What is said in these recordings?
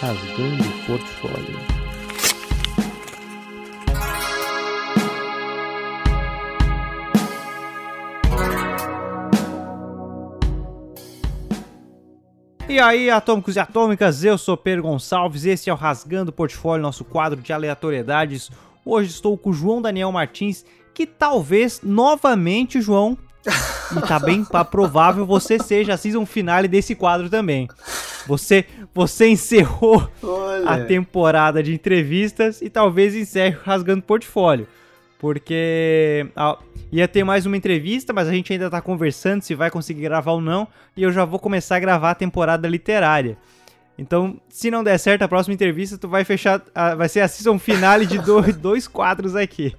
Rasgando o Portfólio. E aí, atômicos e atômicas, eu sou Pedro Gonçalves, esse é o Rasgando o Portfólio, nosso quadro de aleatoriedades. Hoje estou com o João Daniel Martins, que talvez novamente, João, e tá bem provável você seja a season finale desse quadro também. Você, você encerrou Olha. a temporada de entrevistas e talvez encerre rasgando portfólio. Porque ó, ia ter mais uma entrevista, mas a gente ainda tá conversando se vai conseguir gravar ou não. E eu já vou começar a gravar a temporada literária. Então, se não der certo a próxima entrevista, tu vai fechar. A, vai ser a season finale de dois, dois quadros aqui.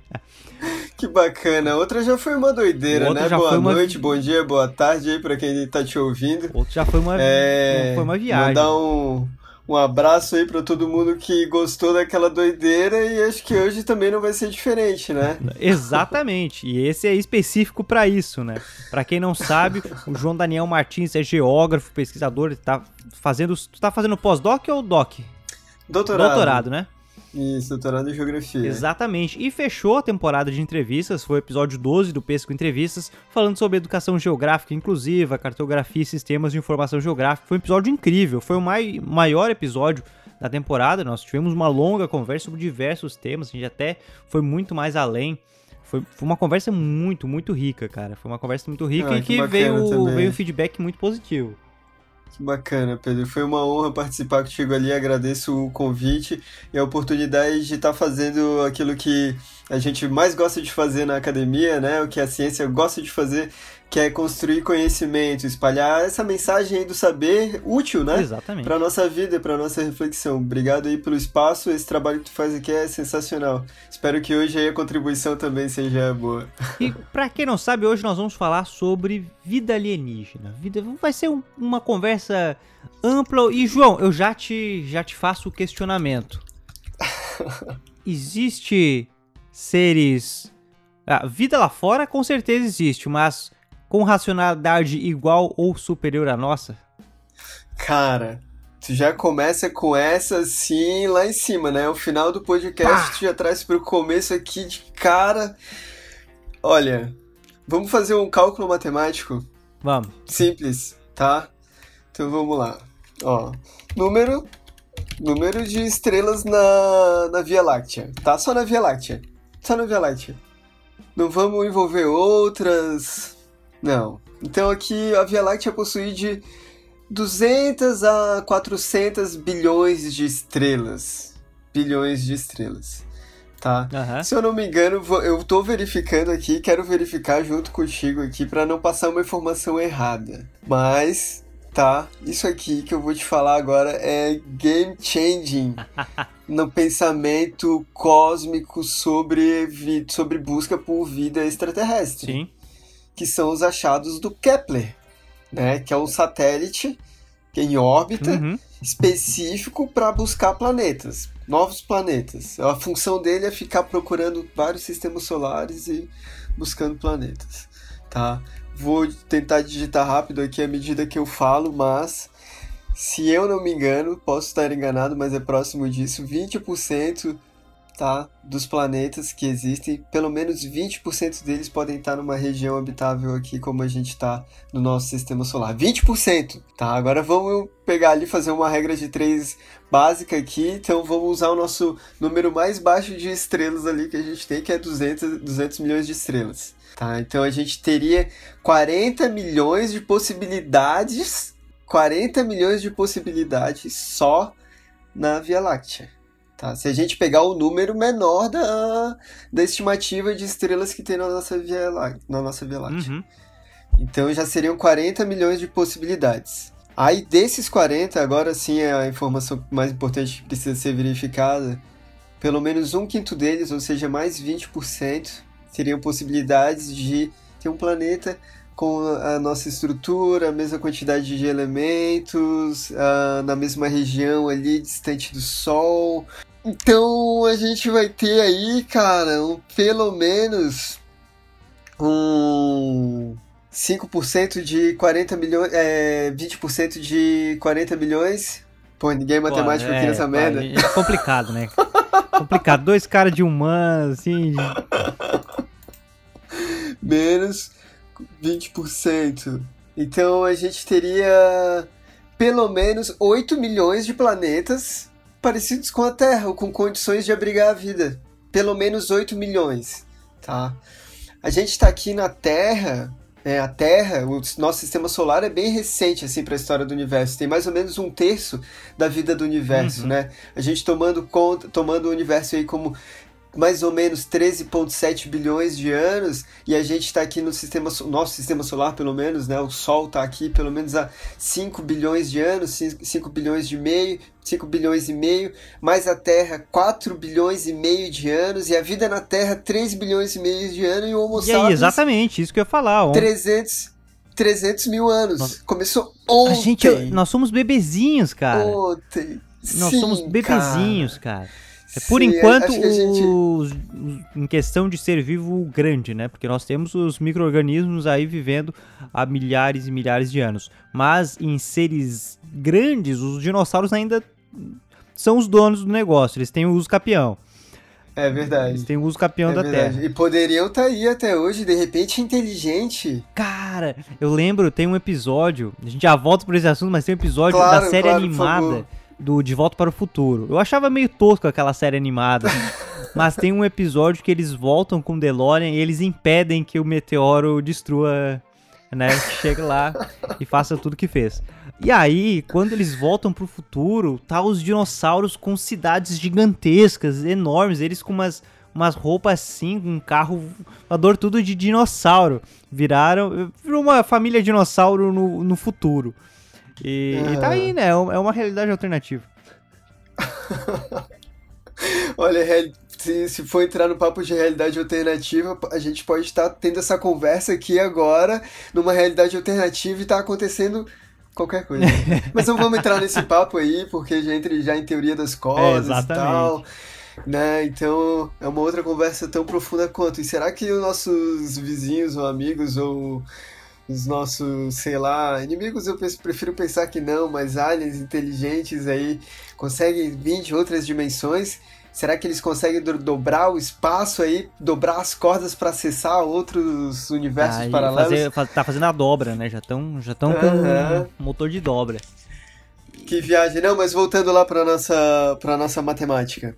Que bacana. Outra já foi uma doideira, Outra né? Boa noite, uma... bom dia, boa tarde aí pra quem tá te ouvindo. Outra já foi uma, é... foi uma viagem. Mandar um, um abraço aí pra todo mundo que gostou daquela doideira e acho que hoje também não vai ser diferente, né? Exatamente. E esse é específico para isso, né? Para quem não sabe, o João Daniel Martins é geógrafo, pesquisador, tá fazendo, tu tá fazendo pós-doc ou doc? Doutorado. Doutorado, né? Isso, doutorado em Geografia. Exatamente. E fechou a temporada de entrevistas, foi o episódio 12 do Pesco Entrevistas, falando sobre educação geográfica inclusiva, cartografia e sistemas de informação geográfica. Foi um episódio incrível, foi o mai maior episódio da temporada. Nós tivemos uma longa conversa sobre diversos temas, a gente até foi muito mais além. Foi, foi uma conversa muito, muito rica, cara. Foi uma conversa muito rica ah, e que, que veio, veio um feedback muito positivo. Que bacana, Pedro. Foi uma honra participar contigo ali. Agradeço o convite e a oportunidade de estar tá fazendo aquilo que a gente mais gosta de fazer na academia, né? O que a ciência gosta de fazer, que é construir conhecimento, espalhar essa mensagem aí do saber útil, né? Exatamente. Para nossa vida, para nossa reflexão. Obrigado aí pelo espaço. Esse trabalho que tu faz aqui é sensacional. Espero que hoje aí a contribuição também seja boa. E para quem não sabe, hoje nós vamos falar sobre vida alienígena. Vida vai ser um, uma conversa ampla e João, eu já te já te faço o questionamento. Existe seres a vida lá fora com certeza existe, mas com racionalidade igual ou superior à nossa? Cara, tu já começa com essa assim lá em cima, né? O final do podcast Pá. tu já traz pro começo aqui de cara. Olha, vamos fazer um cálculo matemático? Vamos. Simples, tá? Então vamos lá. Ó, número número de estrelas na, na Via Láctea, tá? Só na Via Láctea. Só na Via Láctea. Não vamos envolver outras não. Então aqui a Via Láctea possui de 200 a 400 bilhões de estrelas. Bilhões de estrelas. Tá? Uhum. Se eu não me engano, eu tô verificando aqui, quero verificar junto contigo aqui para não passar uma informação errada. Mas, tá, isso aqui que eu vou te falar agora é game changing no pensamento cósmico sobre, sobre busca por vida extraterrestre. Sim que são os achados do Kepler, né? Que é um satélite em órbita uhum. específico para buscar planetas, novos planetas. A função dele é ficar procurando vários sistemas solares e buscando planetas, tá? Vou tentar digitar rápido aqui à medida que eu falo, mas se eu não me engano, posso estar enganado, mas é próximo disso, 20% tá, dos planetas que existem, pelo menos 20% deles podem estar numa região habitável aqui como a gente está no nosso sistema solar. 20%, tá? Agora vamos pegar ali fazer uma regra de três básica aqui, então vamos usar o nosso número mais baixo de estrelas ali que a gente tem, que é 200, 200 milhões de estrelas. Tá, então a gente teria 40 milhões de possibilidades, 40 milhões de possibilidades só na Via Láctea. Tá? Se a gente pegar o número menor da, da estimativa de estrelas que tem na nossa Via Láctea. Na nossa Via Láctea. Uhum. Então já seriam 40 milhões de possibilidades. Aí desses 40, agora sim é a informação mais importante que precisa ser verificada. Pelo menos um quinto deles, ou seja, mais 20%, seriam possibilidades de ter um planeta com a nossa estrutura, a mesma quantidade de elementos, uh, na mesma região ali, distante do Sol, então a gente vai ter aí, cara, um, pelo menos um 5% de 40 milhões, é, 20% de 40 milhões Pô, ninguém é matemático Pô, aqui nessa merda. É complicado, né? complicado. Dois caras de humanos, assim. Menos 20%. Então a gente teria pelo menos 8 milhões de planetas parecidos com a Terra, ou com condições de abrigar a vida. Pelo menos 8 milhões, tá? A gente está aqui na Terra, é, a Terra, o nosso sistema solar é bem recente assim para a história do universo. Tem mais ou menos um terço da vida do universo, uhum. né? A gente tomando conta, tomando o universo aí como mais ou menos 13,7 bilhões de anos e a gente está aqui no sistema, nosso sistema solar, pelo menos, né? O Sol está aqui pelo menos há 5 bilhões de anos, 5, 5 bilhões de meio, 5 bilhões e meio, mais a Terra 4 bilhões e meio de anos e a vida na Terra 3 bilhões e meio de anos e o Homo e sapiens... Aí, exatamente, isso que eu ia falar. Ontem. 300, 300 mil anos. Nossa. Começou ontem. A gente, nós somos bebezinhos, cara. Ontem. Nós Sim, somos bebezinhos, cara. cara. É, por Sim, enquanto, gente... os, em questão de ser vivo grande, né? Porque nós temos os micro-organismos aí vivendo há milhares e milhares de anos. Mas em seres grandes, os dinossauros ainda são os donos do negócio. Eles têm o uso capião. É verdade. Eles têm o uso capião é da verdade. Terra. E poderiam estar tá aí até hoje, de repente, inteligente. Cara, eu lembro, tem um episódio. A gente já volta por esse assunto, mas tem um episódio claro, da série claro, animada do De Volta para o Futuro. Eu achava meio tosco aquela série animada. mas tem um episódio que eles voltam com o DeLorean e eles impedem que o meteoro destrua, né? Chegue lá e faça tudo que fez. E aí, quando eles voltam pro futuro, tá os dinossauros com cidades gigantescas, enormes, eles com umas, umas roupas assim, um carro voador tudo de dinossauro. Viraram. Virou uma família dinossauro no, no futuro. E, e tá aí, né? É, é uma realidade alternativa. Olha, se, se for entrar no papo de realidade alternativa, a gente pode estar tendo essa conversa aqui agora, numa realidade alternativa e tá acontecendo qualquer coisa. Mas não vamos entrar nesse papo aí, porque já entra já em teoria das cordas é, e tal. Né? Então é uma outra conversa tão profunda quanto. E será que os nossos vizinhos ou amigos ou os nossos, sei lá, inimigos eu prefiro pensar que não, mas aliens inteligentes aí conseguem vir de outras dimensões. Será que eles conseguem do dobrar o espaço aí, dobrar as cordas para acessar outros universos paralelos? Fazer, tá fazendo a dobra, né? Já estão já tão com motor de dobra. Que viagem. Não, mas voltando lá para nossa para nossa matemática.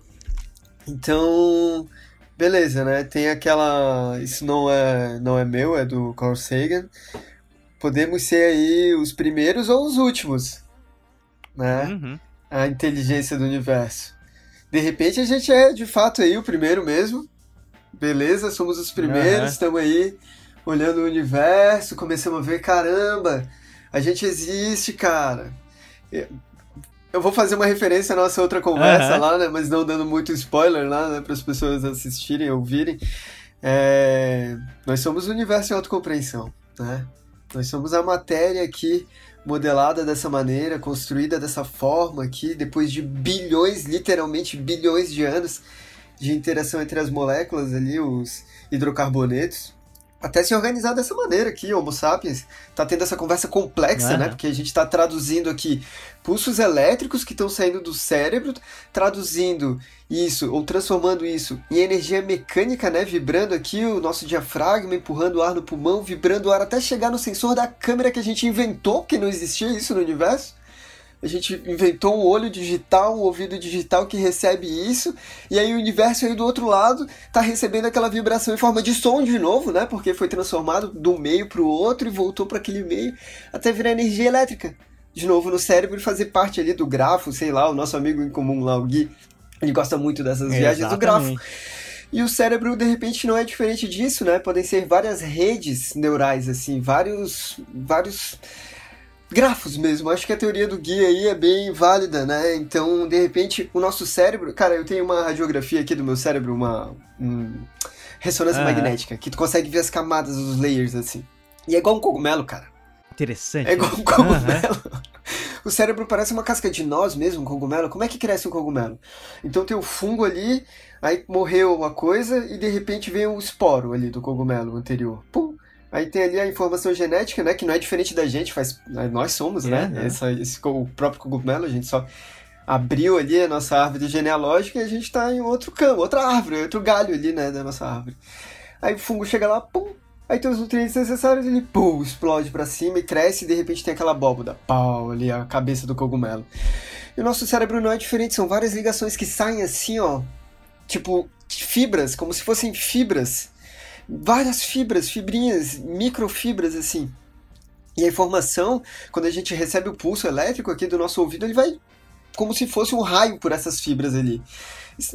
Então, beleza, né? Tem aquela. Isso não é, não é meu, é do Carl Sagan. Podemos ser aí os primeiros ou os últimos, né? Uhum. A inteligência do universo. De repente a gente é de fato aí o primeiro mesmo. Beleza, somos os primeiros, uhum. estamos aí olhando o universo, começamos a ver, caramba, a gente existe, cara. Eu vou fazer uma referência à nossa outra conversa uhum. lá, né? Mas não dando muito spoiler lá, né? Para as pessoas assistirem, ouvirem. É... Nós somos o universo em autocompreensão, né? Nós somos a matéria aqui modelada dessa maneira, construída dessa forma aqui, depois de bilhões, literalmente bilhões de anos de interação entre as moléculas ali, os hidrocarbonetos até se organizar dessa maneira aqui, Homo sapiens, tá tendo essa conversa complexa, né? Porque a gente está traduzindo aqui pulsos elétricos que estão saindo do cérebro, traduzindo isso, ou transformando isso em energia mecânica, né? Vibrando aqui o nosso diafragma, empurrando o ar no pulmão, vibrando o ar até chegar no sensor da câmera que a gente inventou, que não existia isso no universo a gente inventou um olho digital, um ouvido digital que recebe isso, e aí o universo aí do outro lado está recebendo aquela vibração em forma de som de novo, né? Porque foi transformado do meio para o outro e voltou para aquele meio até virar energia elétrica. De novo no cérebro e fazer parte ali do grafo, sei lá, o nosso amigo em comum lá, o Gui, ele gosta muito dessas viagens do grafo. E o cérebro, de repente, não é diferente disso, né? Podem ser várias redes neurais, assim, vários, vários grafos mesmo. Acho que a teoria do guia aí é bem válida, né? Então, de repente, o nosso cérebro. Cara, eu tenho uma radiografia aqui do meu cérebro, uma. Um, ressonância uhum. magnética, que tu consegue ver as camadas, os layers, assim. E é igual um cogumelo, cara. Interessante. É igual um cogumelo. Uhum. o cérebro parece uma casca de nós mesmo, um cogumelo. Como é que cresce um cogumelo? Então tem o fungo ali, aí morreu uma coisa e de repente vem o esporo ali do cogumelo anterior. Pum! Aí tem ali a informação genética, né? Que não é diferente da gente, faz, né, nós somos, é, né? É. Essa, esse, o próprio cogumelo, a gente só abriu ali a nossa árvore genealógica e a gente tá em outro campo, outra árvore, outro galho ali, né, da nossa árvore. Aí o fungo chega lá, pum, aí tem os nutrientes necessários, ele pum, explode para cima e cresce e de repente tem aquela abóboda, pau, ali a cabeça do cogumelo. E o nosso cérebro não é diferente, são várias ligações que saem assim, ó, tipo fibras, como se fossem fibras. Várias fibras, fibrinhas, microfibras assim. E a informação, quando a gente recebe o pulso elétrico aqui do nosso ouvido, ele vai como se fosse um raio por essas fibras ali.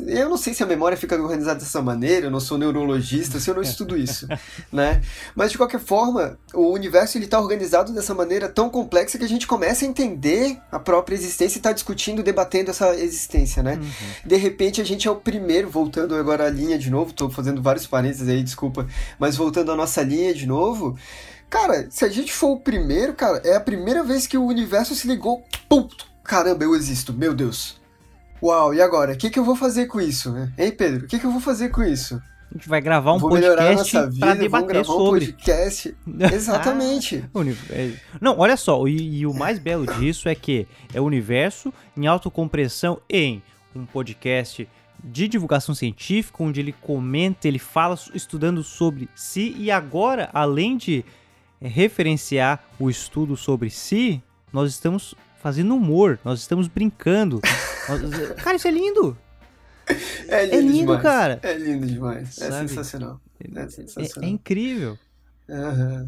Eu não sei se a memória fica organizada dessa maneira, eu não sou neurologista, se eu não estudo isso, né? Mas de qualquer forma, o universo ele está organizado dessa maneira tão complexa que a gente começa a entender a própria existência e está discutindo, debatendo essa existência, né? Uhum. De repente a gente é o primeiro, voltando agora à linha de novo, estou fazendo vários parênteses aí, desculpa, mas voltando à nossa linha de novo, Cara, se a gente for o primeiro, cara, é a primeira vez que o universo se ligou, pum, caramba, eu existo, meu Deus. Uau, e agora? O que, que eu vou fazer com isso? Hein, Pedro? O que, que eu vou fazer com isso? A gente vai gravar um vou podcast para debater sobre. Um podcast. Exatamente. É, não, olha só, e, e, o mais belo disso é que é o universo em autocompressão em um podcast de divulgação científica, onde ele comenta, ele fala estudando sobre si, e agora, além de referenciar o estudo sobre si, nós estamos fazendo humor, nós estamos brincando. nós... Cara, isso é lindo! É lindo, é lindo demais. cara. É lindo demais. É sensacional. É, sensacional. É, é incrível. Uhum.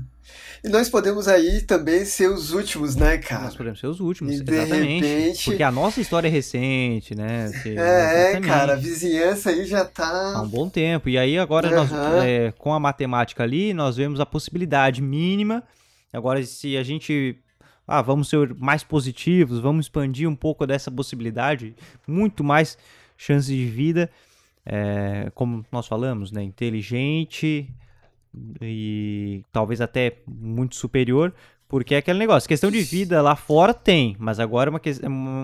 E nós podemos aí também ser os últimos, né, cara? Nós podemos ser os últimos, e exatamente. Repente... Porque a nossa história é recente, né? é, é, cara, a vizinhança aí já tá. Há um bom tempo. E aí, agora, uhum. nós, é, com a matemática ali, nós vemos a possibilidade mínima. Agora, se a gente ah, vamos ser mais positivos, vamos expandir um pouco dessa possibilidade, muito mais chances de vida, é, como nós falamos, né, inteligente e talvez até muito superior, porque é aquele negócio, questão de vida lá fora tem, mas agora uma,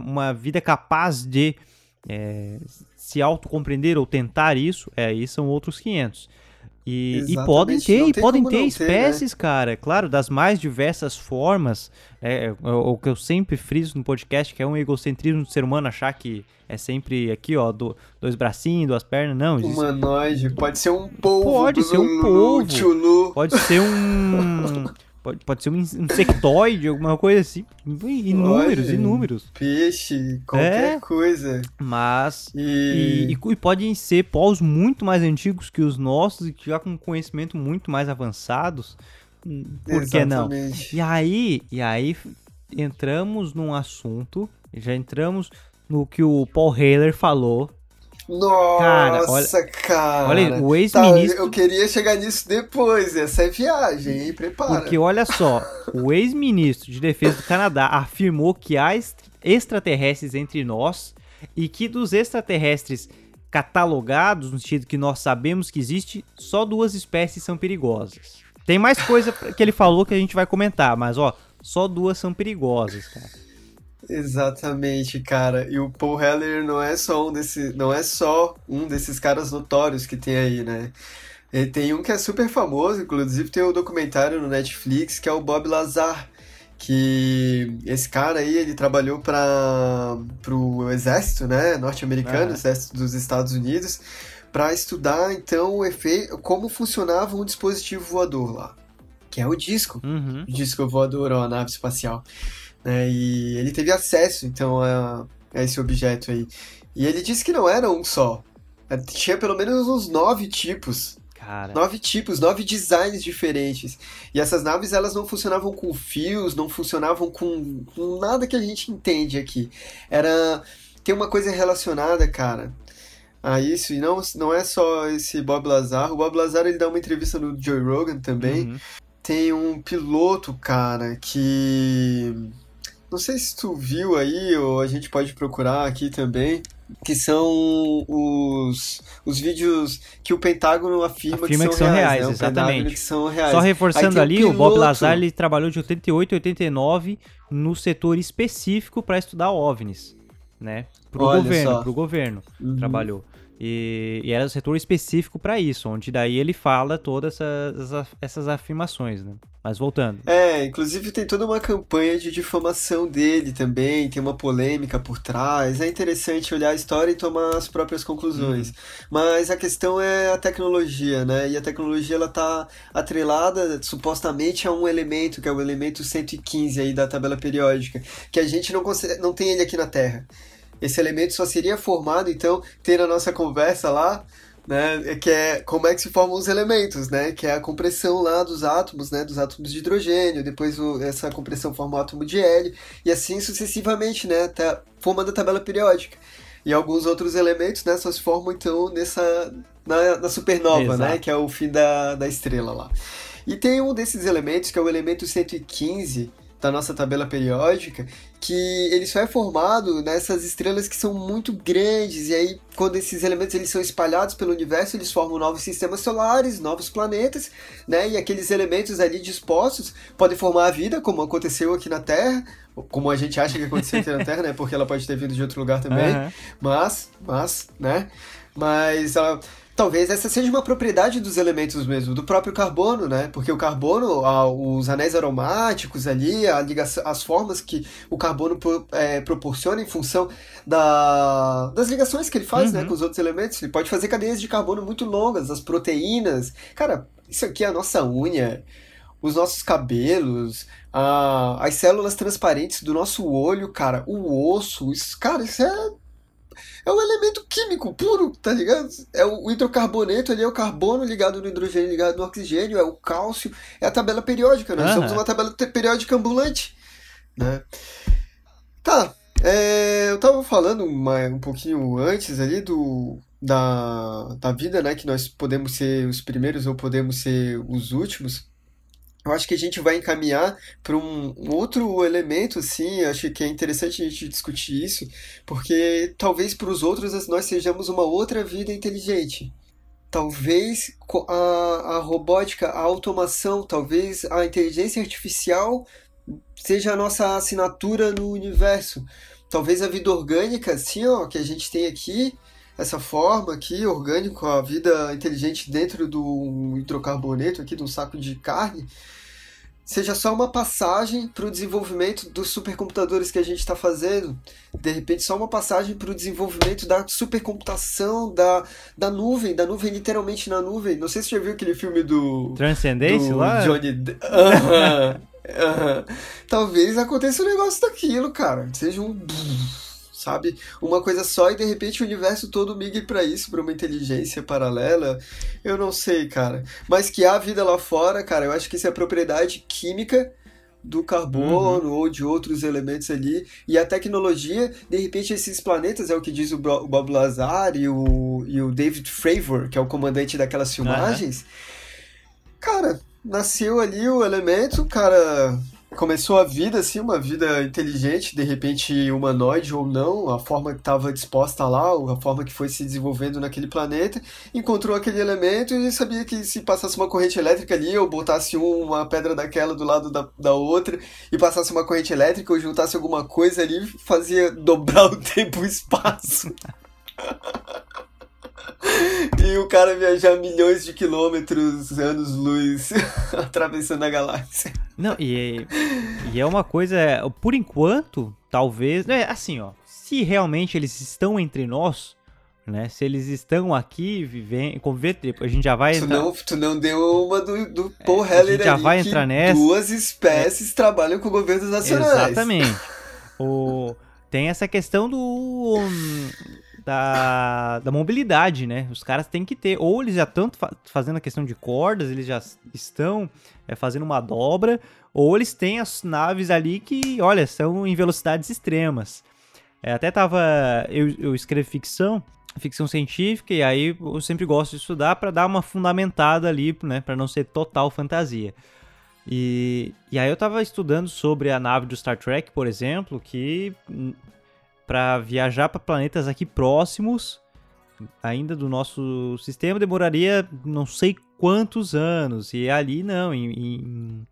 uma vida capaz de é, se autocompreender ou tentar isso, é, aí são outros 500. E, e, podem ter, e podem ter espécies, ter, né? cara, claro, das mais diversas formas. É, é, o que eu sempre friso no podcast, que é um egocentrismo do ser humano achar que é sempre aqui, ó, do, dois bracinhos, duas pernas, não. Humanoide, pode ser um polvo. Pode ser um polvo. Pode ser um. Pode, pode ser um insectoide, alguma coisa assim. Inúmeros, pode, inúmeros. Peixe, qualquer é, coisa. Mas. E... E, e... podem ser povos muito mais antigos que os nossos e já com conhecimento muito mais avançados. Por que não? E aí, e aí entramos num assunto, já entramos no que o Paul Haler falou nossa, cara, olha, cara. Olha, o ex-ministro. Tá, eu queria chegar nisso depois. Essa é viagem, hein? Prepara. Porque olha só, o ex-ministro de Defesa do Canadá afirmou que há extraterrestres entre nós e que dos extraterrestres catalogados, no sentido que nós sabemos que existe, só duas espécies são perigosas. Tem mais coisa que ele falou que a gente vai comentar, mas ó, só duas são perigosas, cara. Exatamente, cara. E o Paul Heller não é só um desse, não é só um desses caras notórios que tem aí, né? Ele tem um que é super famoso, inclusive tem um documentário no Netflix que é o Bob Lazar, que esse cara aí ele trabalhou para o exército, né, norte-americano, ah. exército dos Estados Unidos, para estudar então o efeito, como funcionava um dispositivo voador lá, que é o disco, uhum. o disco voador ou a nave espacial. Né? E ele teve acesso, então, a, a esse objeto aí. E ele disse que não era um só. É, tinha pelo menos uns nove tipos. Cara. Nove tipos, nove designs diferentes. E essas naves, elas não funcionavam com fios, não funcionavam com, com nada que a gente entende aqui. Era... Tem uma coisa relacionada, cara, a isso. E não, não é só esse Bob Lazar. O Bob Lazar, ele dá uma entrevista no Joe Rogan também. Uhum. Tem um piloto, cara, que não sei se tu viu aí, ou a gente pode procurar aqui também, que são os, os vídeos que o Pentágono afirma, afirma que, são que, são reais, reais né? exatamente. Que são reais. Só reforçando ali, o, piloto... o Bob Lazar ele trabalhou de 88 a 89 no setor específico para estudar OVNIs, né? Pro Olha governo, só. pro governo uhum. trabalhou. E, e era um setor específico para isso, onde daí ele fala todas essas, essas afirmações, né? Mas voltando. É, inclusive tem toda uma campanha de difamação dele também, tem uma polêmica por trás. É interessante olhar a história e tomar as próprias conclusões. Uhum. Mas a questão é a tecnologia, né? E a tecnologia ela tá atrelada supostamente a um elemento, que é o elemento 115 aí da tabela periódica, que a gente não, consegue, não tem ele aqui na Terra. Esse elemento só seria formado, então, ter a nossa conversa lá né, que é como é que se formam os elementos, né, que é a compressão lá dos átomos, né, dos átomos de hidrogênio, depois o, essa compressão forma o átomo de hélio, e assim sucessivamente, né, tá formando a tabela periódica. E alguns outros elementos, né, só se formam então nessa, na, na supernova, né, Exato. né, que é o fim da, da estrela lá. E tem um desses elementos, que é o elemento 115, da nossa tabela periódica, que ele só é formado nessas estrelas que são muito grandes, e aí quando esses elementos eles são espalhados pelo universo, eles formam novos sistemas solares, novos planetas, né? E aqueles elementos ali dispostos podem formar a vida, como aconteceu aqui na Terra, como a gente acha que aconteceu aqui na Terra, né? Porque ela pode ter vindo de outro lugar também, uhum. mas, mas, né? Mas ela Talvez essa seja uma propriedade dos elementos mesmo, do próprio carbono, né? Porque o carbono, os anéis aromáticos ali, a ligação, as formas que o carbono é, proporciona em função da, das ligações que ele faz né, uhum. né, com os outros elementos. Ele pode fazer cadeias de carbono muito longas, as proteínas. Cara, isso aqui é a nossa unha os nossos cabelos, a, as células transparentes do nosso olho, cara, o osso, isso, cara, isso é é um elemento químico puro, tá ligado? É o hidrocarboneto ali, é o carbono ligado no hidrogênio ligado no oxigênio, é o cálcio, é a tabela periódica, né? Nós somos uma tabela periódica ambulante, né? Tá, é, eu tava falando uma, um pouquinho antes ali do, da, da vida, né? Que nós podemos ser os primeiros ou podemos ser os últimos eu acho que a gente vai encaminhar para um, outro elemento, assim, acho que é interessante a gente discutir isso, porque talvez para os outros nós sejamos uma outra vida inteligente. Talvez a, a robótica, a automação, talvez a inteligência artificial seja a nossa assinatura no universo. Talvez a vida orgânica, assim, ó, que a gente tem aqui, essa forma aqui, orgânico, a vida inteligente dentro do hidrocarboneto aqui, de um saco de carne, seja só uma passagem para o desenvolvimento dos supercomputadores que a gente está fazendo. De repente, só uma passagem para o desenvolvimento da supercomputação, da, da nuvem, da nuvem literalmente na nuvem. Não sei se você já viu aquele filme do. Transcendência lá? Johnny. Uhum. Uhum. Talvez aconteça um negócio daquilo, cara. Seja um sabe? Uma coisa só e de repente o universo todo migre para isso, para uma inteligência paralela. Eu não sei, cara. Mas que há vida lá fora, cara, eu acho que isso é propriedade química do carbono uhum. ou de outros elementos ali. E a tecnologia, de repente, esses planetas, é o que diz o Bob Lazar e o, e o David Fravor, que é o comandante daquelas filmagens. Uhum. Cara, nasceu ali o elemento, cara começou a vida, assim, uma vida inteligente, de repente humanoide ou não, a forma que estava disposta lá, a forma que foi se desenvolvendo naquele planeta, encontrou aquele elemento e sabia que se passasse uma corrente elétrica ali, ou botasse uma pedra daquela do lado da, da outra, e passasse uma corrente elétrica, ou juntasse alguma coisa ali, fazia dobrar o tempo e o espaço. e o cara viajar milhões de quilômetros, anos-luz, atravessando a galáxia. Não, e, e é uma coisa, por enquanto, talvez, é assim, ó, se realmente eles estão entre nós, né? Se eles estão aqui vivendo, conviver, a gente já vai tu entrar... Não, tu não deu uma do, do é, Paul Heller a gente já vai entrar nessa. duas espécies é. trabalham com governos nacionais. Exatamente. o, tem essa questão do da, da mobilidade, né? Os caras têm que ter, ou eles já estão fa fazendo a questão de cordas, eles já estão é, fazendo uma dobra, ou eles têm as naves ali que, olha, são em velocidades extremas. É, até tava. Eu, eu escrevo ficção, ficção científica, e aí eu sempre gosto de estudar para dar uma fundamentada ali, né? Para não ser total fantasia. E, e aí eu tava estudando sobre a nave do Star Trek, por exemplo, que para viajar para planetas aqui próximos, ainda do nosso sistema, demoraria não sei quantos anos. E ali não, em, em,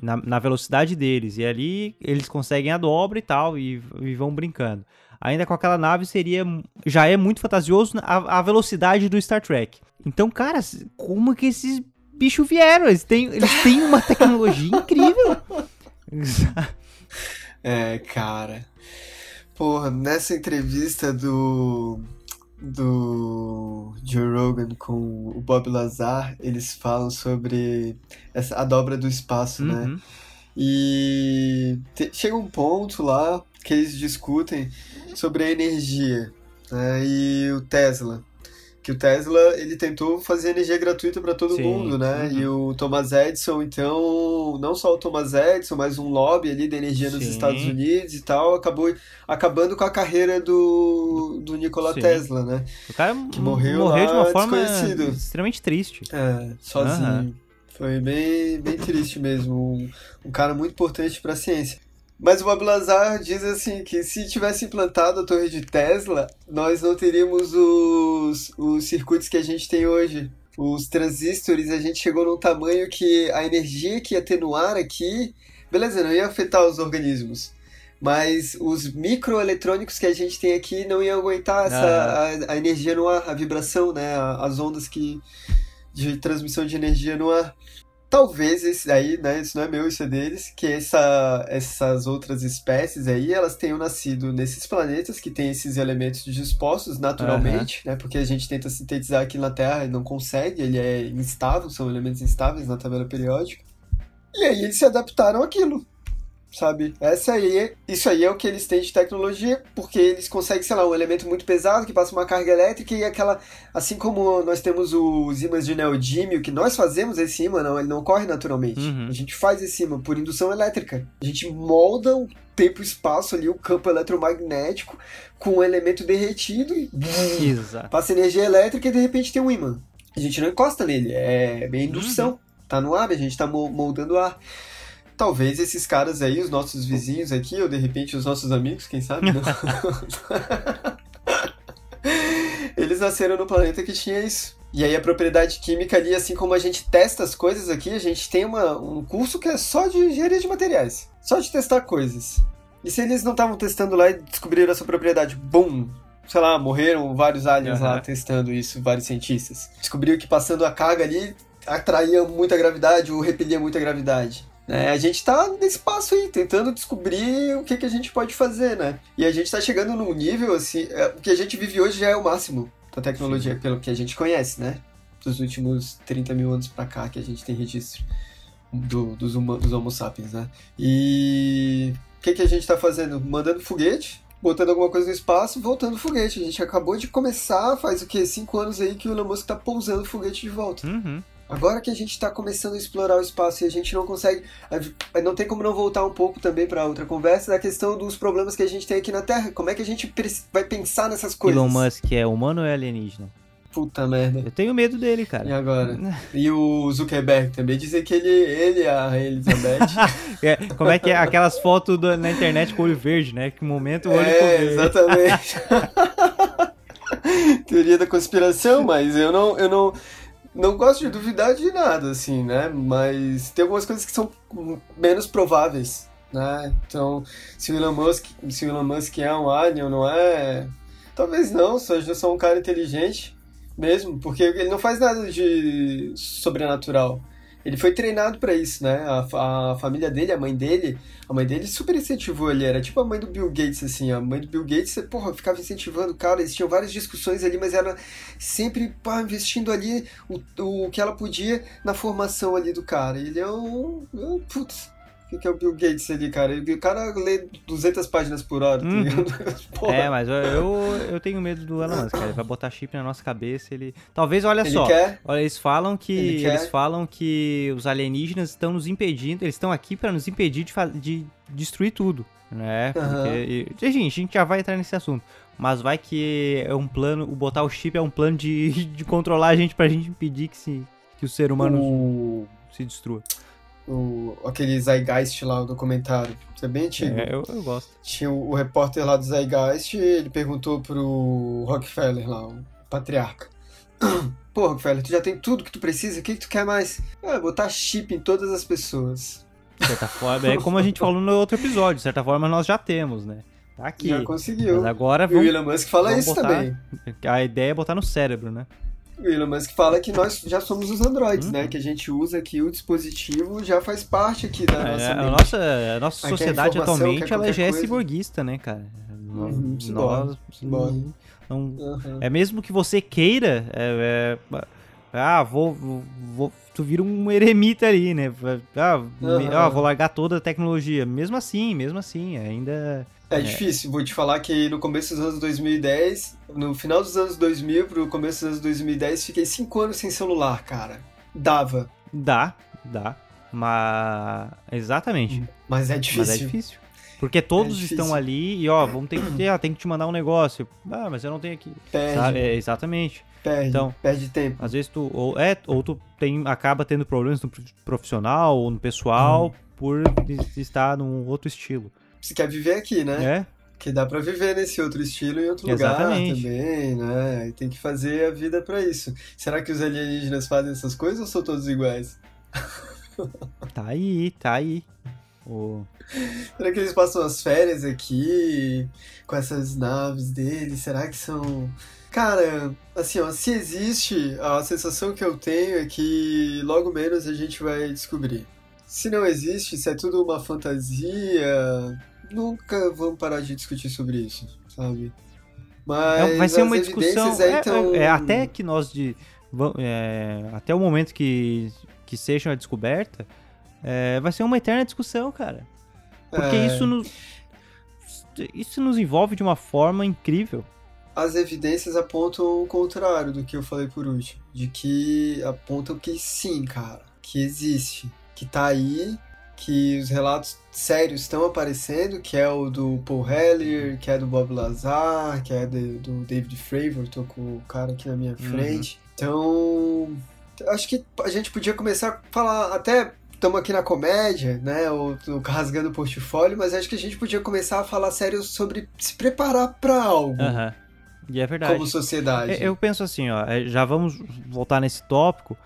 na, na, velocidade deles. E ali eles conseguem a dobra e tal, e, e vão brincando. ainda com aquela nave seria já é muito fantasioso a, a velocidade do Star Trek. Então, cara, como que esses bichos vieram? Eles têm, eles têm uma tecnologia incrível. é, cara. Porra, nessa entrevista do do Joe Rogan com o Bob Lazar, eles falam sobre essa, a dobra do espaço, né? uhum. né? E te, chega um ponto lá que eles discutem sobre a energia né? e o Tesla que o Tesla ele tentou fazer energia gratuita para todo Sim. mundo, né? Uhum. E o Thomas Edison, então, não só o Thomas Edison, mas um lobby ali da energia nos Sim. Estados Unidos e tal, acabou acabando com a carreira do, do Nikola Sim. Tesla, né? O cara que morreu, morreu de uma forma extremamente triste. É, sozinho. Uhum. Foi bem, bem triste mesmo. Um, um cara muito importante para a ciência. Mas o Bob Lazar diz assim que se tivesse implantado a torre de Tesla, nós não teríamos os, os circuitos que a gente tem hoje. Os transistores, a gente chegou num tamanho que a energia que ia ter no ar aqui, beleza, não ia afetar os organismos. Mas os microeletrônicos que a gente tem aqui não iam aguentar essa, a, a, energia no ar, a vibração, né? As ondas que, de transmissão de energia no ar. Talvez esse aí, né, isso não é meu, isso é deles, que essa, essas outras espécies aí, elas tenham nascido nesses planetas que têm esses elementos dispostos naturalmente, uhum. né, porque a gente tenta sintetizar aqui na Terra e não consegue, ele é instável, são elementos instáveis na tabela periódica. E aí eles se adaptaram àquilo sabe? Essa aí, isso aí é o que eles têm de tecnologia, porque eles conseguem, sei lá, um elemento muito pesado que passa uma carga elétrica e aquela, assim como nós temos os ímãs de neodímio, que nós fazemos esse ímã, não, ele não ocorre naturalmente. Uhum. A gente faz esse ímã por indução elétrica. A gente molda o tempo e espaço ali, o campo eletromagnético, com um elemento derretido e Exato. passa energia elétrica e de repente tem um ímã. A gente não encosta nele, é bem indução. Uhum. Tá no ar, a gente tá moldando o ar talvez esses caras aí, os nossos vizinhos aqui, ou de repente os nossos amigos, quem sabe? Eles nasceram no planeta que tinha isso. E aí a propriedade química ali, assim como a gente testa as coisas aqui, a gente tem uma, um curso que é só de engenharia de materiais. Só de testar coisas. E se eles não estavam testando lá e descobriram essa propriedade, bum! Sei lá, morreram vários aliens uhum. lá testando isso, vários cientistas. Descobriu que passando a carga ali atraía muita gravidade ou repelia muita gravidade. É, a gente está nesse passo aí, tentando descobrir o que, que a gente pode fazer, né? E a gente está chegando num nível, assim, é, o que a gente vive hoje já é o máximo da tecnologia, Sim. pelo que a gente conhece, né? Dos últimos 30 mil anos para cá que a gente tem registro do, dos, dos Homo sapiens, né? E o que, que a gente está fazendo? Mandando foguete, botando alguma coisa no espaço, voltando foguete. A gente acabou de começar, faz o quê? Cinco anos aí que o Elon Musk tá pousando foguete de volta. Uhum. Agora que a gente está começando a explorar o espaço e a gente não consegue. Não tem como não voltar um pouco também para outra conversa da questão dos problemas que a gente tem aqui na Terra. Como é que a gente vai pensar nessas coisas? Elon Musk é humano ou é alienígena? Puta merda. Eu tenho medo dele, cara. E agora? e o Zuckerberg também dizem que ele, ele é a Elizabeth. é, como é que é? Aquelas fotos do, na internet com o olho verde, né? Que momento o olho É, exatamente. Teoria da conspiração, mas eu não, eu não, não gosto de duvidar de nada, assim, né? Mas tem algumas coisas que são menos prováveis, né? Então, se o Elon Musk, se o Elon Musk é um alien ou não é, talvez não, só um cara inteligente mesmo, porque ele não faz nada de sobrenatural ele foi treinado para isso, né? A, a, família dele, a mãe dele, a mãe dele super incentivou ele. Era tipo a mãe do Bill Gates, assim. A mãe do Bill Gates, porra, ficava incentivando o cara. Eles tinham várias discussões ali, mas era sempre pá, investindo ali o, o que ela podia na formação ali do cara. Ele é um. um putz o que é o Bill Gates ali, cara? O cara lê 200 páginas por hora. Uhum. é, mas eu, eu tenho medo do Elon Musk, cara. Ele vai botar chip na nossa cabeça. Ele. Talvez, olha ele só. Quer? Olha, eles falam que. Eles falam que os alienígenas estão nos impedindo. Eles estão aqui para nos impedir de, de destruir tudo. Né? Porque, uhum. e, gente, a gente já vai entrar nesse assunto. Mas vai que é um plano. O botar o chip é um plano de, de controlar a gente pra gente impedir que, se, que o ser humano o... se destrua o, aquele Zeitgeist lá, o documentário. Isso é bem antigo. É, eu, eu gosto. Tinha o, o, repórter lá do Zeitgeist, ele perguntou pro Rockefeller lá, o patriarca. Pô, Rockefeller, tu já tem tudo que tu precisa, o que, que tu quer mais? É, botar chip em todas as pessoas. De certa forma, é como a gente falou no outro episódio, de certa forma nós já temos, né? Tá aqui. Já conseguiu. Mas agora E o vamos, Elon Musk fala vamos isso botar- também. A ideia é botar no cérebro, né? O Elon Musk fala que nós já somos os androides, Uhum. né? Que a gente usa aqui o dispositivo já faz parte aqui da É, nossa a, mente. nossa, a nossa Aí quer sociedade informação, atualmente ela já é coisa. ciborguista, né, cara? Uhum, nós, simbora. não- Aham. é mesmo que você queira, é, é, ah, vou, vou- tu vira um eremita ali, né? Ah, me- ah, vou largar toda a tecnologia. Mesmo assim, mesmo assim, ainda É difícil, vou te falar que no começo dos anos 2010, no final dos anos 2000 pro começo dos anos 2010, fiquei cinco anos sem celular, cara. Dava, dá, dá, mas exatamente. mas é difícil. Mas é difícil. Porque todos difícil. estão ali e, ó, vamos ter que ah, tem que te mandar um negócio. Ah, mas eu não tenho aqui. Perde, Sabe? É, exatamente. perde, Então- perde tempo. Às vezes tu ou é ou tu tem acaba tendo problemas no profissional ou no pessoal Uhum. por es- estar num outro estilo, Você quer viver aqui, né? né? Que dá pra viver nesse outro estilo em outro Exatamente. lugar também, né? E tem que fazer a vida pra isso. Será que os alienígenas fazem essas coisas ou são todos iguais? Tá aí, tá aí. O- Será que eles passam as férias aqui com essas naves deles? Será que são. Cara, assim, ó, se existe, a sensação que eu tenho é que logo menos a gente vai descobrir. Se não existe, se é tudo uma fantasia, nunca vamos parar de discutir sobre isso, sabe? Mas É, vai ser uma discussão é, tão- é, é, até que nós de é, até o momento que que seja a descoberta é, vai ser uma eterna discussão, cara. Porque É. isso nos isso nos envolve de uma forma incrível. as evidências apontam o contrário do que eu falei por último. De que apontam que sim, cara, que existe, que tá aí, que os relatos sérios estão aparecendo, que é o do Paul Heller, que é do Bob Lazar, que é de- do David Fravor, tô com o cara aqui na minha frente. Então, acho que a gente podia começar a falar até estamos aqui na comédia, né, ou rasgando o portfólio, mas acho que a gente podia começar a falar sério sobre se preparar para algo Aham. E é verdade. como sociedade. Eu penso assim, ó, é, já vamos voltar nesse tópico,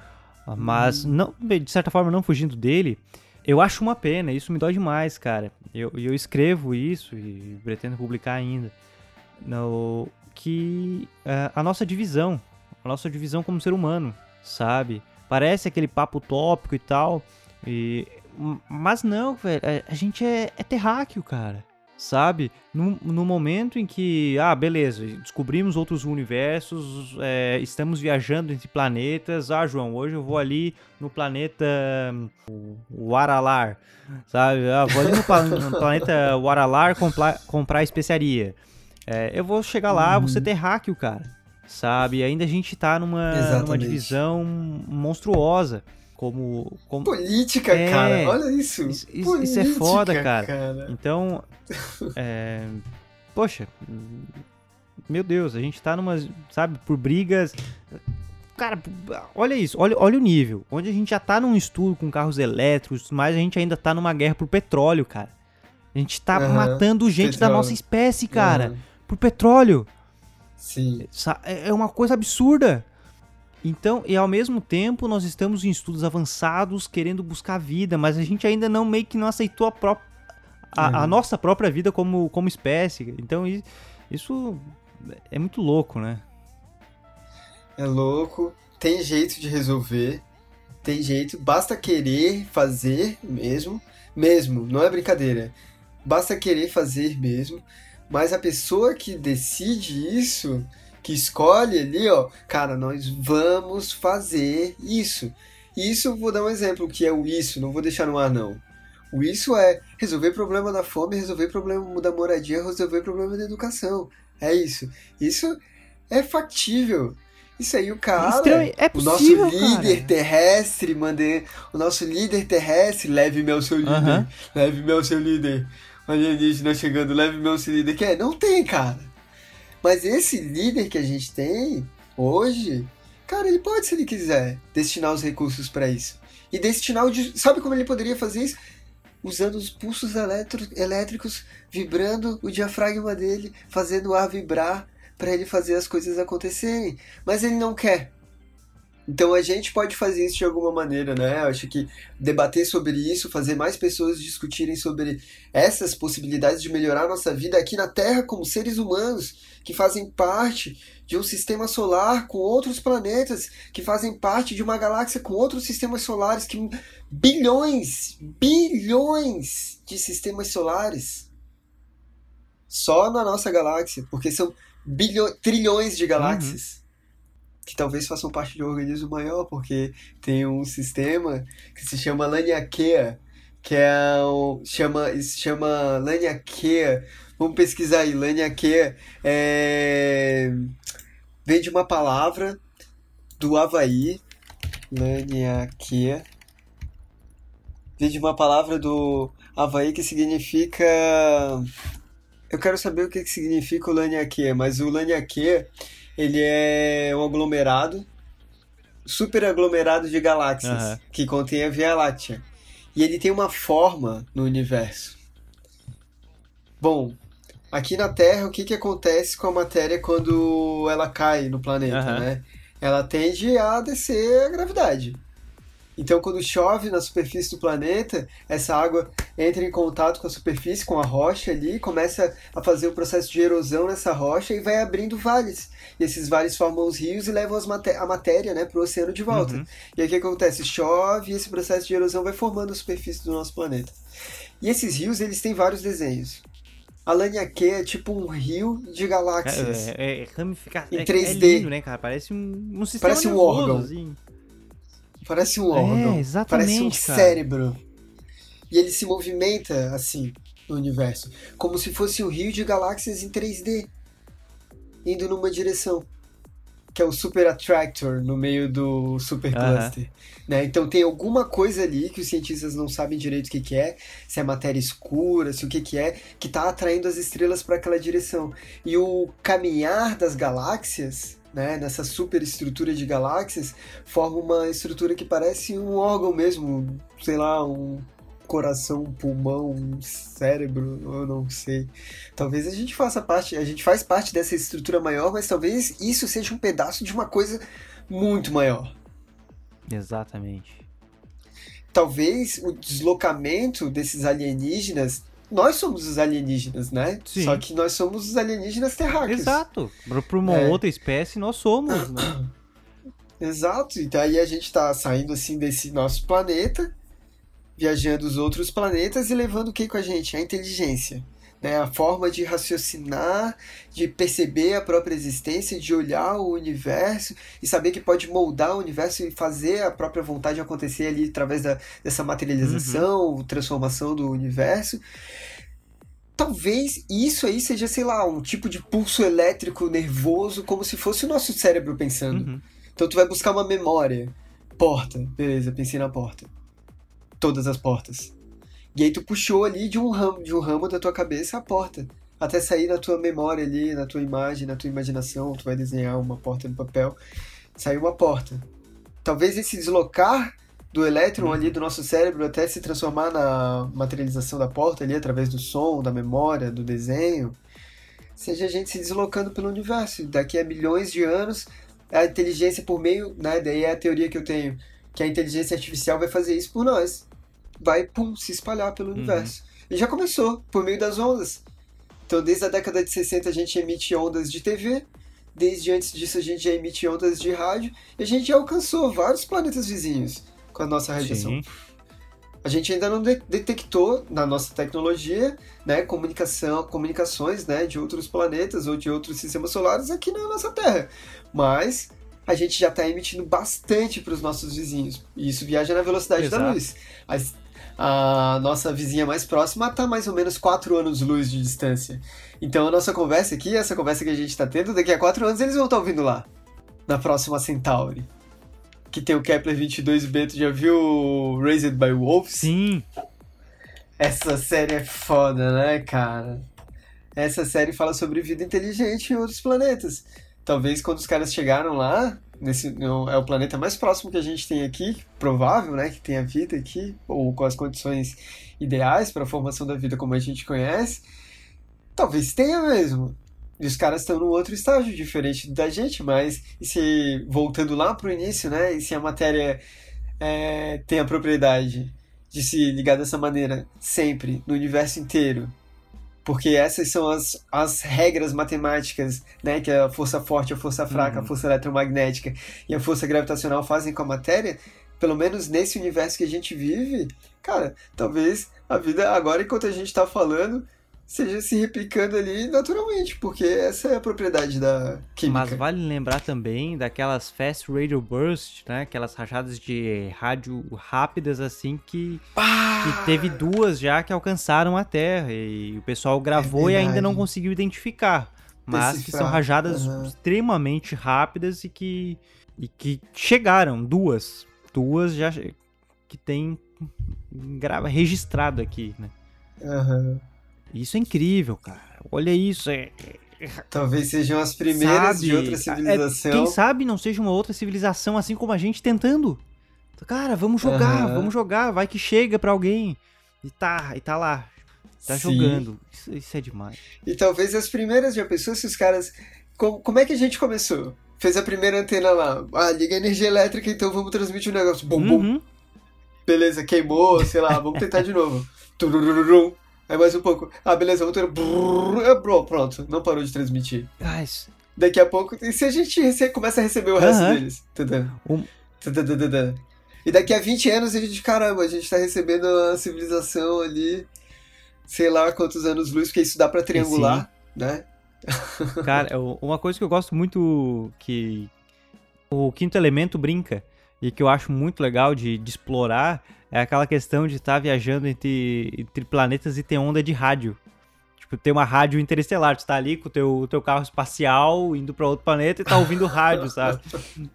Uhum. mas não, de certa forma não fugindo dele, eu acho uma pena, isso me dói demais, cara. Eu, eu escrevo isso e pretendo publicar ainda, no, que é, a nossa divisão, a nossa divisão como ser humano, sabe? Parece aquele papo tópico e tal, e, mas não, velho, a, a gente é, é terráqueo, cara sabe? No, no momento em que, ah, beleza, descobrimos outros universos, é, estamos viajando entre planetas. Ah, João, hoje eu vou ali no planeta hum, o- o Aralar, sabe? Ah, vou ali no, no planeta Waralar comprar, comprar especiaria. É, eu vou chegar lá, vou ser terráqueo, cara, sabe? Ainda a gente tá numa, numa divisão monstruosa. Como, como, Política, É. cara, olha isso. Isso- isso- isso é Política, foda, cara. Então, é, poxa, meu Deus, a gente tá numa, sabe, por brigas. Cara, olha isso, olha, olha o nível. Onde a gente já tá num estudo com carros elétricos, mas a gente ainda tá numa guerra por petróleo, cara. A gente tá Aham, matando gente da petróleo. nossa espécie, cara, Aham, por petróleo. Sim. É é uma coisa absurda. Então, e ao mesmo tempo, nós estamos em estudos avançados, querendo buscar vida, mas a gente ainda não meio que não aceitou a, pró- a, a Uhum. nossa própria vida como, como espécie. Então, isso é muito louco, né? É louco. Tem jeito de resolver. Tem jeito. Basta querer fazer mesmo. Mesmo, não é brincadeira. Basta querer fazer mesmo. Mas a pessoa que decide isso, que escolhe ali, ó, cara, nós vamos fazer isso. Isso, vou dar um exemplo, que é o isso, não vou deixar no ar, não. O isso é resolver problema da fome, resolver problema da moradia, resolver problema da educação. É isso. Isso é factível. Isso aí, o cara. É o nosso possível, líder cara. terrestre, mande... o nosso líder terrestre, leve-me ao seu líder. Aham. Leve-me ao seu líder. O alienígena chegando, leve-me ao seu líder. Quer? Não tem, cara. Mas esse líder que a gente tem hoje, cara, ele pode, se ele quiser, destinar os recursos pra isso. E destinar o. Sabe como ele poderia fazer isso? Usando os pulsos eletro- elétricos, vibrando o diafragma dele, fazendo o ar vibrar pra ele fazer as coisas acontecerem. Mas ele não quer. Então a gente pode fazer isso de alguma maneira, né? Eu acho que debater sobre isso, fazer mais pessoas discutirem sobre essas possibilidades de melhorar a nossa vida aqui na Terra como seres humanos que fazem parte de um sistema solar com outros planetas, que fazem parte de uma galáxia com outros sistemas solares, que bilhões, bilhões de sistemas solares só na nossa galáxia, porque são bilhões, trilhões de galáxias. Uhum que talvez façam parte de um organismo maior, porque tem um sistema que se chama Laniakea, que é um, chama, se chama Laniakea. Vamos pesquisar aí, Laniakea é, vem de uma palavra do Havaí, Laniakea, vem de uma palavra do Havaí que significa... Eu quero saber o que significa o Laniakea, mas o Laniakea ele é um aglomerado, super aglomerado de galáxias, uhum. que contém a Via Láctea. E ele tem uma forma no universo. Bom, aqui na Terra, o que, que acontece com a matéria quando ela cai no planeta, uhum. né? Ela tende a descer a gravidade. Então, quando chove na superfície do planeta, essa água entra em contato com a superfície, com a rocha ali, começa a fazer o processo de erosão nessa rocha e vai abrindo vales. E esses vales formam os rios e levam maté a matéria né, para o oceano de volta. Uhum. E aí o que acontece? Chove e esse processo de erosão vai formando a superfície do nosso planeta. E esses rios, eles têm vários desenhos. A Laniakea é tipo um rio de galáxias. É, é, é ramificado. Em 3D. É, lindo, né, cara? Parece um, um sistema Parece um órgão. Assim. Parece um órgão. É, exatamente, parece um cara. cérebro. E ele se movimenta assim no universo, como se fosse um rio de galáxias em 3D, indo numa direção, que é o Super Attractor no meio do Super Cluster. Né? Então tem alguma coisa ali que os cientistas não sabem direito o que, que é, se é matéria escura, se o que, que é, que está atraindo as estrelas para aquela direção. E o caminhar das galáxias né, nessa superestrutura de galáxias, forma uma estrutura que parece um órgão mesmo, sei lá, um coração, pulmão, cérebro, eu não sei. Talvez a gente faça parte, a gente faz parte dessa estrutura maior, mas talvez isso seja um pedaço de uma coisa muito maior. Exatamente. Talvez o deslocamento desses alienígenas nós somos os alienígenas, né? Sim. Só que nós somos os alienígenas terráqueos. Exato. Para uma é. outra espécie, nós somos, né? Exato. E daí a gente está saindo assim desse nosso planeta, viajando os outros planetas e levando o que com a gente? A inteligência. Né? A forma de raciocinar, de perceber a própria existência, de olhar o universo e saber que pode moldar o universo e fazer a própria vontade acontecer ali através da, dessa materialização, uhum. transformação do universo talvez isso aí seja, sei lá, um tipo de pulso elétrico nervoso, como se fosse o nosso cérebro pensando. Uhum. Então tu vai buscar uma memória. Porta, beleza, pensei na porta. Todas as portas. E aí tu puxou ali de um ramo, de um ramo da tua cabeça a porta. Até sair na tua memória ali, na tua imagem, na tua imaginação, tu vai desenhar uma porta no papel. Saiu uma porta. Talvez esse deslocar do elétron ali do nosso cérebro até se transformar na materialização da porta ali através do som, da memória, do desenho, seja a gente se deslocando pelo universo. Daqui a milhões de anos, a inteligência por meio, né, daí é a teoria que eu tenho, que a inteligência artificial vai fazer isso por nós. Vai, pum, se espalhar pelo uhum. universo. E já começou, por meio das ondas. Então, desde a década de 60 a gente emite ondas de TV, desde antes disso a gente já emite ondas de rádio, e a gente já alcançou vários planetas vizinhos com a nossa radiação. Sim. A gente ainda não de detectou na nossa tecnologia, né, comunicação, comunicações, né, de outros planetas ou de outros sistemas solares aqui na nossa Terra. Mas a gente já está emitindo bastante para os nossos vizinhos. E isso viaja na velocidade Exato. da luz. A, nossa vizinha mais próxima está mais ou menos 4 anos-luz de distância. Então a nossa conversa aqui, essa conversa que a gente está tendo, daqui a 4 anos eles vão estar tá ouvindo lá. Na próxima Centauri que tem o Kepler 22 Bento, já viu Raised by Wolves? Sim. Essa série é foda, né, cara? Essa série fala sobre vida inteligente em outros planetas. Talvez quando os caras chegaram lá, nesse é o planeta mais próximo que a gente tem aqui, provável, né, que tenha vida aqui, ou com as condições ideais para a formação da vida como a gente conhece. Talvez tenha mesmo. E os caras estão num outro estágio diferente da gente, mas e se voltando lá pro início, né? E se a matéria é, tem a propriedade de se ligar dessa maneira sempre, no universo inteiro, porque essas são as, as regras matemáticas, né, que a força forte, a força fraca, uhum. a força eletromagnética e a força gravitacional fazem com a matéria, pelo menos nesse universo que a gente vive, cara, talvez a vida agora enquanto a gente está falando seja se replicando ali naturalmente, porque essa é a propriedade da química. Mas vale lembrar também daquelas fast radio bursts, né? Aquelas rajadas de rádio rápidas assim que, que teve duas já que alcançaram a Terra e o pessoal gravou é e ainda não conseguiu identificar. Mas Decifrar. que são rajadas uhum. extremamente rápidas e que, e que chegaram, duas. Duas já que tem registrado aqui, né? Aham. Uhum. Isso é incrível, cara. Olha isso. É, é... Talvez sejam as primeiras sabe, de outra civilização. É, quem sabe não seja uma outra civilização, assim como a gente tentando. Cara, vamos jogar, uhum. vamos jogar, vai que chega pra alguém. E tá, e tá lá. Tá Sim. jogando. Isso, isso, é demais. E talvez as primeiras já pensou se os caras. Como, como é que a gente começou? Fez a primeira antena lá. Ah, liga a energia elétrica, então vamos transmitir o um negócio. Bum, bum. Uhum. Beleza, queimou, sei lá, vamos tentar de novo. Turururum. Aí mais um pouco. Ah, beleza, motor. Brrr, pronto, não parou de transmitir. Guys. Daqui a pouco. E se a gente rece... começa a receber o resto uh -huh. deles? Um... E daqui a 20 anos a gente, caramba, a gente tá recebendo a civilização ali, sei lá quantos anos luz, porque isso dá pra triangular, né? Cara, uma coisa que eu gosto muito que o quinto elemento brinca e que eu acho muito legal de, de explorar é aquela questão de estar tá viajando entre, entre planetas e ter onda de rádio. Tipo, ter uma rádio interestelar. Tu tá ali com o teu, teu carro espacial indo para outro planeta e tá ouvindo rádio, sabe?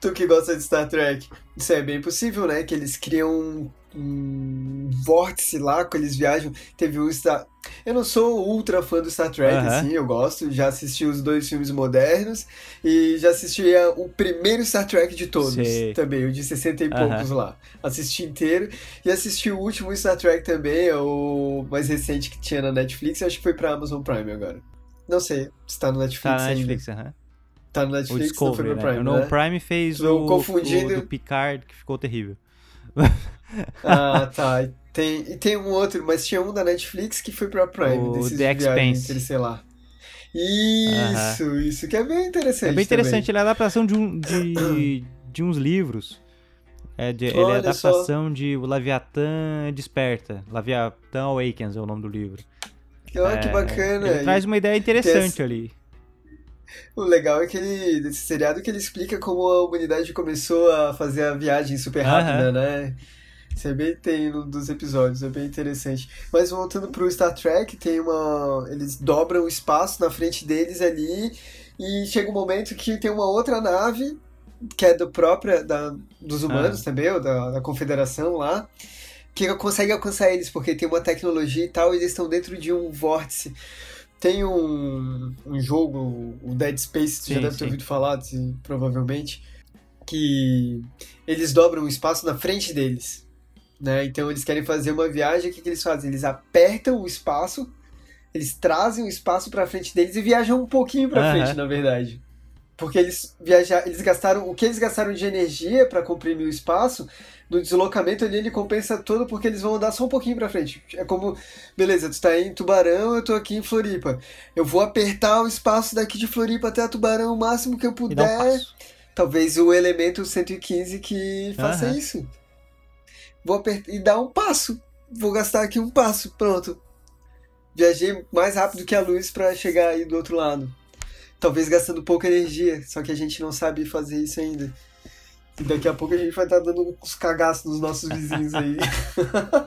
tu que gosta de Star Trek, isso é bem possível, né? Que eles criam um vórtice lá, quando eles viajam. Teve o Star... Eu não sou ultra fã do Star Trek, uhum. assim, eu gosto. Já assisti os dois filmes modernos e já assisti o primeiro Star Trek de todos Sei. também, o de 60 e uhum. poucos lá. Assisti inteiro e assisti o último Star Trek também, o mais recente que tinha na Netflix, acho que foi pra Amazon Prime agora. Não sei se tá no Netflix. Tá na Netflix, aham. Uhum. Tá no Netflix, o Discovery, não foi Prime, né? né? O Prime fez o, confundido. o do Picard, que ficou terrível. Ah, tá. Tem, e tem um outro, mas tinha um da Netflix que foi pra Prime. O desses The Expanse. sei lá. Isso, uh -huh. isso, que é bem interessante. É bem interessante, também. ele é a adaptação de, um, de, de uns livros. É de, ele é a adaptação só. de O Leviatã Desperta. Leviatã Awakens é o nome do livro. Olha é, que bacana. Ele traz uma ideia interessante ali. O legal é que ele, desse seriado que ele explica como a humanidade começou a fazer a viagem super rápida, né? Isso é bem tem um dos episódios, é bem interessante. Mas voltando pro Star Trek, tem uma. Eles dobram o espaço na frente deles ali. E chega um momento que tem uma outra nave, que é do própria, da, dos humanos ah. também, ou da, da confederação lá, que consegue alcançar eles, porque tem uma tecnologia e tal, e eles estão dentro de um vórtice. Tem um, um jogo, o Dead Space, você já deve ter ouvido falar, provavelmente, que eles dobram o espaço na frente deles. Né? Então eles querem fazer uma viagem, o que, que eles fazem? Eles apertam o espaço, eles trazem o espaço para frente deles e viajam um pouquinho para frente, na verdade. Porque eles viajar, eles gastaram o que eles gastaram de energia para comprimir o espaço, no deslocamento ali ele compensa todo porque eles vão andar só um pouquinho para frente. É como, beleza, tu tá em Tubarão, eu tô aqui em Floripa. Eu vou apertar o espaço daqui de Floripa até a Tubarão o máximo que eu puder. Um Talvez o elemento 115 que faça uhum. isso. Vou apertar e dar um passo. Vou gastar aqui um passo, pronto. Viajei mais rápido que a luz para chegar aí do outro lado talvez gastando pouca energia, só que a gente não sabe fazer isso ainda. E daqui a pouco a gente vai estar tá dando uns cagaços nos nossos vizinhos aí.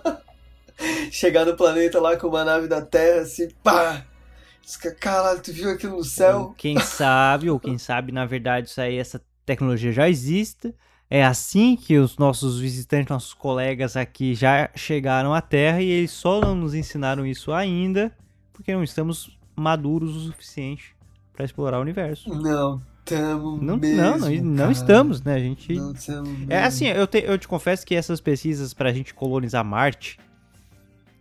Chegar no planeta lá com uma nave da Terra, assim, pá! Caralho, tu viu aquilo no céu? Quem sabe, ou quem sabe, na verdade, isso aí, essa tecnologia já existe. É assim que os nossos visitantes, nossos colegas aqui já chegaram à Terra e eles só não nos ensinaram isso ainda porque não estamos maduros o suficiente para explorar o universo. Não, estamos não, mesmo, não, não, não estamos, né? A gente. Não É assim, eu te, eu te confesso que essas pesquisas para a gente colonizar Marte,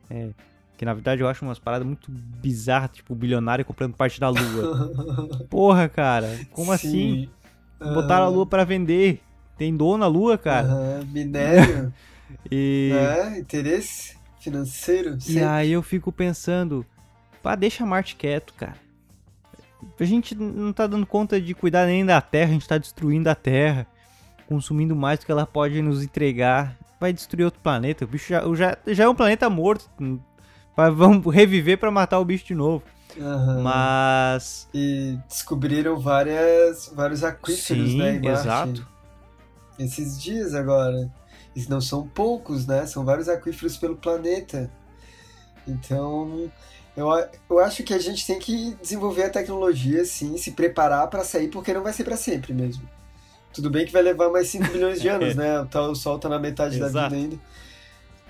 é, Que na verdade eu acho umas paradas muito bizarras, tipo o bilionário comprando parte da lua. Porra, cara, como Sim. assim? Uhum. Botaram a lua para vender. Tem dono na lua, cara. Uhum. Minério. e... É, interesse financeiro. Sempre. E aí eu fico pensando, pá, deixa Marte quieto, cara. A gente não tá dando conta de cuidar nem da Terra, a gente tá destruindo a Terra, consumindo mais do que ela pode nos entregar. Vai destruir outro planeta. O bicho já, já, já é um planeta morto. Vamos reviver para matar o bicho de novo. Uhum. Mas. E descobriram várias, vários aquíferos, Sim, né? Exato. Esses dias agora. E não são poucos, né? São vários aquíferos pelo planeta. Então, eu, eu acho que a gente tem que desenvolver a tecnologia, sim, se preparar para sair, porque não vai ser para sempre mesmo. Tudo bem que vai levar mais 5 milhões de anos, né? O sol tá na metade da vida ainda.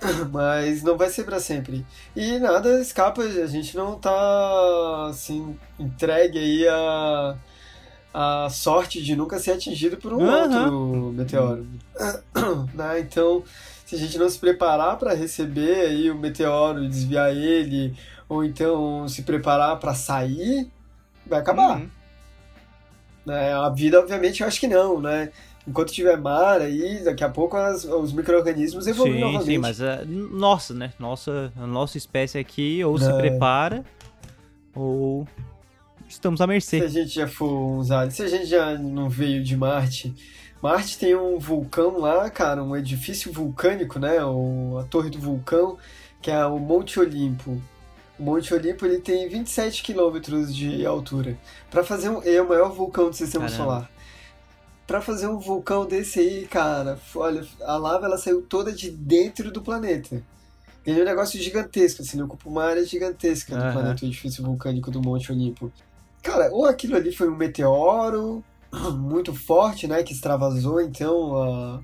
Mas não vai ser para sempre. E nada escapa, a gente não tá assim, entregue aí a, a sorte de nunca ser atingido por um uhum. outro meteoro. né? Então, se a gente não se preparar para receber aí o meteoro e desviar ele, ou então se preparar para sair, vai acabar. Uhum. Né? A vida, obviamente, eu acho que não, né? enquanto tiver mar aí, daqui a pouco as, os micro-organismos evoluem sim, novamente. Sim, mas uh, nossa, né? Nossa, a nossa espécie aqui ou se é. prepara ou estamos à mercê. Se a gente já for aliens, se a gente já não veio de Marte, Marte tem um vulcão lá, cara, um edifício vulcânico, né? O, a Torre do Vulcão, que é o Monte Olimpo. O Monte Olimpo ele tem 27 quilômetros de altura. Para fazer um, é o maior vulcão do sistema Caramba. solar para fazer um vulcão desse aí, cara, olha, a lava ela saiu toda de dentro do planeta. Ele é um negócio gigantesco, assim, ele ocupa uma área gigantesca do uhum. planeta, o edifício vulcânico do Monte Olimpo. Cara, ou aquilo ali foi um meteoro muito forte, né, que extravasou, então, a,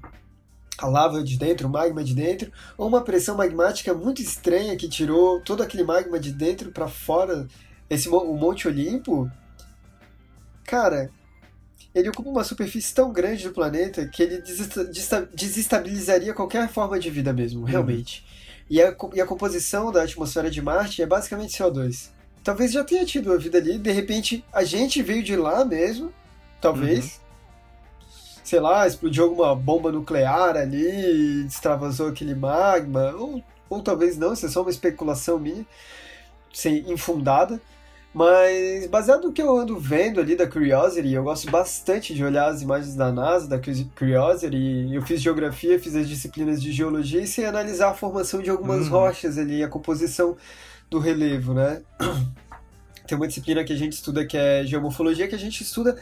a lava de dentro, o magma de dentro, ou uma pressão magmática muito estranha que tirou todo aquele magma de dentro para fora. Esse, o Monte Olimpo, cara, ele ocupa uma superfície tão grande do planeta que ele desestabilizaria qualquer forma de vida mesmo, uhum. realmente. Uhum. E, a, e a composição da atmosfera de Marte é basicamente CO2. Talvez já tenha tido a vida ali, de repente a gente veio de lá mesmo, talvez. Uhum. Sei lá, explodiu alguma bomba nuclear ali, extravasou aquele magma, ou, ou talvez não, isso é só uma especulação minha, sem infundada. Mas baseado no que eu ando vendo ali da Curiosity, eu gosto bastante de olhar as imagens da NASA, da Curiosity. Eu fiz geografia, fiz as disciplinas de geologia e sei analisar a formação de algumas uhum. rochas ali, a composição do relevo, né? Tem uma disciplina que a gente estuda que é geomorfologia, que a gente estuda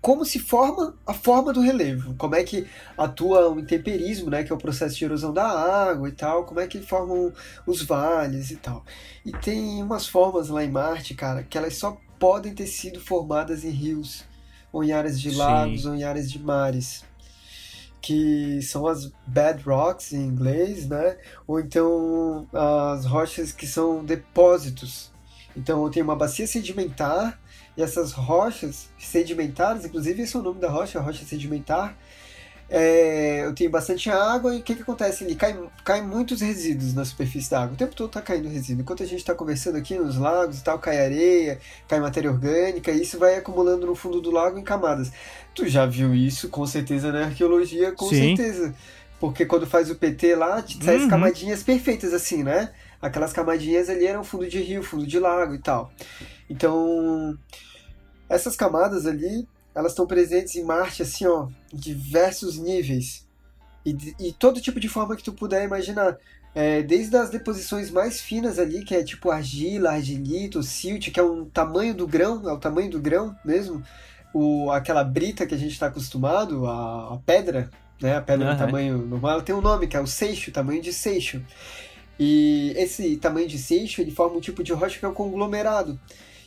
como se forma a forma do relevo, como é que atua o intemperismo, né, que é o processo de erosão da água e tal, como é que formam os vales e tal. E tem umas formas lá em Marte, cara, que elas só podem ter sido formadas em rios, ou em áreas de lagos, Sim. ou em áreas de mares. Que são as bedrocks em inglês, né? Ou então as rochas que são depósitos. Então tem uma bacia sedimentar e essas rochas sedimentares, inclusive esse é o nome da rocha, rocha sedimentar, é, eu tenho bastante água e o que, que acontece ali? Cai, cai muitos resíduos na superfície da água. O tempo todo está caindo resíduo. Enquanto a gente está conversando aqui nos lagos e tal, cai areia, cai matéria orgânica, e isso vai acumulando no fundo do lago em camadas. Tu já viu isso com certeza na arqueologia, com Sim. certeza. Porque quando faz o PT lá, sai uhum. as camadinhas perfeitas assim, né? Aquelas camadinhas ali eram fundo de rio, fundo de lago e tal. Então, essas camadas ali, elas estão presentes em Marte, assim, ó, em diversos níveis. E, e todo tipo de forma que tu puder imaginar. É, desde as deposições mais finas ali, que é tipo argila, argilito, silt, que é um tamanho do grão, é o tamanho do grão mesmo. O, aquela brita que a gente está acostumado, a, a, pedra, né? A pedra uhum. do tamanho normal, tem um nome, que é o seixo, tamanho de seixo. E esse tamanho de seixo, ele forma um tipo de rocha que é o conglomerado.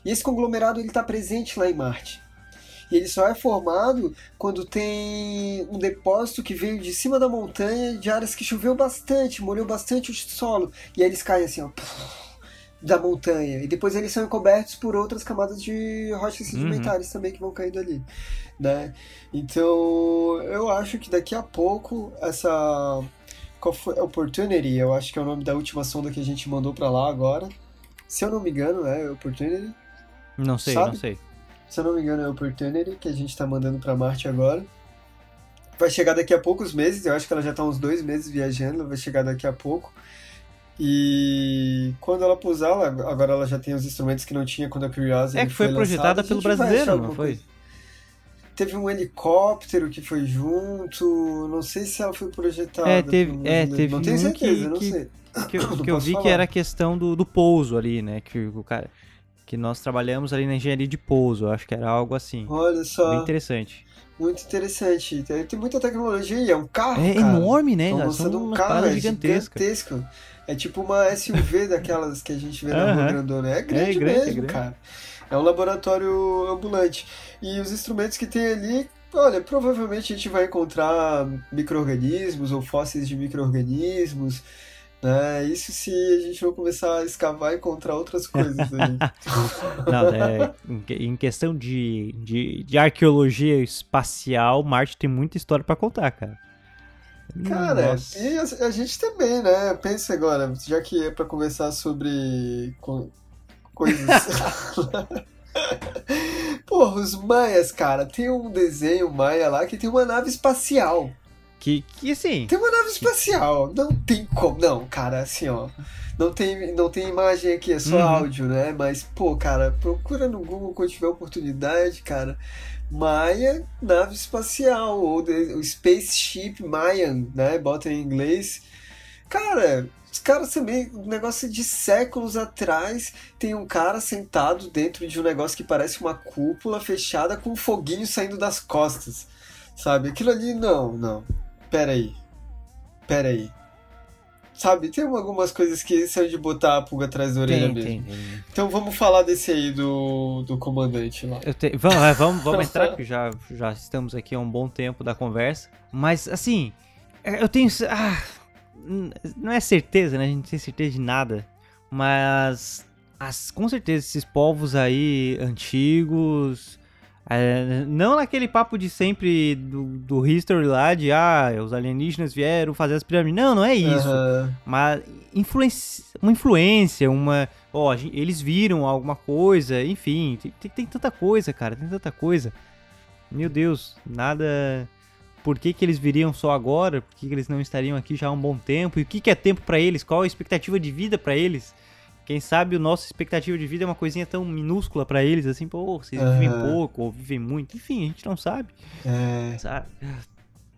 E esse conglomerado ele está presente lá em Marte. E ele só é formado quando tem um depósito que veio de cima da montanha, de áreas que choveu bastante, molhou bastante o solo. E aí eles caem assim, ó, da montanha. E depois eles são encobertos por outras camadas de rochas sedimentares uhum. também que vão caindo ali. Né? Então, eu acho que daqui a pouco essa qual foi? Opportunity, eu acho que é o nome da última sonda que a gente mandou para lá agora. Se eu não me engano, é Opportunity. Não sei, Sabe? não sei. Se eu não me engano, é Opportunity que a gente tá mandando para Marte agora. Vai chegar daqui a poucos meses, eu acho que ela já tá uns dois meses viajando, vai chegar daqui a pouco. E quando ela pousar, agora ela já tem os instrumentos que não tinha quando a Curiosity É que foi, foi projetada lançada, pelo brasileiro, não foi? Coisa. Teve um helicóptero que foi junto, não sei se ela foi projetada. É, teve, é, teve não tenho certeza, que, não que, sei. Que, eu, que eu vi falar. que era a questão do, do pouso ali, né? Que o cara que nós trabalhamos ali na engenharia de pouso, acho que era algo assim. Olha só. Bem interessante. Muito interessante. Tem, muita tecnologia e é um carro. É cara. enorme, né? Estão lançando um carro é gigantesco. gigantesco. É tipo uma SUV daquelas que a gente vê na rua grandona. É grande, é grande mesmo, é grande. cara. É um laboratório ambulante. E os instrumentos que tem ali, olha, provavelmente a gente vai encontrar micro-organismos ou fósseis de micro-organismos. Né? Isso se a gente não começar a escavar e encontrar outras coisas aí. não, é, em questão de, de, de arqueologia espacial, Marte tem muita história para contar, cara. Cara, Nossa. e a, a, gente também, né? Pensa agora, já que é para conversar sobre co coisas. Porra, os maias, cara, tem um desenho maia lá que tem uma nave espacial. Que, que assim. Tem uma nave espacial. Não tem como. Não, cara, assim, ó. Não tem, não tem imagem aqui, é só uhum. áudio, né? Mas, pô, cara, procura no Google quando tiver oportunidade, cara. Maia, nave espacial, ou the, o Spaceship Mayan, né? Bota em inglês. Cara, os caras também, um negócio de séculos atrás, tem um cara sentado dentro de um negócio que parece uma cúpula fechada com um foguinho saindo das costas. Sabe? Aquilo ali, não, não. Pera aí. Pera aí. Sabe, tem algumas coisas que são de botar a pulga atrás da orelha tem, mesmo. Tem, tem. Então vamos falar desse aí do, do comandante lá. Te... Vamos, é, vamos, vamos entrar, que já, já estamos aqui há um bom tempo da conversa. Mas, assim, é, eu tenho. Ah, não é certeza, né? A gente não tem certeza de nada. Mas, as, com certeza, esses povos aí antigos é, não naquele papo de sempre do, do history lá de ah, os alienígenas vieram fazer as pirâmides. Não, não é isso. Uhum. Mas influência, uma influência, uma. Ó, eles viram alguma coisa, enfim. Tem, tem, tem, tanta coisa, cara, tem tanta coisa. Meu Deus, nada. Por que, que eles viriam só agora? Por que, que eles não estariam aqui já há um bom tempo? E o que, que é tempo para eles? Qual a expectativa de vida para eles? Quem sabe o nosso expectativa de vida é uma coisinha tão minúscula para eles, assim, pô, vocês uhum. vivem pouco ou vivem muito. Enfim, a gente não sabe. É. Sabe?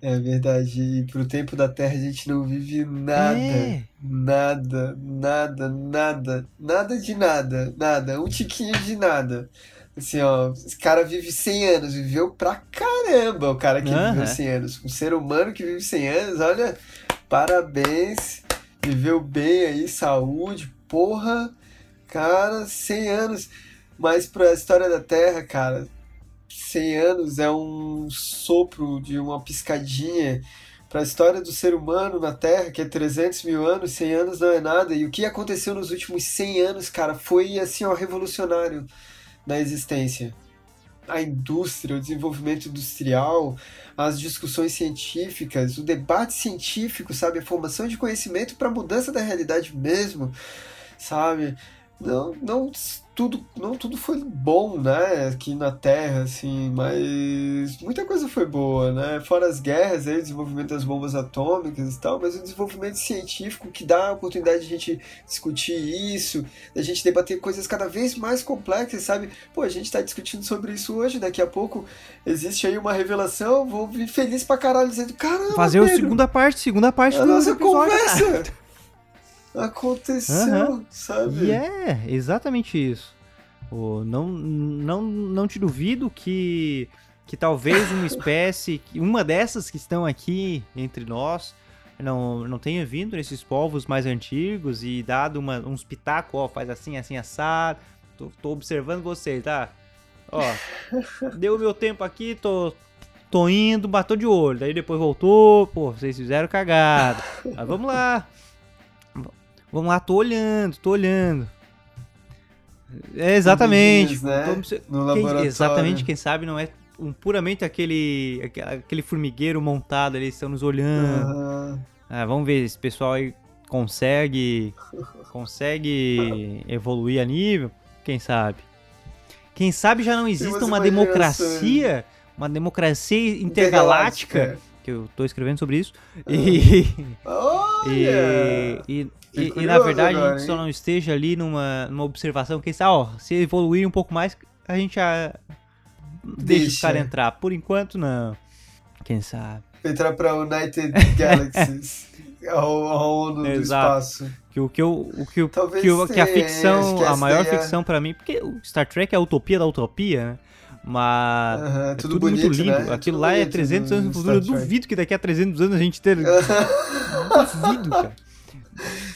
É verdade. E pro tempo da Terra a gente não vive nada. É. Nada, nada, nada. Nada de nada. Nada. Um tiquinho de nada. Assim, ó, esse cara vive 100 anos, viveu pra caramba o cara que uhum. viveu 100 anos. Um ser humano que vive 100 anos, olha, parabéns, viveu bem aí, saúde, porra, cara, 100 anos. Mas pra história da Terra, cara, 100 anos é um sopro de uma piscadinha. Para a história do ser humano na Terra, que é 300 mil anos, 100 anos não é nada. E o que aconteceu nos últimos 100 anos, cara, foi assim, ó, revolucionário na existência. A indústria, o desenvolvimento industrial, as discussões científicas, o debate científico, sabe? A formação de conhecimento para a mudança da realidade mesmo sabe? Não, não tudo, não tudo foi bom, né, aqui na Terra, assim, mas muita coisa foi boa, né? Fora as guerras, aí, o desenvolvimento das bombas atômicas e tal, mas o desenvolvimento científico que dá a oportunidade de a gente discutir isso, da gente debater coisas cada vez mais complexas, sabe? Pô, a gente tá discutindo sobre isso hoje, daqui a pouco existe aí uma revelação, vou vir feliz pra caralho dizendo, caramba, Fazer a segunda parte, segunda parte a nossa conversa! aconteceu, uhum. sabe? E é exatamente isso. Oh, não, não, não te duvido que, que talvez uma espécie, uma dessas que estão aqui entre nós, não, não tenha vindo nesses povos mais antigos e dado uma, uns pitacos, ó, faz assim, assim, assado. Tô, tô observando vocês, tá? Ó, deu meu tempo aqui, tô, tô indo, bateu de olho. Daí depois voltou, pô, vocês fizeram cagada. Mas vamos lá. Vamos lá, tô olhando, tô olhando. É, exatamente. né? quem, exatamente, quem sabe não é um puramente aquele, aquele formigueiro montado, eles estão nos olhando. Uhum. Ah, vamos ver se esse pessoal aí consegue, consegue evoluir a nível, quem sabe. Quem sabe já não existe uma democracia, uma democracia intergaláctica, intergaláctica, que eu tô escrevendo sobre isso, e, e, e, e, e, na verdade agora, a gente só não esteja ali numa, numa observação, quem sabe, ó, se evoluir um pouco mais, a gente já deixa, deixa o cara entrar. Por enquanto, não. Quem sabe. Entrar pra United Galaxies. a ONU do espaço. Que o que, eu, o que, o, que, o, que a ficção, que a maior é... ficção para mim, porque o Star Trek é a utopia da utopia, né? Mas uh -huh, é tudo, bonito, muito lindo. Né? Aquilo tudo lá é 300 anos no futuro. Eu duvido que daqui a 300 anos a gente ter. duvido, cara.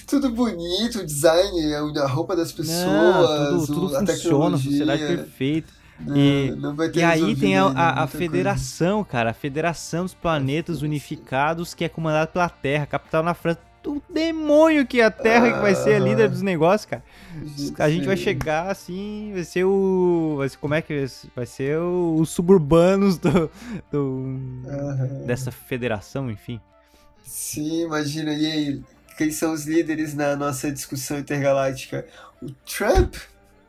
Tudo bonito, o design, a roupa das pessoas, Não, tudo, tudo a funciona, a sociedade perfeita. E, e aí tem a, a, a federação, coisa. cara, a Federação dos Planetas Unificados, que é comandada pela Terra, capital na França. O demônio que é a Terra ah, que vai ser a líder dos negócios, cara. A gente vai chegar assim, vai ser o. Vai ser, como é que vai ser o, os suburbanos do, do dessa federação, enfim. Sim, imagina. E aí, quem são os líderes na nossa discussão intergaláctica? O Trump?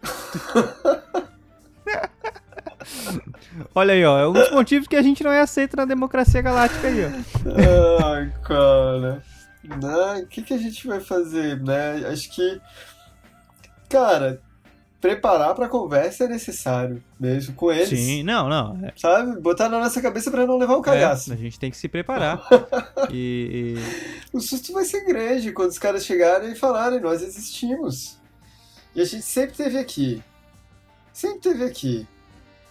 Olha aí, ó. É um dos motivos que a gente não é aceito na democracia galáctica aí, ó. Ai, cara. Né? O que, que a gente vai fazer, né? Acho que. Cara, preparar pra conversa é necessário mesmo com eles. Sim, não, não. É... Sabe? Botar na nossa cabeça pra não levar um cagaço. É, a gente tem que se preparar. e, e, O susto vai ser grande quando os caras chegarem e falarem: nós existimos. E a gente sempre teve aqui. Sempre teve aqui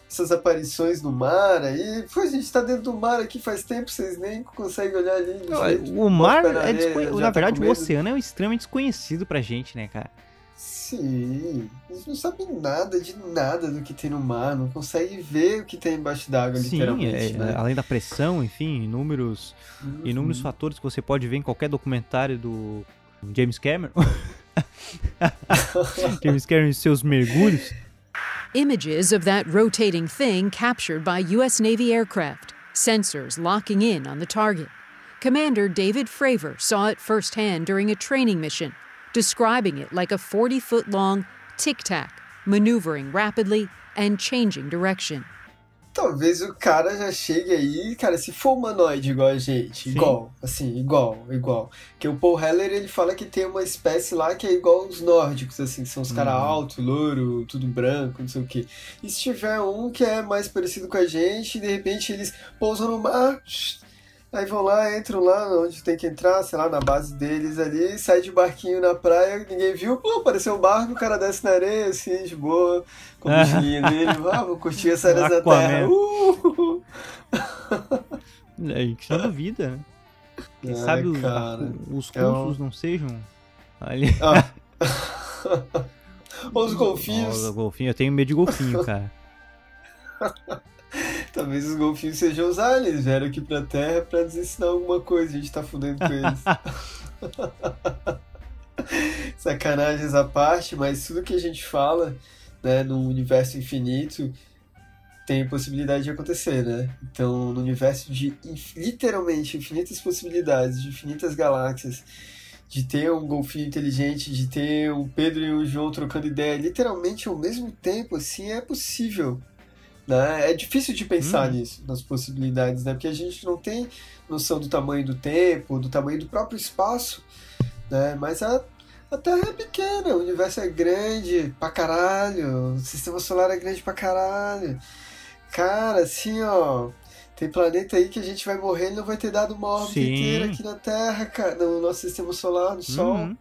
essas aparições no mar aí. Pô, a gente tá dentro do mar aqui faz tempo, vocês nem conseguem olhar ali. Não, o mar é desconhecido. Na tá verdade, o oceano é um extremamente desconhecido pra gente, né, cara? Sim, eles não sabem nada de nada do que tem no mar, não conseguem ver o que tem embaixo d'água, literalmente. É, né? além da pressão, enfim, inúmeros, uhum. inúmeros fatores que você pode ver em qualquer documentário do James Cameron. James Cameron e seus mergulhos. Images of that rotating thing captured by U.S. Navy aircraft, sensors locking in on the target. Commander David Fravor saw it firsthand during a training mission, describing it like a 40 foot long tic tac, maneuvering rapidly and changing direction. Talvez o cara já chegue aí, cara, se for humanoide igual a gente, Sim. igual, assim, igual, igual. Que o Paul Heller, ele fala que tem uma espécie lá que é igual os nórdicos, assim, que são os caras uhum. altos, louro, tudo branco, não sei o quê. E se tiver um que é mais parecido com a gente, de repente eles pousam no mar, Aí vão lá, entram lá onde tem que entrar, sei lá, na base deles ali, sai de barquinho na praia, ninguém viu, pô, apareceu um barco, o cara desce na areia, assim, de boa, com o mochilinha dele, ah, vou curtir as áreas da terra. Uh! É, questão da vida, né? Quem sabe os, os é cursos não sejam ali. Ah. os golfinhos. Os golfinhos, eu tenho medo de golfinho, cara. Talvez os golfinhos sejam os aliens, vieram aqui pra Terra pra nos ensinar alguma coisa, a gente tá fudendo com eles. Sacanagens à parte, mas tudo que a gente fala, né, no universo infinito, tem possibilidade de acontecer, né? Então, no universo de literalmente infinitas possibilidades, de infinitas galáxias, de ter um golfinho inteligente, de ter um Pedro e um João trocando ideia, literalmente ao mesmo tempo, assim, é possível. Né? É difícil de pensar hum. nisso, nas possibilidades, né? Porque a gente não tem noção do tamanho do tempo, do tamanho do próprio espaço, né? Mas a, a Terra é pequena, o universo é grande pra caralho, o sistema solar é grande pra caralho. Cara, assim, ó, tem planeta aí que a gente vai morrer e não vai ter dado uma órbita Sim. inteira aqui na Terra, cara, no nosso sistema solar, no Sol. Uhum.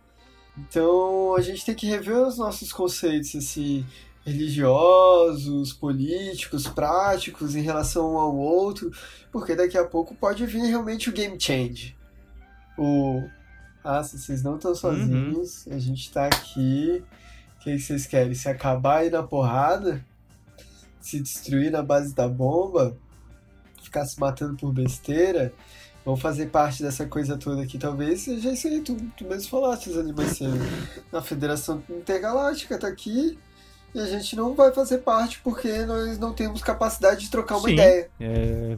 Então a gente tem que rever os nossos conceitos, assim religiosos, políticos, práticos em relação um ao outro, porque daqui a pouco pode vir realmente o game change. O ah, se vocês não estão sozinhos, uhum. a gente está aqui. O que vocês querem? Se acabar aí na porrada? Se destruir na base da bomba? Ficar se matando por besteira? Vão fazer parte dessa coisa toda aqui, talvez seja isso aí, tu, tu mesmo falaste ali mais cedo. A Federação Intergaláctica tá aqui, e a gente não vai fazer parte porque nós não temos capacidade de trocar uma Sim, ideia. É,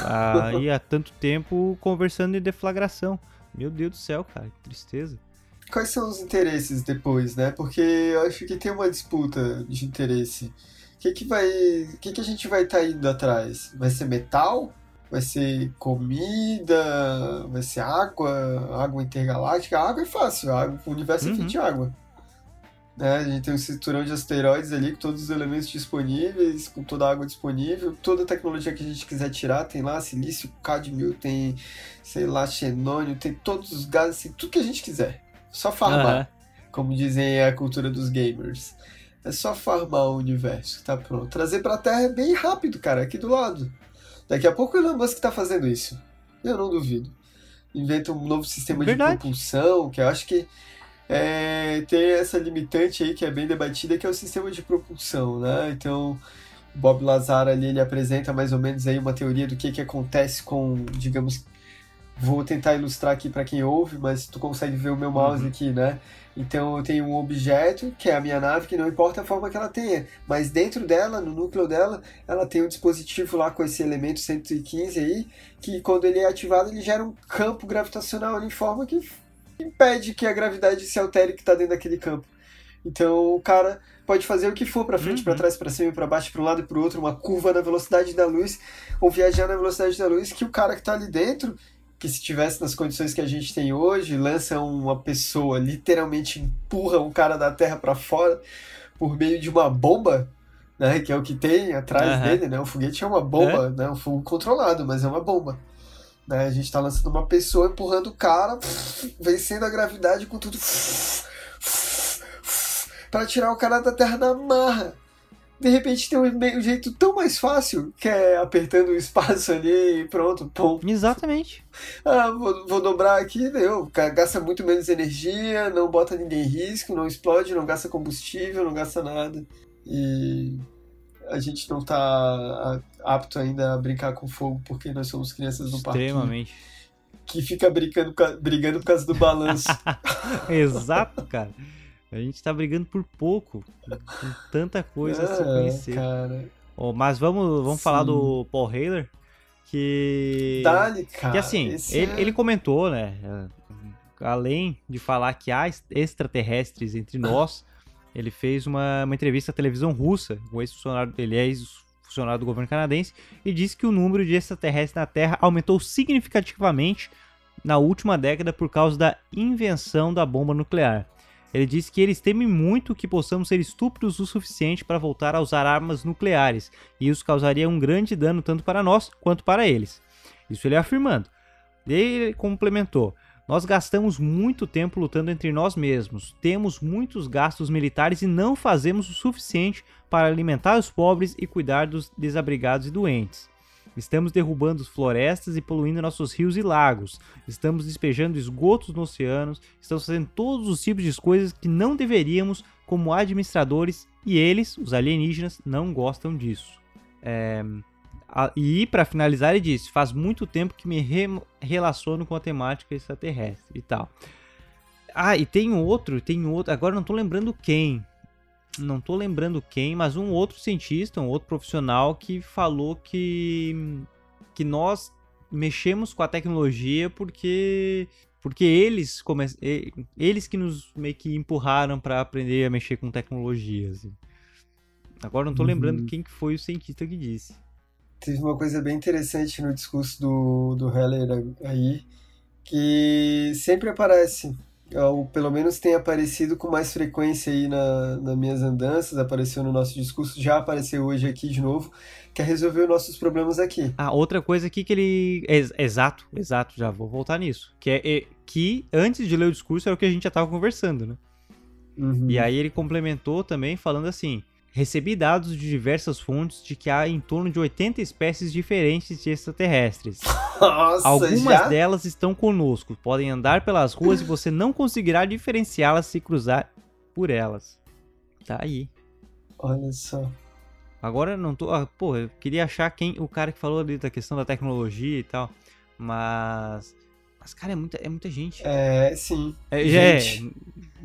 aí há tanto tempo conversando em deflagração. Meu Deus do céu, cara, que tristeza. Quais são os interesses depois, né? Porque eu acho que tem uma disputa de interesse. O que, que vai. O que, que a gente vai estar tá indo atrás? Vai ser metal? Vai ser comida? Vai ser água? Água intergaláctica? A água é fácil, água, o universo uhum. é feito de água. Né? A gente tem um cinturão de asteroides ali com todos os elementos disponíveis, com toda a água disponível, toda a tecnologia que a gente quiser tirar, tem lá silício, cadmio, tem, sei lá, xenônio, tem todos os gases, assim, tudo que a gente quiser. Só farmar, uhum. como dizem a cultura dos gamers. É só farmar o universo, tá pronto. Trazer pra Terra é bem rápido, cara, aqui do lado. Daqui a pouco o Elon Musk tá fazendo isso. Eu não duvido. Inventa um novo sistema Verdade. de propulsão, que eu acho que é, tem essa limitante aí que é bem debatida, que é o sistema de propulsão, né? Então, Bob Lazar ali, ele apresenta mais ou menos aí uma teoria do que, que acontece com, digamos, vou tentar ilustrar aqui para quem ouve, mas tu consegue ver o meu mouse uhum. aqui, né? Então eu tenho um objeto, que é a minha nave, que não importa a forma que ela tenha, mas dentro dela, no núcleo dela, ela tem um dispositivo lá com esse elemento 115 aí, que quando ele é ativado, ele gera um campo gravitacional ali em forma que impede que a gravidade se altere que está dentro daquele campo. Então o cara pode fazer o que for para frente, uhum. para trás, para cima, para baixo, para um lado e para o outro, uma curva na velocidade da luz ou viajar na velocidade da luz que o cara que está ali dentro, que se tivesse nas condições que a gente tem hoje, lança uma pessoa, literalmente empurra um cara da Terra para fora por meio de uma bomba, né, que é o que tem atrás uhum. dele, né? O foguete é uma bomba, é. né, um fogo controlado, mas é uma bomba. Né? A gente está lançando uma pessoa empurrando o cara, vencendo a gravidade com tudo. para tirar o cara da terra na marra. De repente tem um, jeito tão mais fácil, que é apertando o espaço ali e pronto, pum. Exatamente. Ah, vou, vou dobrar aqui, deu. Gasta muito menos energia, não bota ninguém em risco, não explode, não gasta combustível, não gasta nada. E a gente não tá apto ainda a brincar com fogo porque nós somos crianças no parque. Extremamente. Que fica brigando, brigando por causa do balanço. Exato, cara. A gente tá brigando por pouco, com tanta coisa a se conhecer. Cara. Oh, mas vamos, vamos falar do Paul Haler, que... Dale, cara. Que assim, ele, é... ele comentou, né, além de falar que há extraterrestres entre nós, ele fez uma, uma entrevista à televisão russa, o ex-funcionário, ele é ex-funcionário do governo canadense, e disse que o número de extraterrestres na Terra aumentou significativamente na última década por causa da invenção da bomba nuclear. Ele disse que eles temem muito que possamos ser estúpidos o suficiente para voltar a usar armas nucleares, e isso causaria um grande dano tanto para nós quanto para eles. Isso ele afirmando. Ele complementou: nós gastamos muito tempo lutando entre nós mesmos, temos muitos gastos militares e não fazemos o suficiente para alimentar os pobres e cuidar dos desabrigados e doentes. Estamos derrubando florestas e poluindo nossos rios e lagos. Estamos despejando esgotos nos oceanos. Estamos fazendo todos os tipos de coisas que não deveríamos como administradores e eles, os alienígenas, não gostam disso. É, e para finalizar, ele disse: faz muito tempo que me re relaciono com a temática extraterrestre e tal. Ah, e tem outro, tem outro. Agora não tô lembrando quem. Não tô lembrando quem, mas um outro cientista, um outro profissional que falou que que nós mexemos com a tecnologia porque porque eles come... eles que nos meio que empurraram para aprender a mexer com tecnologias. Assim. Agora não tô uhum. lembrando quem que foi o cientista que disse teve uma coisa bem interessante no discurso do, do Heller aí, que sempre aparece, ou pelo menos tem aparecido com mais frequência aí na, nas minhas andanças, apareceu no nosso discurso, já apareceu hoje aqui de novo, que é resolver os nossos problemas aqui. Ah, outra coisa aqui que ele... exato, exato, já vou voltar nisso. Que é, é que antes de ler o discurso era o que a gente já estava conversando, né? Uhum. E aí ele complementou também falando assim: Recebi dados de diversas fontes de que há em torno de 80 espécies diferentes de extraterrestres. Nossa, Algumas já? delas estão conosco, podem andar pelas ruas e você não conseguirá diferenciá-las se cruzar por elas. Tá aí. Olha só. Agora não tô. Ah, pô, eu queria achar quem. O cara que falou ali da questão da tecnologia e tal. Mas. Mas, cara, é muita, é muita gente. É, sim. É, é,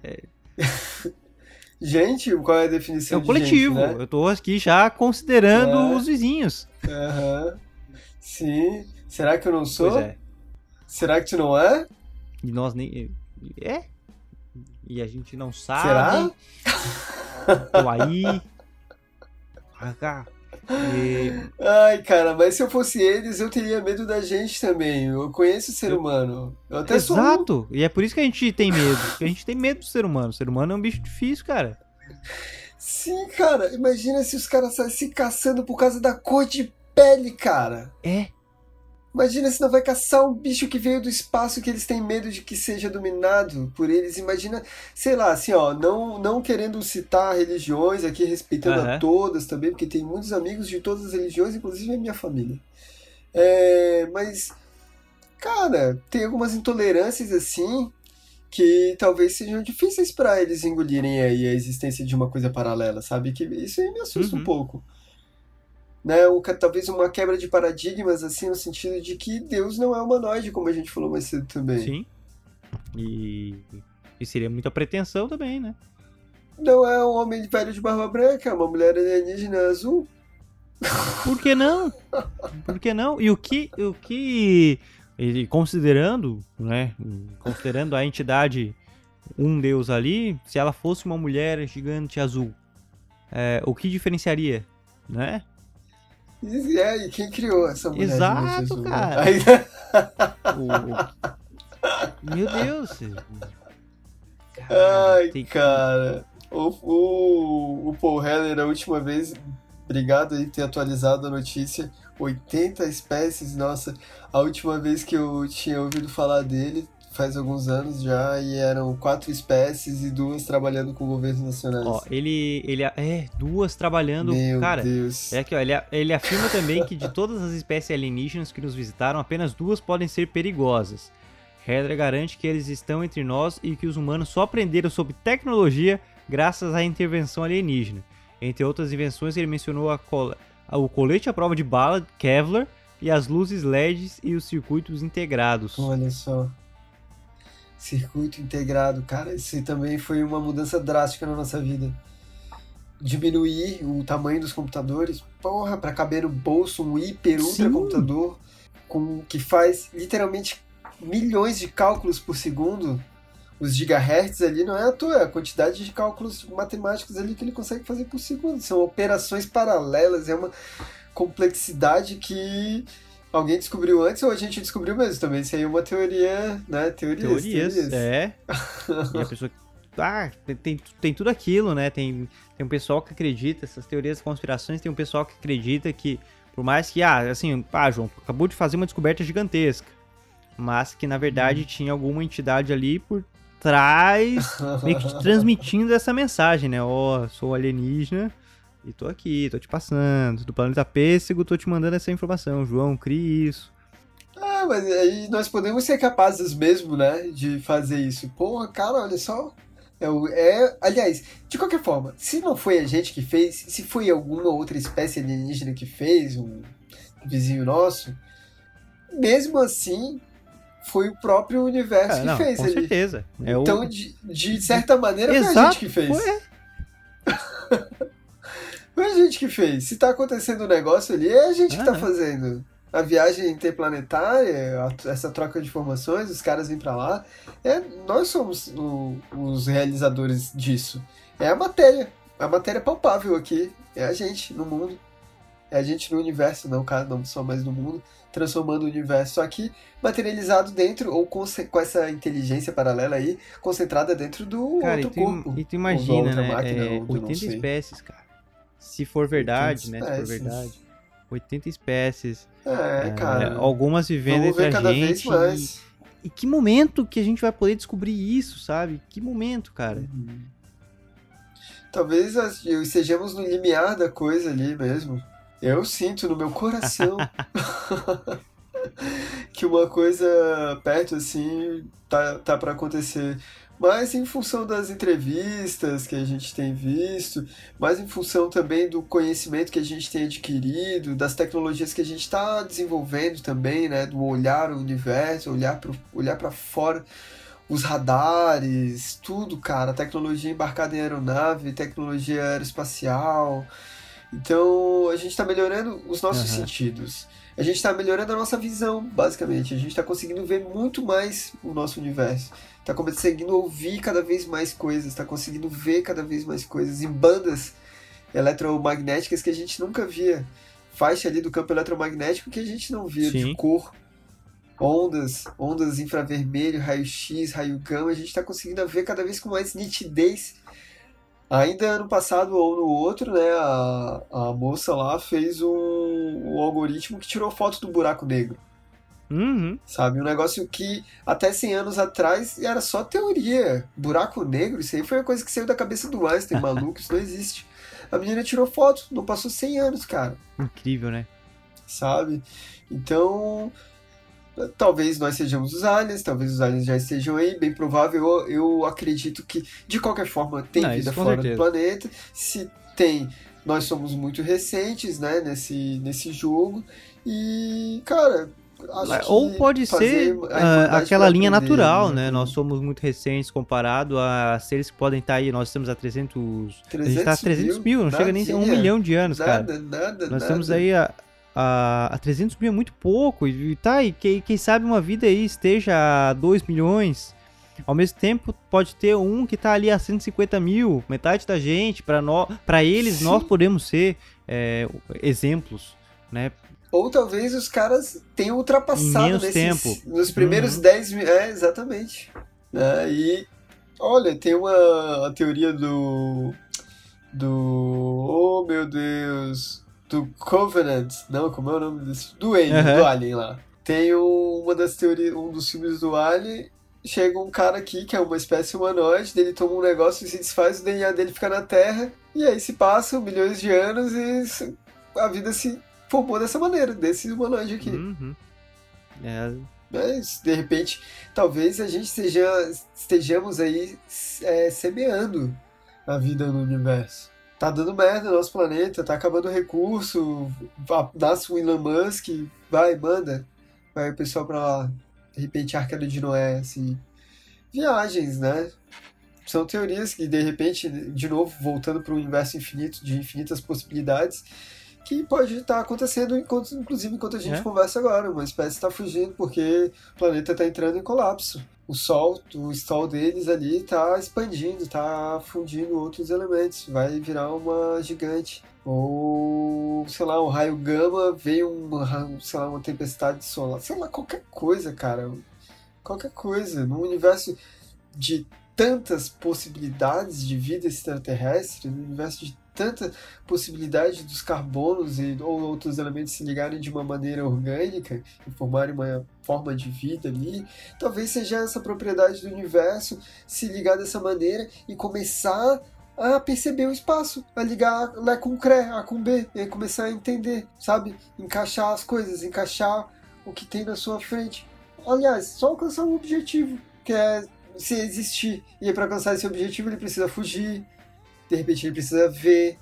é Gente, qual é a definição é o coletivo. Gente, né? Eu tô aqui já considerando é. os vizinhos. Aham. Uhum. Sim. Será que eu não sou? Pois é. Será que tu não é? E nós nem. É? E a gente não sabe. Será? Tô aí. E... Ai, cara, mas se eu fosse eles, eu teria medo da gente também. Eu conheço o ser humano. Eu até Exato. Sou... E é por isso que a gente tem medo. a gente tem medo do ser humano. O ser humano é um bicho difícil, cara. Sim, cara. Imagina se os caras saem se caçando por causa da cor de pele, cara. É. Imagina se não vai caçar um bicho que veio do espaço que eles têm medo de que seja dominado por eles. Imagina, sei lá, assim, ó, não, não querendo citar religiões aqui, respeitando uhum. a todas também, porque tem muitos amigos de todas as religiões, inclusive a minha família. É, mas, cara, tem algumas intolerâncias assim que talvez sejam difíceis para eles engolirem aí a existência de uma coisa paralela, sabe? Que isso aí me assusta uhum. um pouco né, o, talvez uma quebra de paradigmas, assim, no sentido de que Deus não é humanoide, como a gente falou mais cedo também. Sim. E, e seria muita pretensão também, né? Não é um homem velho de barba branca, é uma mulher alienígena azul. Por que não? Por que não? E o que, o que ele considerando, né, considerando a entidade um deus ali, se ela fosse uma mulher gigante azul, é, o que diferenciaria, né? E, é, e quem criou essa mulher? Exato, cara. Aí... o... Meu Deus. Cara, Ai, tem... cara. O, o, o Paul Heller, a última vez, obrigado aí por ter atualizado a notícia. 80 espécies, nossa, a última vez que eu tinha ouvido falar dele faz alguns anos já e eram quatro espécies e duas trabalhando com governos nacionais. Ó, ele, ele é duas trabalhando, Meu cara. Deus. É que ó, ele, ele afirma também que de todas as espécies alienígenas que nos visitaram, apenas duas podem ser perigosas. Hedra garante que eles estão entre nós e que os humanos só aprenderam sobre tecnologia graças à intervenção alienígena. Entre outras invenções, ele mencionou a col o colete à prova de bala Kevlar e as luzes LEDs e os circuitos integrados. Olha só. Circuito integrado, cara, isso também foi uma mudança drástica na nossa vida. Diminuir o tamanho dos computadores, porra, para caber no bolso um hiper ultra computador com que faz literalmente milhões de cálculos por segundo. Os gigahertz ali não é à toa, é a quantidade de cálculos matemáticos ali que ele consegue fazer por segundo. São operações paralelas, é uma complexidade que alguém descobriu antes ou a gente descobriu mesmo também? Isso aí é uma teoria, né? Teorias. Teorias, teorias. é. e a pessoa. Ah, tem, tem tudo aquilo, né? Tem, tem um pessoal que acredita, essas teorias de conspirações, tem um pessoal que acredita que, por mais que, ah, assim, ah, João, acabou de fazer uma descoberta gigantesca, mas que na verdade hum. tinha alguma entidade ali por trás, meio que transmitindo essa mensagem, né? Ó, oh, sou alienígena e tô aqui, tô te passando. Do planeta Pêssego, tô te mandando essa informação. João, crie isso. Ah, mas aí nós podemos ser capazes mesmo, né? De fazer isso. Porra, cara, olha só. É, é, aliás, de qualquer forma, se não foi a gente que fez, se foi alguma outra espécie alienígena que fez, um vizinho nosso, mesmo assim, foi o próprio universo é, que não, fez com ali. certeza. É então, o... de, de certa maneira, Exato, foi a gente que fez. Foi. Foi a gente que fez. Se tá acontecendo um negócio ali, é a gente ah, que tá é. fazendo. A viagem interplanetária, essa troca de informações, os caras vêm para lá. É, nós somos o, os realizadores disso. É a matéria. A matéria palpável aqui. É a gente no mundo. É a gente no universo, não, cara, não só mais no mundo, transformando o universo. Que materializado dentro, ou com, com essa inteligência paralela aí, concentrada dentro do cara, outro e tu, corpo. E tu imagina, né? Máquina, é, 80 espécies, cara. Se for verdade, né? Se for verdade. 80 espécies. É, é cara. Algumas vivendo Vamos entre a cada gente. Vez mais. E, e, que momento que a gente vai poder descobrir isso, sabe? Que momento, cara. Uhum. Talvez estejamos no limiar da coisa ali mesmo. Eu sinto no meu coração que uma coisa perto assim tá, tá para acontecer mas em função das entrevistas que a gente tem visto, mas em função também do conhecimento que a gente tem adquirido, das tecnologias que a gente está desenvolvendo também, né, do olhar o universo, olhar para olhar para fora, os radares, tudo, cara, tecnologia embarcada em aeronave, tecnologia aeroespacial. Então a gente está melhorando os nossos uhum. sentidos. A gente está melhorando a nossa visão, basicamente. A gente está conseguindo ver muito mais o nosso universo. Está conseguindo ouvir cada vez mais coisas, está conseguindo ver cada vez mais coisas em bandas eletromagnéticas que a gente nunca via. Faixa ali do campo eletromagnético que a gente não via, Sim. de cor ondas, ondas infravermelho, raio-x, raio gama, a gente está conseguindo ver cada vez com mais nitidez. Ainda ano passado ou no outro, né, a, a moça lá fez um, um algoritmo que tirou foto do buraco negro. Uhum. Sabe? Um negócio que até 100 anos atrás era só teoria. Buraco negro, isso aí foi uma coisa que saiu da cabeça do Einstein, maluco, isso não existe. A menina tirou foto, não passou 100 anos, cara. Incrível, né? Sabe? Então, Talvez nós sejamos os aliens, talvez os aliens já estejam aí, bem provável. Eu, eu acredito que, de qualquer forma, tem Não, vida fora certeza. do planeta. Se tem, nós somos muito recentes, né, nesse, nesse jogo. E, cara, ou pode ser uh, aquela linha natural, né? Nós somos muito recentes comparado a seres que podem estar aí. Nós estamos a 300. 300 a gente está a 300 mil, mil não chega nem a um milhão de anos, nada, cara. Nada, nada, Nós estamos aí a, a, a 300 mil é muito pouco. E tá, e quem, quem sabe uma vida aí esteja a 2 milhões. Ao mesmo tempo, pode ter um que tá ali a 150 mil, metade da gente. Para nós, para eles, Sim. nós podemos ser é, exemplos, né? Ou talvez os caras tenham ultrapassado nesses, tempo. nos primeiros uhum. 10 mil. É, exatamente. É, e olha, tem uma, uma teoria do. Do. Oh meu Deus! Do Covenant, não, como é o nome desse? Do Alien, uhum. do Alien lá. Tem uma das teorias, um dos filmes do Alien, chega um cara aqui que é uma espécie humanoide, ele toma um negócio e se desfaz, o DNA dele fica na Terra, e aí se passam milhões de anos e a vida se formou dessa maneira, desse humanoide aqui. Uhum. É. Mas, de repente, talvez a gente esteja, estejamos aí é, semeando a vida no universo tá dando merda no nosso planeta, tá acabando o recurso, nasce o Elon Musk, vai, manda, vai o pessoal pra lá. De repente, Arca de Noé, assim. Viagens, né? São teorias que, de repente, de novo, voltando para o universo infinito, de infinitas possibilidades, que pode estar acontecendo, enquanto, inclusive enquanto a gente é? conversa agora. Uma espécie está fugindo porque o planeta está entrando em colapso o sol, o sol deles ali está expandindo, está fundindo outros elementos, vai virar uma gigante. Ou, sei lá, um raio gama veio uma, sei lá, uma tempestade solar, sei lá, qualquer coisa, cara. Qualquer coisa. Num universo de tantas possibilidades de vida extraterrestre, num universo de tanta possibilidade dos carbonos e, ou outros elementos se ligarem de uma maneira orgânica e formarem uma forma de vida ali, talvez seja essa propriedade do universo se ligar dessa maneira e começar a perceber o espaço, a ligar Lá com Cré, A com B, e começar a entender, sabe? Encaixar as coisas, encaixar o que tem na sua frente. Aliás, só alcançar um objetivo, que é se existir. E para alcançar esse objetivo ele precisa fugir, de repente ele precisa ver,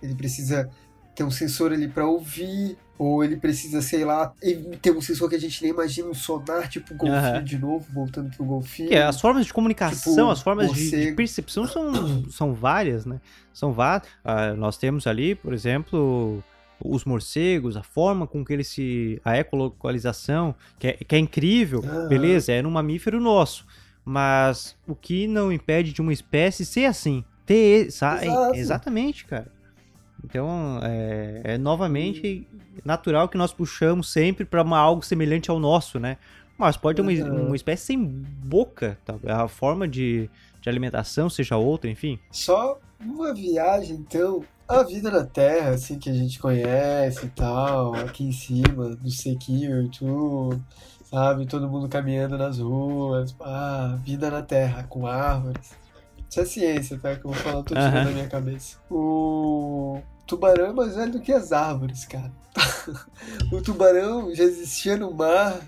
ele precisa ter um sensor ali para ouvir, ou ele precisa, sei lá, ter um sensor que a gente nem imagina, um sonar, tipo golfinho uhum. de novo, voltando pro golfinho. Que é, as formas de comunicação, tipo, as formas de, de, percepção são, são várias, né? São várias. Uh, nós temos ali, por exemplo, os morcegos, a forma com que eles se. a ecolocalização, que é, que é incrível, uhum. beleza, é um mamífero nosso. Mas o que não impede de uma espécie ser assim? ter. Exato. Exatamente, cara. Então, é, é novamente natural que nós puxamos sempre para algo semelhante ao nosso, né? Mas pode ter uma, uma espécie sem boca, tá? a forma de, de alimentação seja outra, enfim. Só uma viagem, então, a vida na Terra, assim, que a gente conhece e tal, aqui em cima, do sequinho, tu, sabe? Todo mundo caminhando nas ruas, ah, vida na Terra, com árvores. Isso é ciência, tá? Que eu vou falar tudo uhum. na minha cabeça. O tubarão é mais velho do que as árvores, cara. o tubarão já existia no mar.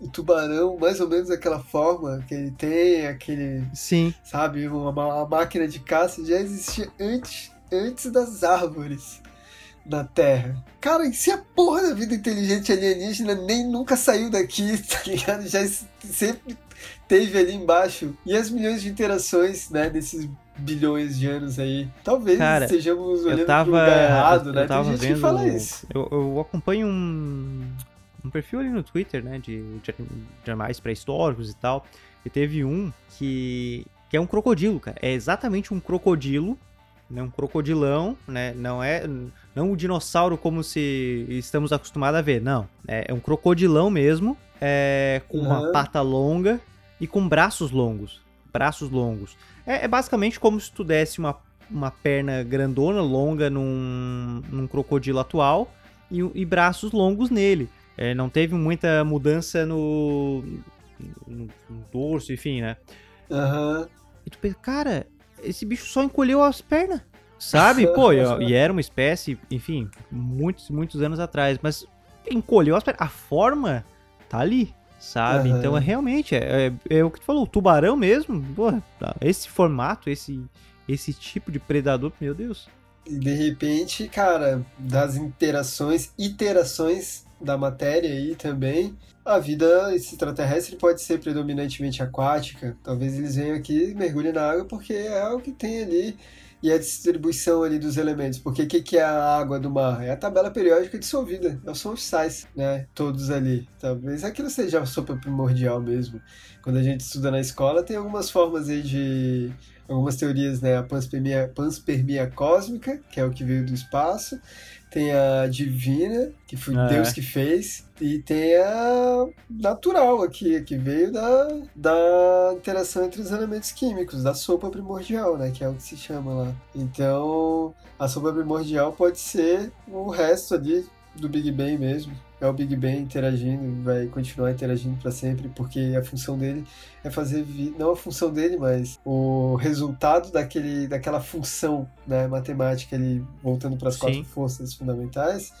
O tubarão, mais ou menos daquela forma que ele tem, aquele. Sim. Sabe, uma, uma máquina de caça já existia antes, antes das árvores. na Terra. Cara, e se a porra da vida inteligente alienígena nem nunca saiu daqui, tá ligado? Já sempre teve ali embaixo. E as milhões de interações, né, desses bilhões de anos aí. Talvez Cara, estejamos olhando tava, pro lugar errado, eu, né? Eu tava Tem gente vendo, que fala isso. Eu, eu acompanho um, um perfil ali no Twitter, né, de, de, de animais pré-históricos e tal. E teve um que, que é um crocodilo, cara. É exatamente um crocodilo, né, um crocodilão, né? Não é não o dinossauro como se estamos acostumados a ver, não. É, é um crocodilão mesmo, é, com uhum. uma pata longa e com braços longos. Braços longos. É, é, basicamente como se tu desse uma, uma perna grandona, longa num, num crocodilo atual e, e braços longos nele. É, não teve muita mudança no, no, no dorso, enfim, né? Uhum. E tu pensa, cara, esse bicho só encolheu as pernas. Sabe? Pô, e, e, era uma espécie, enfim, muitos, muitos anos atrás, mas encolheu as pernas. A forma tá ali, sabe? Uhum. Então, é realmente, é, é, é, o que tu falou, o tubarão mesmo, pô, tá, esse formato, esse, esse tipo de predador, meu Deus. E de repente, cara, das interações, iterações da matéria aí também, a vida extraterrestre pode ser predominantemente aquática. Talvez eles venham aqui e mergulhem na água porque é o que tem ali e a distribuição ali dos elementos. Porque o que, que é a água do mar? É a tabela periódica dissolvida. É são os sais, né? Todos ali. Talvez aquilo seja a sopa primordial mesmo. Quando a gente estuda na escola, tem algumas formas aí de algumas teorias, né? A panspermia, panspermia cósmica, que é o que veio do espaço tem a divina, que foi é. Deus que fez, e tem a natural aqui, que veio da, da interação entre os elementos químicos, da sopa primordial, né, que é o que se chama lá. Então, a sopa primordial pode ser o resto ali do Big Bang mesmo é o Big Bang interagindo, vai continuar interagindo para sempre, porque a função dele é fazer não a função dele, mas o resultado daquele, daquela função né, matemática ali voltando para as quatro forças fundamentais,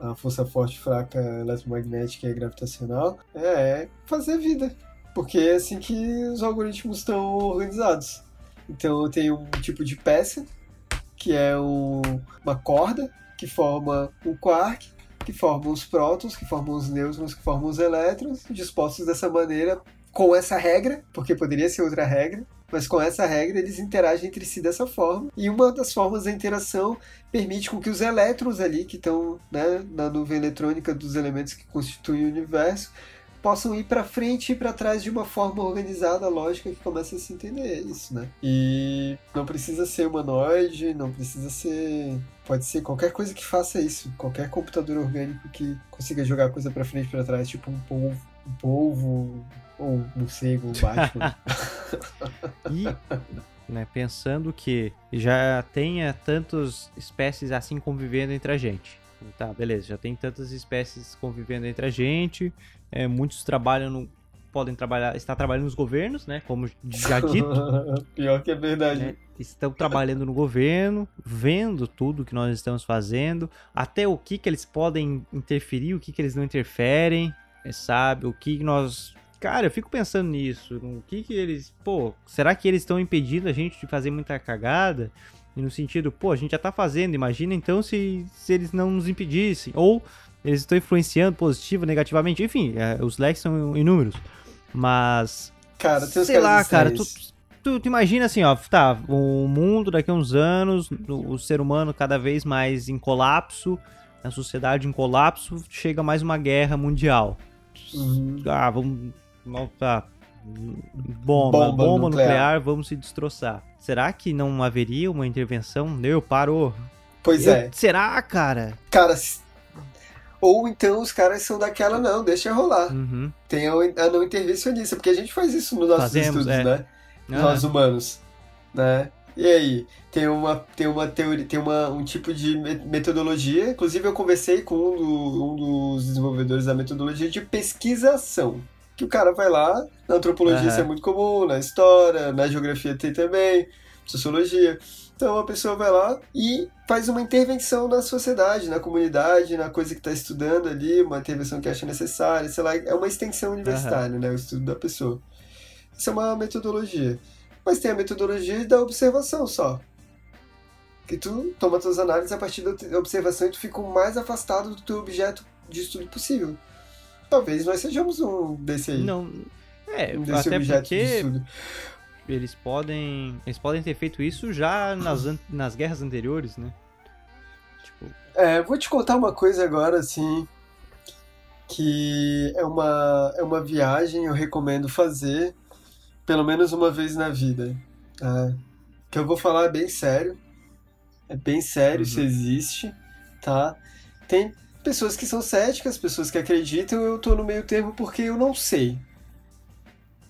a força forte, fraca, eletromagnética e gravitacional, é fazer vida, porque é assim que os algoritmos estão organizados. Então eu tenho um tipo de peça que é um, uma corda que forma um quark que formam os prótons, que formam os nêutrons, que formam os elétrons, dispostos dessa maneira, com essa regra, porque poderia ser outra regra, mas com essa regra eles interagem entre si dessa forma. E uma das formas da interação permite com que os elétrons ali, que estão né, na nuvem eletrônica dos elementos que constituem o universo, possam ir para frente e para trás de uma forma organizada, lógica, que começa a se entender isso, né? E não precisa ser humanoide, não precisa ser pode ser qualquer coisa que faça isso, qualquer computador orgânico que consiga jogar coisa para frente e para trás, tipo um polvo, um polvo ou um morcego, um Batman. e né, pensando que já tenha tantas espécies assim convivendo entre a gente. Tá, beleza, já tem tantas espécies convivendo entre a gente, é, muitos trabalham no, podem trabalhar, estar trabalhando nos governos, né? Como já dito. Pior que é verdade. Né, estão trabalhando no governo, vendo tudo que nós estamos fazendo, até o que que eles podem interferir, o que que eles não interferem, é, sabe? O que nós Cara, eu fico pensando nisso. No que que eles. Pô, será que eles estão impedindo a gente de fazer muita cagada? E no sentido, pô, a gente já tá fazendo, imagina então se, se eles não nos impedissem. Ou eles estão influenciando positivo, negativamente, enfim, é, os leques são inúmeros. Mas. Cara, tem sei lá, cara, tu, tu, tu, imagina assim, ó, tá, o mundo daqui a uns anos, o, o ser humano cada vez mais em colapso, a sociedade em colapso, chega mais uma guerra mundial. Uhum. Ah, vamos. Tá, bomba, bomba, bomba nuclear. nuclear. vamos se destroçar. Será que não haveria uma intervenção? Eu parou. Pois Eu, é. Será, cara? Cara, ou então os caras são daquela, não, deixa rolar. Uhum. Tem a, a, não intervencionista, porque a gente faz isso nos nossos Fazemos, estudos, é. né? Uhum. Nós humanos, né? E aí, tem uma, tem uma teoria, tem uma, um tipo de metodologia, inclusive eu conversei com um, do, um dos desenvolvedores da metodologia de pesquisação. Que o cara vai lá, na antropologia uhum. isso é muito comum, na história, na geografia tem também, sociologia. Então a pessoa vai lá e faz uma intervenção na sociedade, na comunidade, na coisa que está estudando ali, uma intervenção que acha necessária, sei lá, é uma extensão universitária, uhum. né, o estudo da pessoa. Isso é uma metodologia. Mas tem a metodologia da observação só. que tu toma tuas análises a partir da observação e tu fica o mais afastado do teu objeto de estudo possível. Talvez nós sejamos um desse aí. Não, é, um desse até porque de. Eles podem, eles podem ter feito isso já nas, nas guerras anteriores, né? Tipo... É, vou te contar uma coisa agora, assim, que é uma, é uma viagem eu recomendo fazer pelo menos uma vez na vida. Tá? Que eu vou falar bem sério. É bem sério, uhum. isso existe, tá? Tem pessoas que são céticas, pessoas que acreditam, eu tô no meio termo porque eu não sei.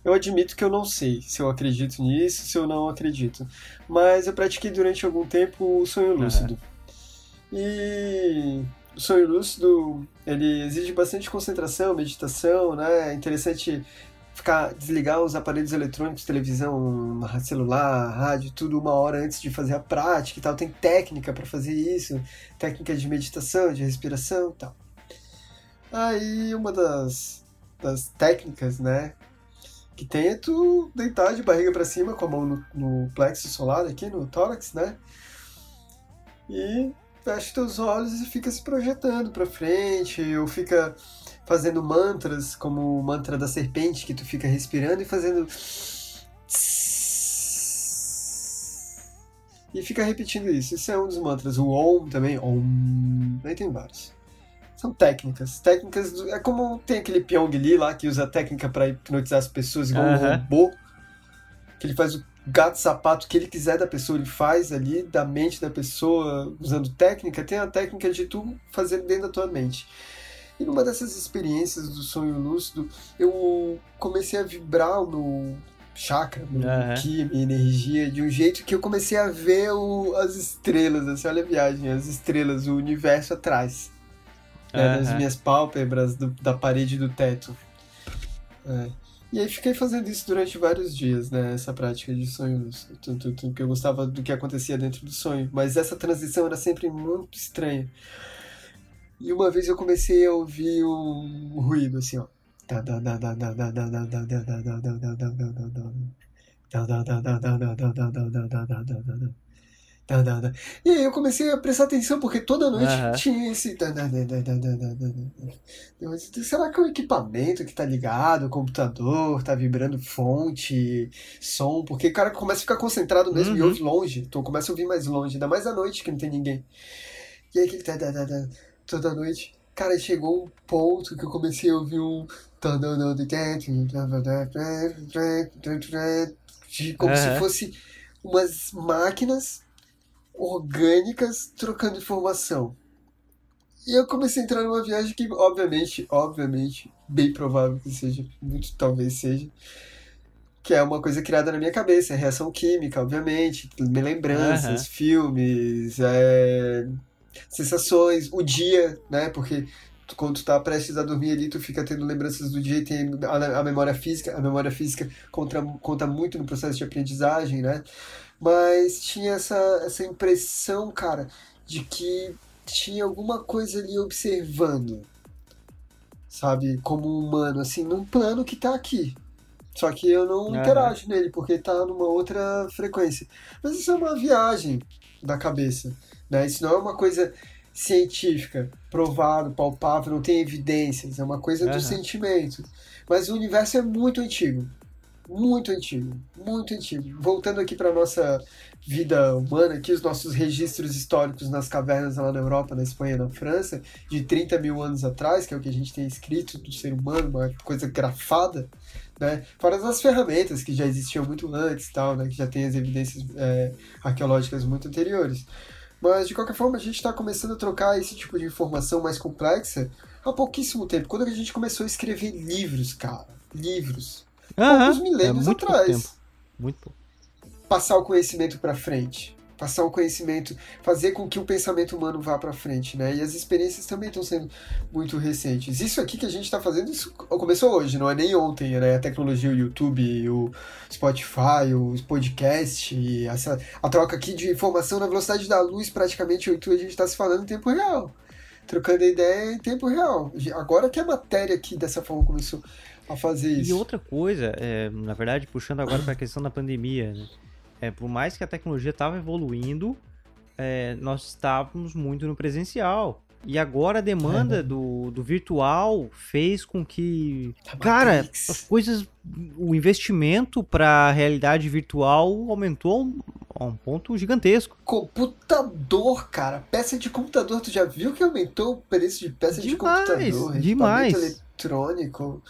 Eu admito que eu não sei se eu acredito nisso, se eu não acredito. Mas eu pratiquei durante algum tempo o sonho lúcido. Uhum. E o sonho lúcido, ele exige bastante concentração, meditação, né? É interessante ficar desligar os aparelhos eletrônicos, televisão, celular, rádio, tudo uma hora antes de fazer a prática e tal. Tem técnica para fazer isso, técnica de meditação, de respiração e tal. Aí uma das, das técnicas, né, que tem é tu deitar de barriga para cima com a mão no, no plexo solar aqui, no tórax, né? E fecha teus olhos e fica se projetando para frente, ou fica fazendo mantras, como o mantra da serpente, que tu fica respirando e fazendo. E fica repetindo isso. Isso é um dos mantras. O Om também. Om. Aí tem vários. São técnicas. Técnicas. Do... É como tem aquele Pyong Lee lá que usa técnica para hipnotizar as pessoas igual um robô. Que ele faz o gato sapato que ele quiser da pessoa, ele faz ali da mente da pessoa usando técnica. Tem a técnica de tu fazer dentro da tua mente. E numa dessas experiências do sonho lúcido, eu comecei a vibrar no chakra, no uhum. ki, minha energia, de um jeito que eu comecei a ver o, as estrelas, assim, olha a viagem, as estrelas, o universo atrás. Né, das minhas pálpebras, do, da parede do teto. É. E aí fiquei fazendo isso durante vários dias, né? Essa prática de sonhos. Tanto que eu gostava do que acontecia dentro do sonho. Mas essa transição era sempre muito estranha. E uma vez eu comecei a ouvir um ruído assim, ó. E aí eu comecei a prestar atenção, porque toda noite uhum. tinha esse. Será que é o equipamento que tá ligado, o computador, tá vibrando fonte, som? Porque o cara começa a ficar concentrado mesmo uhum. e ouve longe. Então começa a ouvir mais longe, ainda mais à noite que não tem ninguém. E aí aquele toda noite. Cara, chegou um ponto que eu comecei a ouvir um. Como uhum. se fosse umas máquinas orgânicas trocando informação. E eu comecei a entrar numa viagem que, obviamente, obviamente, bem provável que seja, muito talvez seja, que é uma coisa criada na minha cabeça, é reação química, obviamente, lembranças, uhum. filmes, é, sensações, o dia, né? Porque tu, quando tu tá prestes a dormir ali, tu fica tendo lembranças do dia e tem a, a memória física. A memória física conta, conta muito no processo de aprendizagem, né? Mas tinha essa, essa impressão, cara, de que tinha alguma coisa ali observando, sabe? Como um humano, assim, num plano que tá aqui. Só que eu não uhum. interajo nele, porque tá numa outra frequência. Mas isso é uma viagem da cabeça. Né? Isso não é uma coisa científica, provado, palpável, não tem evidências, é uma coisa uhum. do sentimento. Mas o universo é muito antigo. Muito antigo, muito antigo. Voltando aqui para nossa vida humana, aqui os nossos registros históricos nas cavernas lá na Europa, na Espanha, na França, de 30 mil anos atrás, que é o que a gente tem escrito do ser humano, uma coisa grafada, né? Fora as ferramentas que já existiam muito antes, tal, né? Que já tem as evidências é, arqueológicas muito anteriores. Mas, de qualquer forma, a gente está começando a trocar esse tipo de informação mais complexa há pouquíssimo tempo. Quando a gente começou a escrever livros, cara. Livros. Alguns milênios é muito atrás. Muito pouco. Passar o conhecimento para frente passar o conhecimento, fazer com que o pensamento humano vá para frente, né? E as experiências também estão sendo muito recentes. Isso aqui que a gente está fazendo, isso começou hoje, não é nem ontem, né? A tecnologia, o YouTube, o Spotify, o podcast, essa, a troca aqui de informação na velocidade da luz, praticamente o a gente está se falando em tempo real. Trocando ideia em tempo real. Agora que a matéria aqui dessa forma começou a fazer isso. E outra coisa, é, na verdade, puxando agora para a questão da pandemia, né? É, por mais que a tecnologia estava evoluindo, é, nós estávamos muito no presencial. E agora a demanda é. do, do virtual fez com que, tá cara, as coisas, o investimento para a realidade virtual aumentou a um, a um, ponto gigantesco. Computador, cara, peça de computador, tu já viu que aumentou o preço de peça demais, de computador? Demais. eletrônico,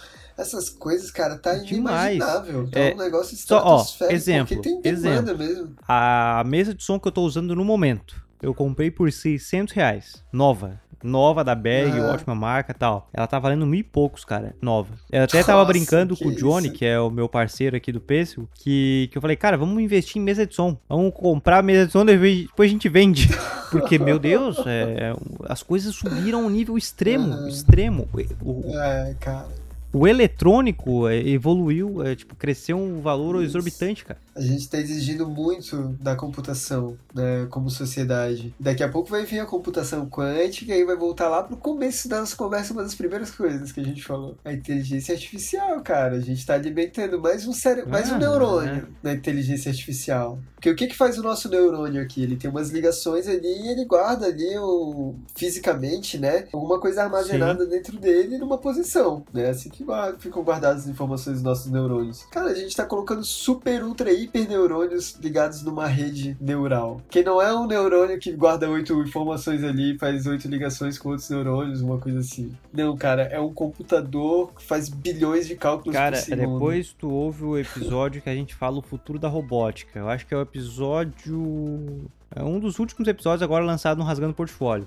essas coisas, cara, tá inimaginável. Tá é, um negócio estratosférico, ó, exemplo, tem exemplo, mesmo. A mesa de som que eu tô usando no momento, eu comprei por 600 reais, nova nova da Berg, ah. ótima marca tal. Ela tá valendo mil e poucos, cara, nova. Eu até Nossa, tava brincando com o Johnny, isso? que é o meu parceiro aqui do Pêssego, que, que eu falei, cara, vamos investir em mesa de som. Vamos comprar mesa de som, depois a gente vende. Porque, meu Deus, é, as coisas subiram a um nível extremo, uhum. extremo. O, é, cara o eletrônico é, evoluiu, é, tipo, cresceu um valor exorbitante, cara. A gente está exigindo muito da computação, né, como sociedade. Daqui a pouco vai vir a computação quântica e vai voltar lá pro começo da nossa conversa, uma das primeiras coisas que a gente falou. A inteligência artificial, cara. A gente está alimentando mais um cérebro, mais um ah, neurônio é. na inteligência artificial. Porque o que que faz o nosso neurônio aqui? Ele tem umas ligações ali e ele guarda ali o, fisicamente, né, alguma coisa armazenada Sim. dentro dele numa posição, né, assim que ficam guardadas as informações dos nossos neurônios. Cara, a gente tá colocando super, ultra, hiper neurônios ligados numa rede neural. Que não é um neurônio que guarda oito informações ali, faz oito ligações com outros neurônios, uma coisa assim. Não, cara, é um computador que faz bilhões de cálculos cara, por segundo. depois tu ouve o episódio que a gente fala o futuro da robótica. Eu acho que é o episódio... É um dos últimos episódios agora lançado no Rasgando Portfólio.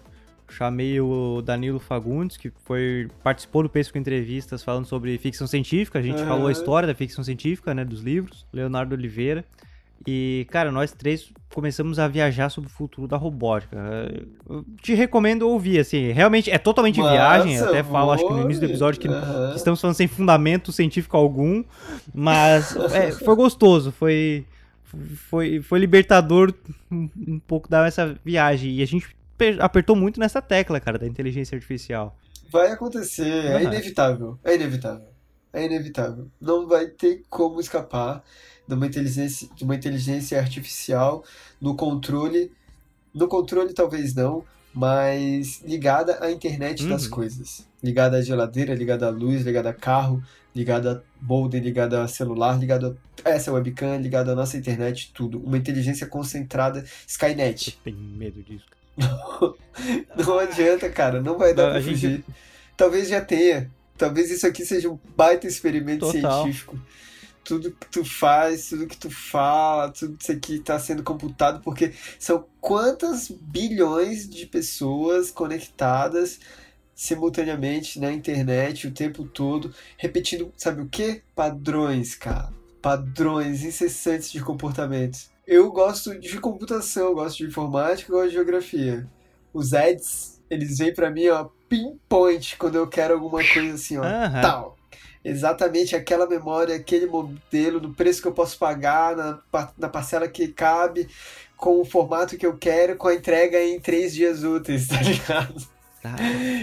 Chamei o Danilo Fagundes, que foi participou do Pesco Entrevistas falando sobre ficção científica. A gente uhum. falou a história da ficção científica, né, dos livros. Leonardo Oliveira. E, cara, nós três começamos a viajar sobre o futuro da robótica. Eu te recomendo ouvir, assim, realmente é totalmente Massa, viagem. Eu até falo, acho que no início do episódio, que, uhum. que estamos falando sem fundamento científico algum, mas é, foi gostoso, foi, foi, foi libertador um, um pouco dar essa viagem. E a gente apertou muito nessa tecla, cara, da inteligência artificial. Vai acontecer, é inevitável. É inevitável. É inevitável. Não vai ter como escapar de uma inteligência, de uma inteligência artificial no controle. No controle, talvez não, mas ligada à internet uhum. das coisas. Ligada à geladeira, ligada à luz, ligada a carro, ligada a modem, ligada a celular, ligada a essa webcam, ligada à nossa internet, tudo. Uma inteligência concentrada, Skynet. Eu tenho medo disso. não adianta, cara. Não vai dar não, pra fugir. Gente... Talvez já tenha. Talvez isso aqui seja um baita experimento Total. científico. Tudo que tu faz, tudo que tu fala, tudo isso aqui está sendo computado, porque são quantas bilhões de pessoas conectadas simultaneamente na internet o tempo todo, repetindo, sabe o que? Padrões, cara. Padrões incessantes de comportamentos. Eu gosto de computação, gosto de informática, gosto de geografia. Os ads, eles vêm para mim, ó, pinpoint, quando eu quero alguma coisa assim, ó, uhum. tal. Exatamente aquela memória, aquele modelo, no preço que eu posso pagar, na, na parcela que cabe, com o formato que eu quero, com a entrega em três dias úteis, tá ligado? Tá.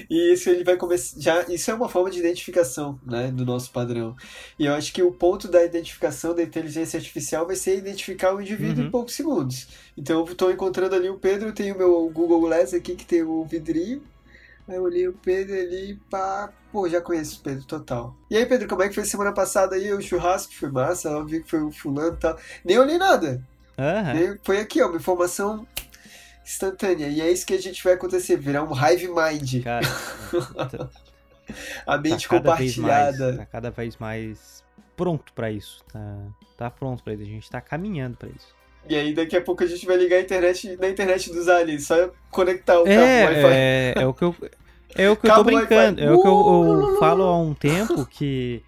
E isso ele vai começar. Já, isso é uma forma de identificação né, do nosso padrão. E eu acho que o ponto da identificação da inteligência artificial vai ser identificar o indivíduo uhum. em poucos segundos. Então eu estou encontrando ali o Pedro, eu tenho o meu Google Glass aqui que tem o vidrinho. Aí eu olhei o Pedro ali, pá, pô, já conheço o Pedro total. E aí, Pedro, como é que foi semana passada aí? O churrasco foi massa, eu vi que foi o fulano e tal. Nem olhei nada. Uhum. Nem, foi aqui, ó, uma informação instantânea. E é isso que a gente vai acontecer, virar um hive mind. Cara, tá, a mente tá compartilhada. Mais, tá cada vez mais pronto para isso. Tá, tá pronto para isso. A gente tá caminhando para isso. E aí daqui a pouco a gente vai ligar a internet na internet dos aliens, só conectar o é, cabo Wi-Fi. É, é o que eu é o que eu tô brincando, é o que eu, eu, falo há um tempo que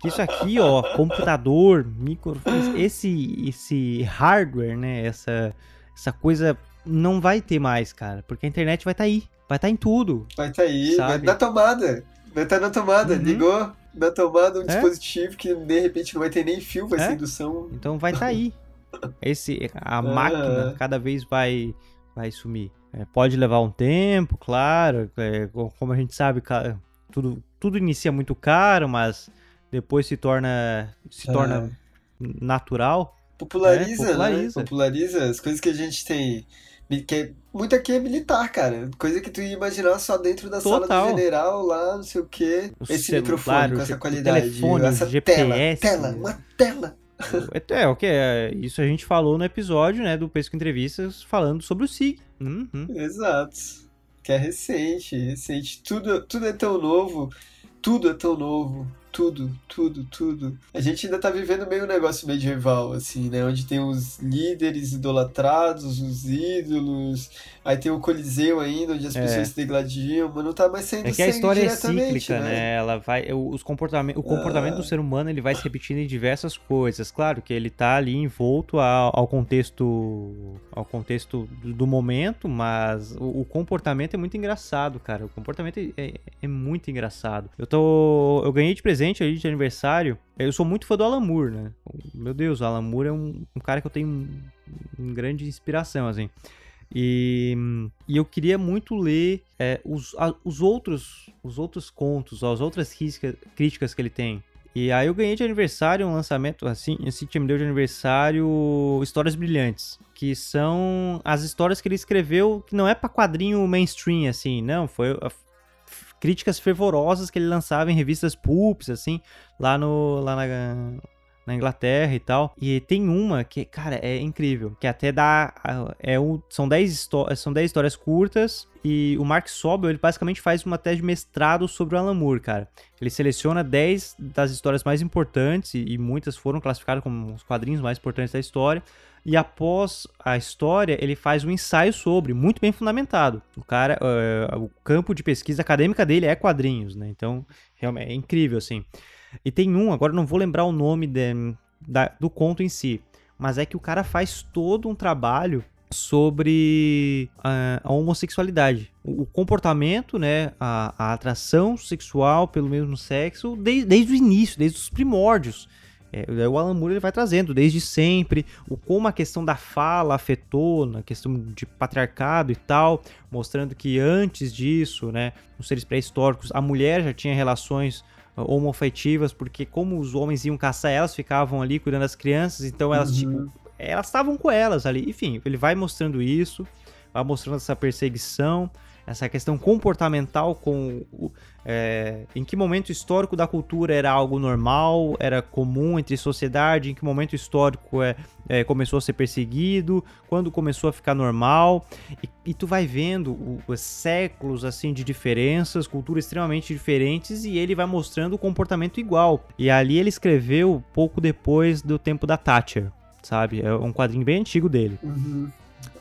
que isso aqui, ó, computador, microfone, esse esse hardware, né, essa essa coisa não vai ter mais, cara. Porque a internet vai estar tá aí. Vai estar tá em tudo. Vai estar tá aí, sabe? vai na tomada. Vai estar tá na tomada. Uhum. Ligou na tomada um é? dispositivo que de repente não vai ter nem fio, vai é? ser indução. Então vai estar tá aí. Esse, a máquina cada vez vai, vai sumir. É, pode levar um tempo, claro. É, como a gente sabe, tudo, tudo inicia muito caro, mas depois se torna, se torna é. natural. populariza, é, populariza. Né? populariza as coisas que a gente tem que muito aqui é militar, cara. Coisa que tu ia imaginar só dentro da Total. sala do general, lá, não sei o quê. O Esse celular, microfone com essa qualidade. Telefone, essa GPS. tela, tela, uma tela. É, é, o que é, isso a gente falou no episódio, né, do Pesco Entrevistas, falando sobre o SIG. Uhum. Exato. Que é recente, recente. Tudo, tudo é tão novo, tudo é tão novo tudo, tudo, tudo. A gente ainda tá vivendo meio um negócio medieval, assim, né? Onde tem os líderes idolatrados, os ídolos, aí tem o Coliseu ainda, onde as é. pessoas se degladiam, mas não tá mais sendo É que a história é cíclica, né? né? Ela vai. Os comportamento, o comportamento ah. do ser humano ele vai se repetindo em diversas coisas. Claro que ele tá ali envolto ao, ao contexto. ao contexto do, do momento, mas o, o, comportamento é muito engraçado, cara. O comportamento é, é, é muito engraçado. Eu tô. Eu ganhei de presente presente aí de aniversário, eu sou muito fã do Alan Moore, né? Meu Deus, o Alan Moore é um, um cara que eu tenho um, um grande inspiração, assim. E, e, eu queria muito ler é, os, a, os, outros, os outros contos, as outras críticas, críticas que ele tem. E aí eu ganhei de aniversário um lançamento, assim, assim me deu de aniversário Histórias Brilhantes, que são as histórias que ele escreveu, que não é para quadrinho mainstream, assim, não, foi críticas fervorosas que ele lançava em revistas pulps, assim, lá, no, lá na, na Inglaterra e tal. E tem uma que, cara, é incrível, que até dá. É um, são 10 são histórias curtas. E o Mark Sobel, ele basicamente faz uma tese de mestrado sobre o Alan Moore, cara. Ele seleciona 10 das histórias mais importantes, e, e muitas foram classificadas como os quadrinhos mais importantes da história e após a história ele faz um ensaio sobre, muito bem fundamentado. O cara, uh, o campo de pesquisa acadêmica dele é quadrinhos, né? Então, realmente é incrível assim. E tem um, agora não vou lembrar o nome de, da, do conto em si, mas é que o cara faz todo um trabalho sobre a, a homossexualidade, o, o, comportamento, né, a, a, atração sexual pelo mesmo sexo desde, desde o início, desde os primórdios. É, o Alan Moore ele vai trazendo desde sempre o como a questão da fala afetou na questão de patriarcado e tal, mostrando que antes disso, né, nos seres pré-históricos, a mulher já tinha relações homoafetivas, porque como os homens iam caçar elas, ficavam ali cuidando das crianças, então elas uhum. tipo, elas estavam com elas ali. Enfim, ele vai mostrando isso, vai mostrando essa perseguição, essa questão comportamental com é, em que momento histórico da cultura era algo normal, era comum entre sociedade, em que momento histórico é, é começou a ser perseguido, quando começou a ficar normal, e, e tu vai vendo os séculos assim de diferenças, culturas extremamente diferentes, e ele vai mostrando o comportamento igual. E ali ele escreveu pouco depois do tempo da Thatcher, sabe? É um quadrinho bem antigo dele. Uhum.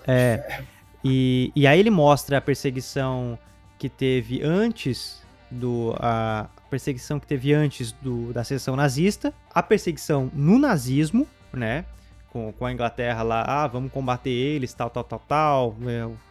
É. E, e aí ele mostra a perseguição que teve antes do a perseguição que teve antes do, da sessão nazista, a perseguição no nazismo, né? Com, com a Inglaterra lá, ah, vamos combater eles, tal, tal, tal, tal,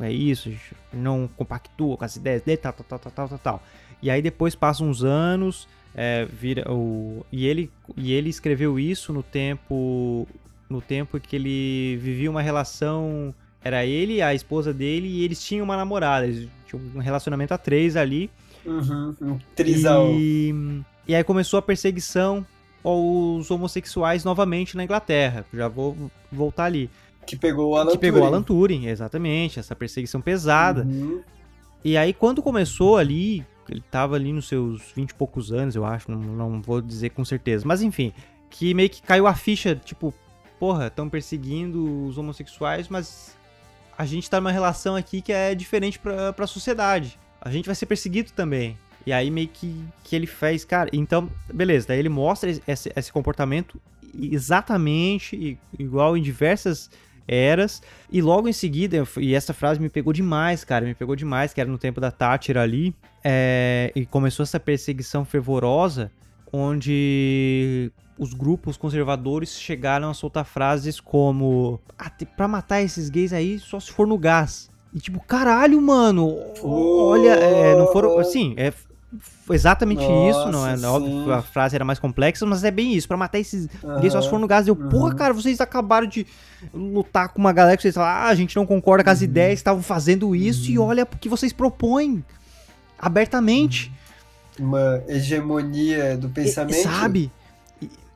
é, é isso, não compactua com as ideias dele, tal, tal, tal, tal, tal, tal, tal. E aí depois passam uns anos, é, vira o e ele e ele escreveu isso no tempo no tempo que ele vivia uma relação era ele, a esposa dele e eles tinham uma namorada. Eles tinham um relacionamento a três ali. Uhum, um trisal. E, e aí começou a perseguição aos homossexuais novamente na Inglaterra. Já vou voltar ali. Que pegou o Alan Que pegou o Alan Turing, exatamente. Essa perseguição pesada. Uhum. E aí quando começou ali, ele tava ali nos seus vinte e poucos anos, eu acho, não, não vou dizer com certeza. Mas enfim, que meio que caiu a ficha, tipo, porra, estão perseguindo os homossexuais, mas a gente tá numa relação aqui que é diferente pra, pra sociedade. A gente vai ser perseguido também. E aí meio que, que ele fez, cara. Então, beleza, daí ele mostra esse, esse comportamento exatamente igual em diversas eras. E logo em seguida, e essa frase me pegou demais, cara, me pegou demais, que era no tempo da Thatcher ali. É, e começou essa perseguição fervorosa, onde os grupos conservadores chegaram a soltar frases como: ah, pra matar esses gays aí, só se for no gás. E tipo, caralho, mano, olha, é, não foram. Assim, é exatamente Nossa, isso, não é? Sim. Óbvio a frase era mais complexa, mas é bem isso. Pra matar esses uhum. gays só se for no gás. Eu, uhum. porra, cara, vocês acabaram de lutar com uma galera que vocês falam, ah, a gente não concorda com as uhum. ideias, estavam fazendo isso, e uhum. olha o que vocês propõem abertamente. Uma hegemonia do pensamento. E, sabe?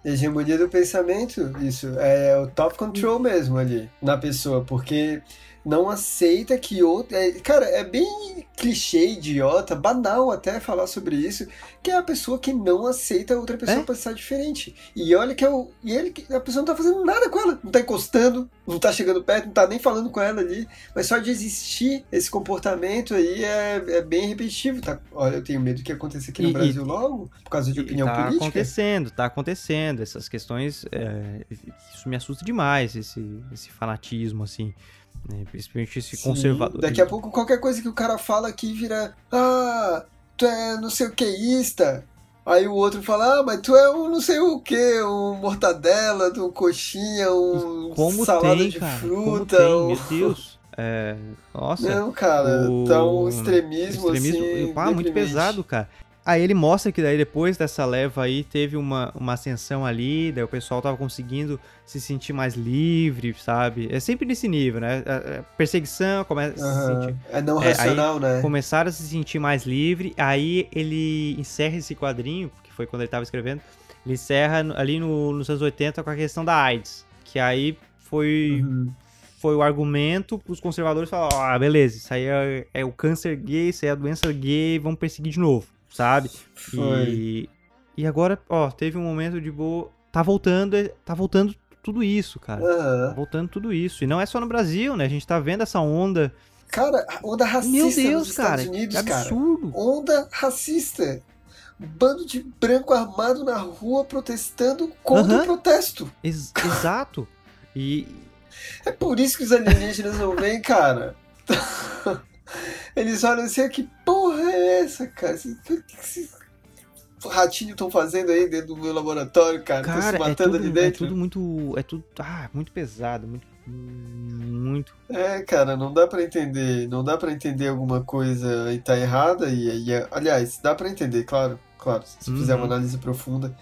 Hegemonia do pensamento, isso. É o top control mesmo ali na pessoa, porque não aceita que outro. É, cara, é bem clichê, idiota, banal até falar sobre isso, que é a pessoa que não aceita outra pessoa é? pensar diferente. E olha que é o. E ele, a pessoa não tá fazendo nada com ela, não tá encostando, não tá chegando perto, não tá nem falando com ela ali. Mas só de existir esse comportamento aí é, é bem repetitivo. Tá? Olha, eu tenho medo que aconteça aqui no e, Brasil e, logo, por causa de opinião tá política. Tá acontecendo, tá acontecendo. Essas questões. É, isso me assusta demais, esse, esse fanatismo, assim. Né? Principalmente esse Sim, conservador. Daqui a pouco qualquer coisa que o cara fala aqui vira. Ah, tu é não sei o queísta. Aí o outro fala, ah, mas tu é um não sei o que, um mortadela, um coxinha, um Como salada tem, de cara? fruta. Como tem, um... meu Deus. É, nossa. Não, cara, o... tá um extremismo, extremismo assim. Ah, muito pesado, cara. Aí ele mostra que daí depois dessa leva aí teve uma, uma ascensão ali, daí o pessoal tava conseguindo se sentir mais livre, sabe? É sempre nesse nível, né? A, a perseguição começa uhum. a se sentir... É não é, racional, né? Começaram a se sentir mais livre, aí ele encerra esse quadrinho, que foi quando ele tava escrevendo, ele encerra ali no, nos anos 80 com a questão da AIDS, que aí foi... Uhum foi o argumento para os conservadores falar, ah, beleza, isso aí é, é, o câncer gay, isso aí é a doença gay, vamos perseguir de novo sabe? Foi. E, e agora, ó, teve um momento de boa. Tá voltando, tá voltando tudo isso, cara. Uhum. Tá voltando tudo isso. E não é só no Brasil, né? A gente tá vendo essa onda. Cara, onda racista Meu Deus, nos cara, Estados Unidos, absurdo. cara. Onda racista. Bando de branco armado na rua protestando contra uhum. o protesto. Ex exato. E. É por isso que os alienígenas não vêm, cara. Eles olham assim, que porra é essa, cara? O que esses ratinhos estão fazendo aí dentro do meu laboratório, cara? Estão se matando é tudo, ali dentro. É tudo muito. É tudo. Ah, muito pesado, muito. Muito. É, cara, não dá para entender. Não dá para entender alguma coisa e tá errada. E, e aliás, dá para entender, claro. Claro, se uhum. fizer uma análise profunda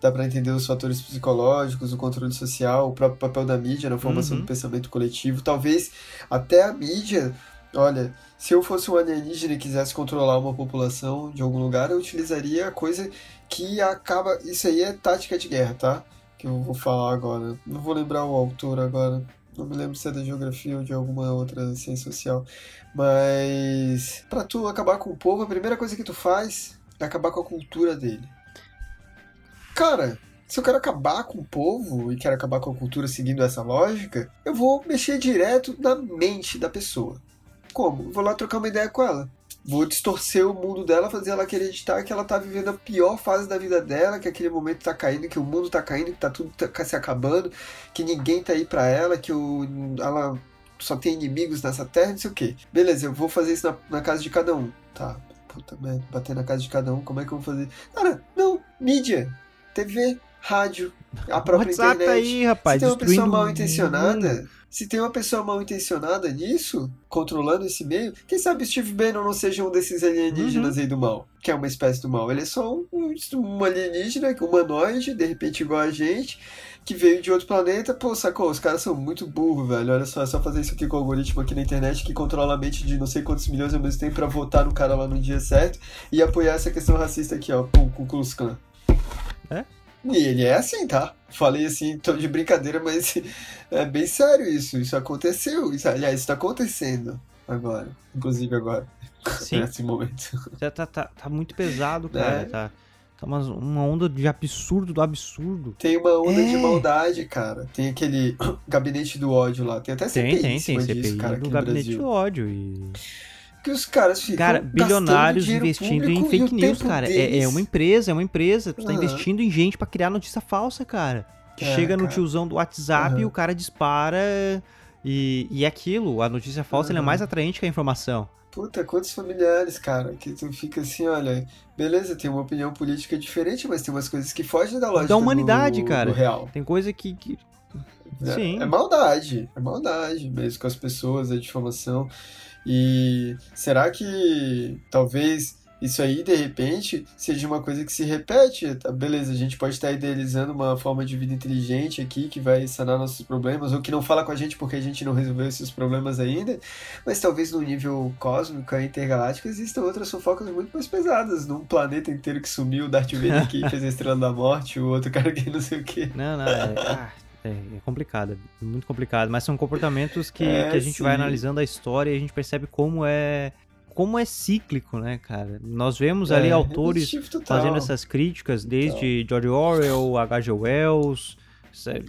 dá para entender os fatores psicológicos, o controle social, o próprio papel da mídia na formação uhum. do pensamento coletivo. Talvez até a mídia Olha, se eu fosse um alienígena e quisesse controlar uma população de algum lugar, eu utilizaria a coisa que acaba. Isso aí é tática de guerra, tá? Que eu vou falar agora. Não vou lembrar o autor agora. Não me lembro se é da geografia ou de alguma outra ciência social. Mas. para tu acabar com o povo, a primeira coisa que tu faz é acabar com a cultura dele. Cara, se eu quero acabar com o povo e quero acabar com a cultura seguindo essa lógica, eu vou mexer direto na mente da pessoa. Como? Vou lá trocar uma ideia com ela. Vou distorcer o mundo dela, fazer ela acreditar que ela tá vivendo a pior fase da vida dela, que aquele momento tá caindo, que o mundo tá caindo, que tá tudo tá se acabando, que ninguém tá aí pra ela, que o, ela só tem inimigos nessa terra, não sei o que. Beleza, eu vou fazer isso na, na casa de cada um. Tá, puta merda, bater na casa de cada um, como é que eu vou fazer? Cara, não, mídia, TV, rádio, a própria WhatsApp internet. aí, rapaz, Se tem uma pessoa mal intencionada, se tem uma pessoa mal intencionada nisso, controlando esse meio, quem sabe Steve Bannon não seja um desses alienígenas uhum. aí do mal, que é uma espécie do mal. Ele é só um, um alienígena, humanoide, de repente igual a gente, que veio de outro planeta. Pô, sacou? Os caras são muito burros, velho. Olha só, é só fazer isso aqui com o algoritmo aqui na internet que controla a mente de não sei quantos milhões ao mesmo tempo pra votar no cara lá no dia certo e apoiar essa questão racista aqui, ó, com o Klux Klan. É? E ele é assim, tá? Falei assim, tô de brincadeira, mas é bem sério isso. Isso aconteceu. Isso, aliás, isso tá acontecendo agora. Inclusive agora. Sim. Nesse momento. Já tá, tá, tá muito pesado, cara. É. Tá, tá uma, uma onda de absurdo do absurdo. Tem uma onda é. de maldade, cara. Tem aquele gabinete do ódio lá. Tem até CPI tem, tem, tem. CPI disso, cara, do gabinete do ódio. E que os caras ficam Cara, bilionários investindo em fake news, cara. É, é, uma empresa, é uma empresa. Tu uhum. tá investindo em gente para criar notícia falsa, cara. Que é, chega no cara. tiozão do WhatsApp uhum. e o cara dispara. E, e é aquilo, a notícia falsa uhum. é mais atraente que a informação. Puta, quantos familiares, cara, que tu fica assim, olha, beleza, tem uma opinião política diferente, mas tem umas coisas que fogem da lógica da humanidade, do, cara. Do real. Tem coisa que, que... É, Sim. é maldade, é maldade mesmo com as pessoas, a difamação. E será que talvez isso aí, de repente, seja uma coisa que se repete. Tá? Beleza, a gente pode estar idealizando uma forma de vida inteligente aqui que vai sanar nossos problemas, ou que não fala com a gente porque a gente não resolveu esses problemas ainda, mas talvez no nível cósmico, intergaláctico, existam outras fofocas muito mais pesadas. Num planeta inteiro que sumiu, o Darth Vader aqui fez a Estrela da Morte, o outro cara que não sei o quê. Não, não, é... Ah, é, é complicado, é muito complicado, mas são comportamentos que, é, que a gente sim. vai analisando a história e a gente percebe como é como é cíclico, né, cara? Nós vemos ali é, autores fazendo essas críticas, desde George Orwell, H.G. Wells,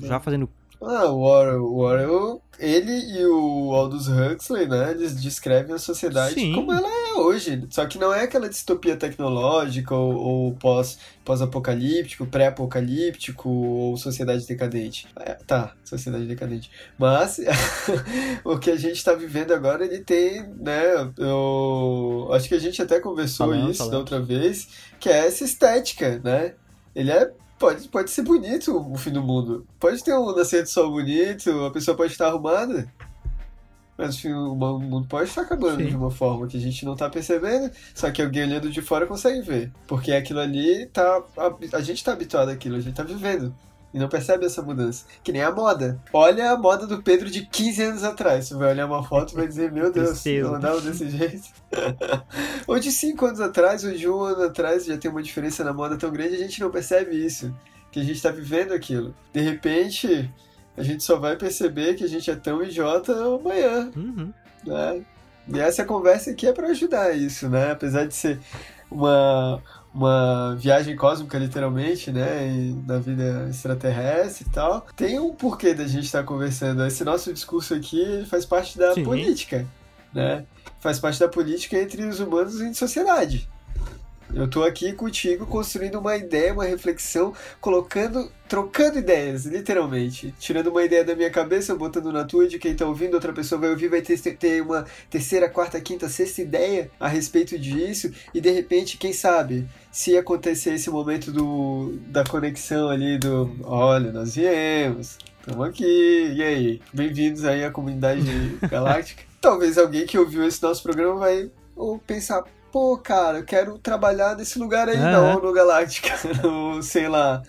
já fazendo ah, o Orwell, ele e o Aldous Huxley, né, eles descrevem a sociedade Sim. como ela é hoje. Só que não é aquela distopia tecnológica ou, ou pós, pós-apocalíptico, pré-apocalíptico ou sociedade decadente. É, tá, sociedade decadente. Mas o que a gente está vivendo agora, ele tem, né, eu acho que a gente até conversou falando, isso falando. da outra vez, que é essa estética, né? Ele é Pode, pode ser bonito o fim do mundo. Pode ter um nascer de sol bonito, a pessoa pode estar arrumada. Mas o mundo pode estar acabando Sim. de uma forma que a gente não está percebendo, só que alguém olhando de fora consegue ver. Porque aquilo ali tá. A, a gente está habituado àquilo, a gente está vivendo e não percebe essa mudança. Que nem a moda. Olha a moda do Pedro de 15 anos atrás. Você vai olhar uma foto e vai dizer, meu Deus, não andava desse jeito. ou de 5 anos atrás, ou de um ano atrás, já tem uma diferença na moda tão grande, a gente não percebe isso. Que a gente está vivendo aquilo. De repente, a gente só vai perceber que a gente é tão idiota amanhã. Uhum. Né? E essa conversa aqui é para ajudar isso, né? Apesar de ser uma, uma viagem cósmica, literalmente, né? E na vida extraterrestre e tal. Tem um porquê da gente estar tá conversando. Esse nosso discurso aqui faz parte da Sim. política, né? Faz parte da política entre os humanos e a sociedade. Eu tô aqui contigo construindo uma ideia, uma reflexão, colocando, trocando ideias, literalmente. Tirando uma ideia da minha cabeça, botando na tua, de quem tá ouvindo, outra pessoa vai ouvir, vai ter, ter uma terceira, quarta, quinta, sexta ideia a respeito disso, e de repente, quem sabe, se acontecer esse momento do, da conexão ali, do olha, nós viemos, estamos aqui, e aí? Bem-vindos aí à comunidade galáctica. Talvez alguém que ouviu esse nosso programa vai ou pensar, pô, cara, eu quero trabalhar nesse lugar aí, é. não, no Galáctica, ou sei lá,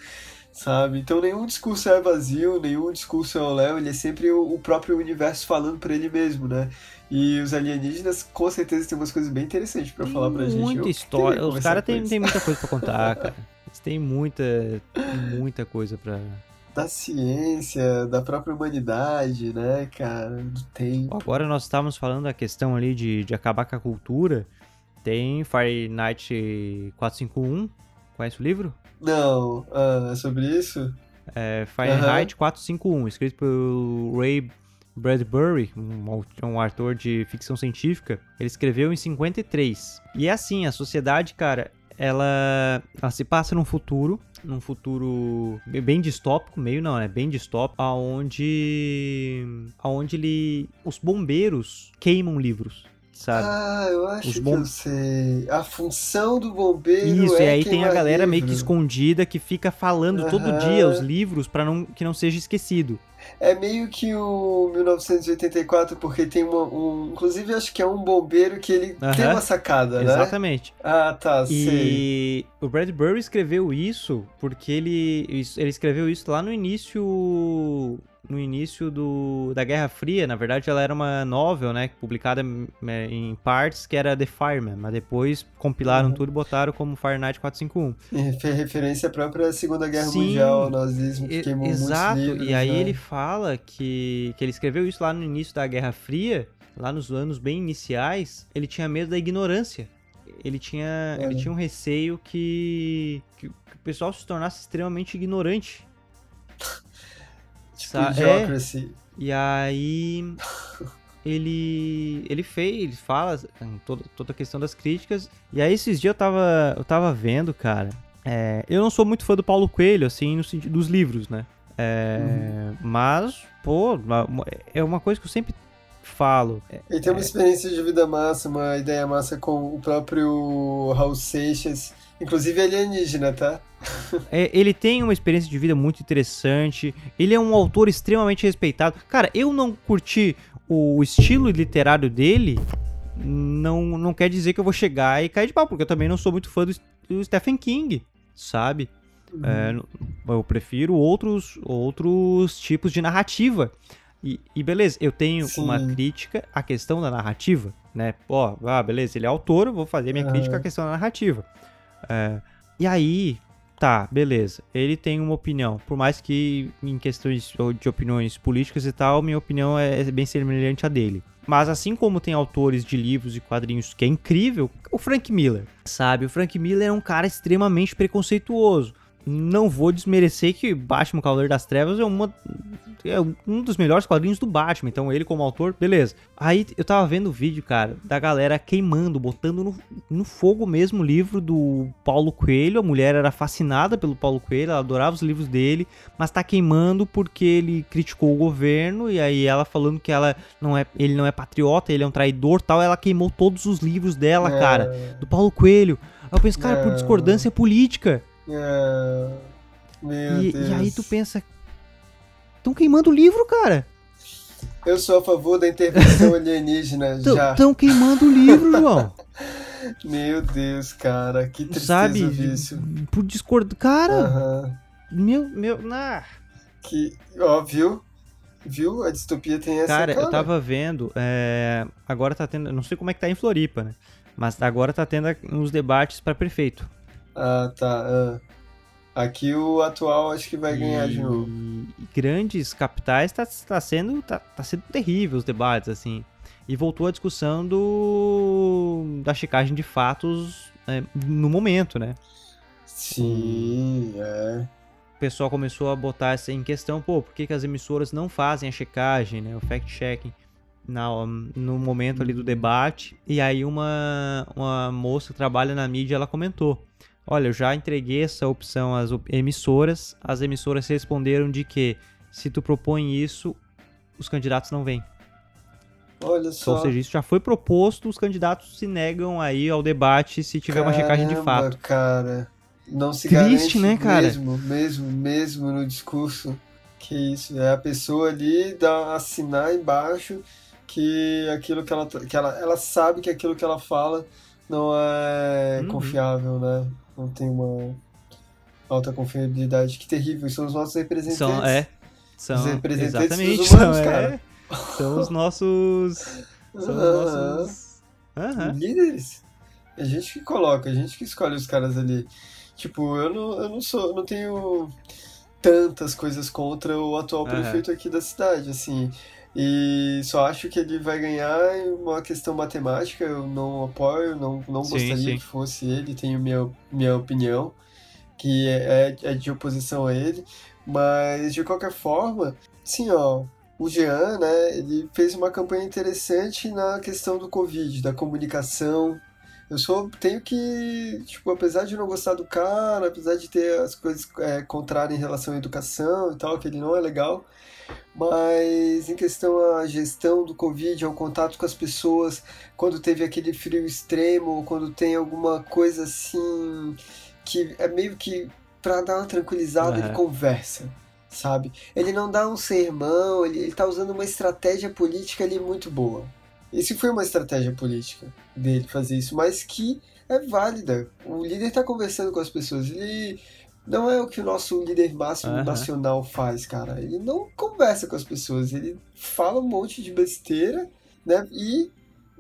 sabe? Então nenhum discurso é vazio, nenhum discurso é o Léo, ele é sempre o, o próprio universo falando para ele mesmo, né? E os alienígenas, com certeza, tem umas coisas bem interessantes para falar pra gente. Muita história. Os caras têm tem muita coisa para contar, cara. Eles têm muita, muita coisa para da ciência, da própria humanidade, né, cara, do tempo. Agora nós estávamos falando da questão ali de, de acabar com a cultura, tem Fahrenheit 451. Conhece o livro? Não. Uh, é sobre isso? É Fahrenheit uhum. 451, escrito por Ray Bradbury, um, um autor de ficção científica. Ele escreveu em 53. E é assim, a sociedade, cara, ela, ela se passa num futuro, num futuro bem distópico, meio não, é bem distópico, aonde aonde ele os bombeiros queimam livros sabe? Ah, eu acho Os bom... que eu sei. A função do bombeiro Isso, é e aí tem a galera livro. meio que escondida que fica falando uhum. todo dia os livros para não que não seja esquecido. É meio que o 1984, porque tem uma, um. Inclusive, acho que é um bombeiro que ele uhum. tem uma sacada, né? Exatamente. Ah, tá, e sei. E o Bradbury escreveu isso porque ele, ele escreveu isso lá no início no início do, da Guerra Fria. Na verdade, ela era uma novel, né? Publicada é, em partes, que era The Fireman. Mas depois compilaram uhum. tudo e botaram como Fahrenheit 451. E referência à própria Segunda Guerra Sim, Mundial, ao nazismo, que queimou Exato. Livros, e aí né? ele fala que, que ele escreveu isso lá no início da Guerra Fria, lá nos anos bem iniciais. Ele tinha medo da ignorância. Ele tinha, ele tinha um receio que, que o pessoal se tornasse extremamente ignorante Tipo, Idiocracy. É, e aí ele ele fez, ele fala toda, toda a questão das críticas. E aí esses dias eu tava, eu tava vendo, cara. É, eu não sou muito fã do Paulo Coelho, assim, no sentido dos livros, né? É, uhum. Mas, pô, é uma coisa que eu sempre falo. Ele tem uma é. experiência de vida massa, uma ideia massa com o próprio Raul Seixas Inclusive alienígena, tá? é, ele tem uma experiência de vida muito interessante. Ele é um autor extremamente respeitado. Cara, eu não curti o estilo literário dele não, não quer dizer que eu vou chegar e cair de pau, porque eu também não sou muito fã do, do Stephen King, sabe? Uhum. É, eu prefiro outros, outros tipos de narrativa. E, e beleza, eu tenho Sim. uma crítica à questão da narrativa, né? Ó, ah, beleza, ele é autor, vou fazer minha uhum. crítica à questão da narrativa. É, e aí, tá, beleza. Ele tem uma opinião. Por mais que em questões de opiniões políticas e tal, minha opinião é, é bem semelhante à dele. Mas assim como tem autores de livros e quadrinhos que é incrível, o Frank Miller, sabe? O Frank Miller é um cara extremamente preconceituoso não vou desmerecer que Batman Cavaleiro das Trevas é uma é um dos melhores quadrinhos do Batman, então ele como autor, beleza. Aí eu tava vendo o vídeo, cara, da galera queimando, botando no, no fogo mesmo o livro do Paulo Coelho. A mulher era fascinada pelo Paulo Coelho, ela adorava os livros dele, mas tá queimando porque ele criticou o governo e aí ela falando que ela não é, ele não é patriota, ele é um traidor, tal, ela queimou todos os livros dela, é... cara, do Paulo Coelho. Aí eu penso, cara, é... por discordância política. É... Meu e, Deus. e aí tu pensa, estão queimando o livro, cara. Eu sou a favor da intervenção alienígena já. Estão queimando o livro, João. Meu Deus, cara, que tristeza Sabe, isso. Por discordo, cara. Meu, meu, nah. Que, ó, viu? Viu? A distopia tem essa cara. Cara, eu tava vendo, é, agora tá tendo, não sei como é que tá em Floripa, né? Mas agora tá tendo uns debates para prefeito. Ah, tá. Ah. Aqui o atual acho que vai e... ganhar de novo. Grandes capitais tá, tá, sendo, tá, tá sendo terrível os debates, assim. E voltou a discussão do da checagem de fatos é, no momento, né? Sim, é. O pessoal começou a botar isso em questão, pô, por que, que as emissoras não fazem a checagem, né? O fact-checking no momento ali do debate. E aí uma, uma moça que trabalha na mídia, ela comentou Olha, eu já entreguei essa opção às emissoras. As emissoras responderam de que se tu propõe isso, os candidatos não vêm. Olha só. Ou seja, isso já foi proposto, os candidatos se negam aí ao debate se tiver Caramba, uma checagem de fato. cara. Não se Triste, né, cara? Mesmo, mesmo, mesmo no discurso. Que isso, é a pessoa ali dá, assinar embaixo que aquilo que ela, que ela, ela sabe que aquilo que ela fala não é uhum. confiável, né? Não tem uma alta confiabilidade. Que terrível, são os nossos representantes. São, é. São, os representantes exatamente, dos humanos, são, cara. É, são os nossos. São os nossos. Líderes. É a gente que coloca, a gente que escolhe os caras ali. Tipo, eu não, eu não sou, não tenho tantas coisas contra o atual prefeito aqui da cidade, assim. E só acho que ele vai ganhar uma questão matemática, eu não apoio, não, não sim, gostaria sim. que fosse ele, tenho minha, minha opinião, que é, é de oposição a ele, mas de qualquer forma, sim, ó, o Jean, né, ele fez uma campanha interessante na questão do Covid, da comunicação. Eu sou, tenho que, tipo, apesar de não gostar do cara, apesar de ter as coisas é, contrárias em relação à educação e tal, que ele não é legal, mas em questão à gestão do Covid, ao contato com as pessoas, quando teve aquele frio extremo, quando tem alguma coisa assim que é meio que para dar uma tranquilizada, uhum. ele conversa, sabe? Ele não dá um sermão, ele, ele tá usando uma estratégia política ali muito boa. Esse foi uma estratégia política dele fazer isso, mas que é válida. O líder tá conversando com as pessoas, ele não é o que o nosso líder máximo uhum. nacional faz, cara. Ele não conversa com as pessoas, ele fala um monte de besteira, né? E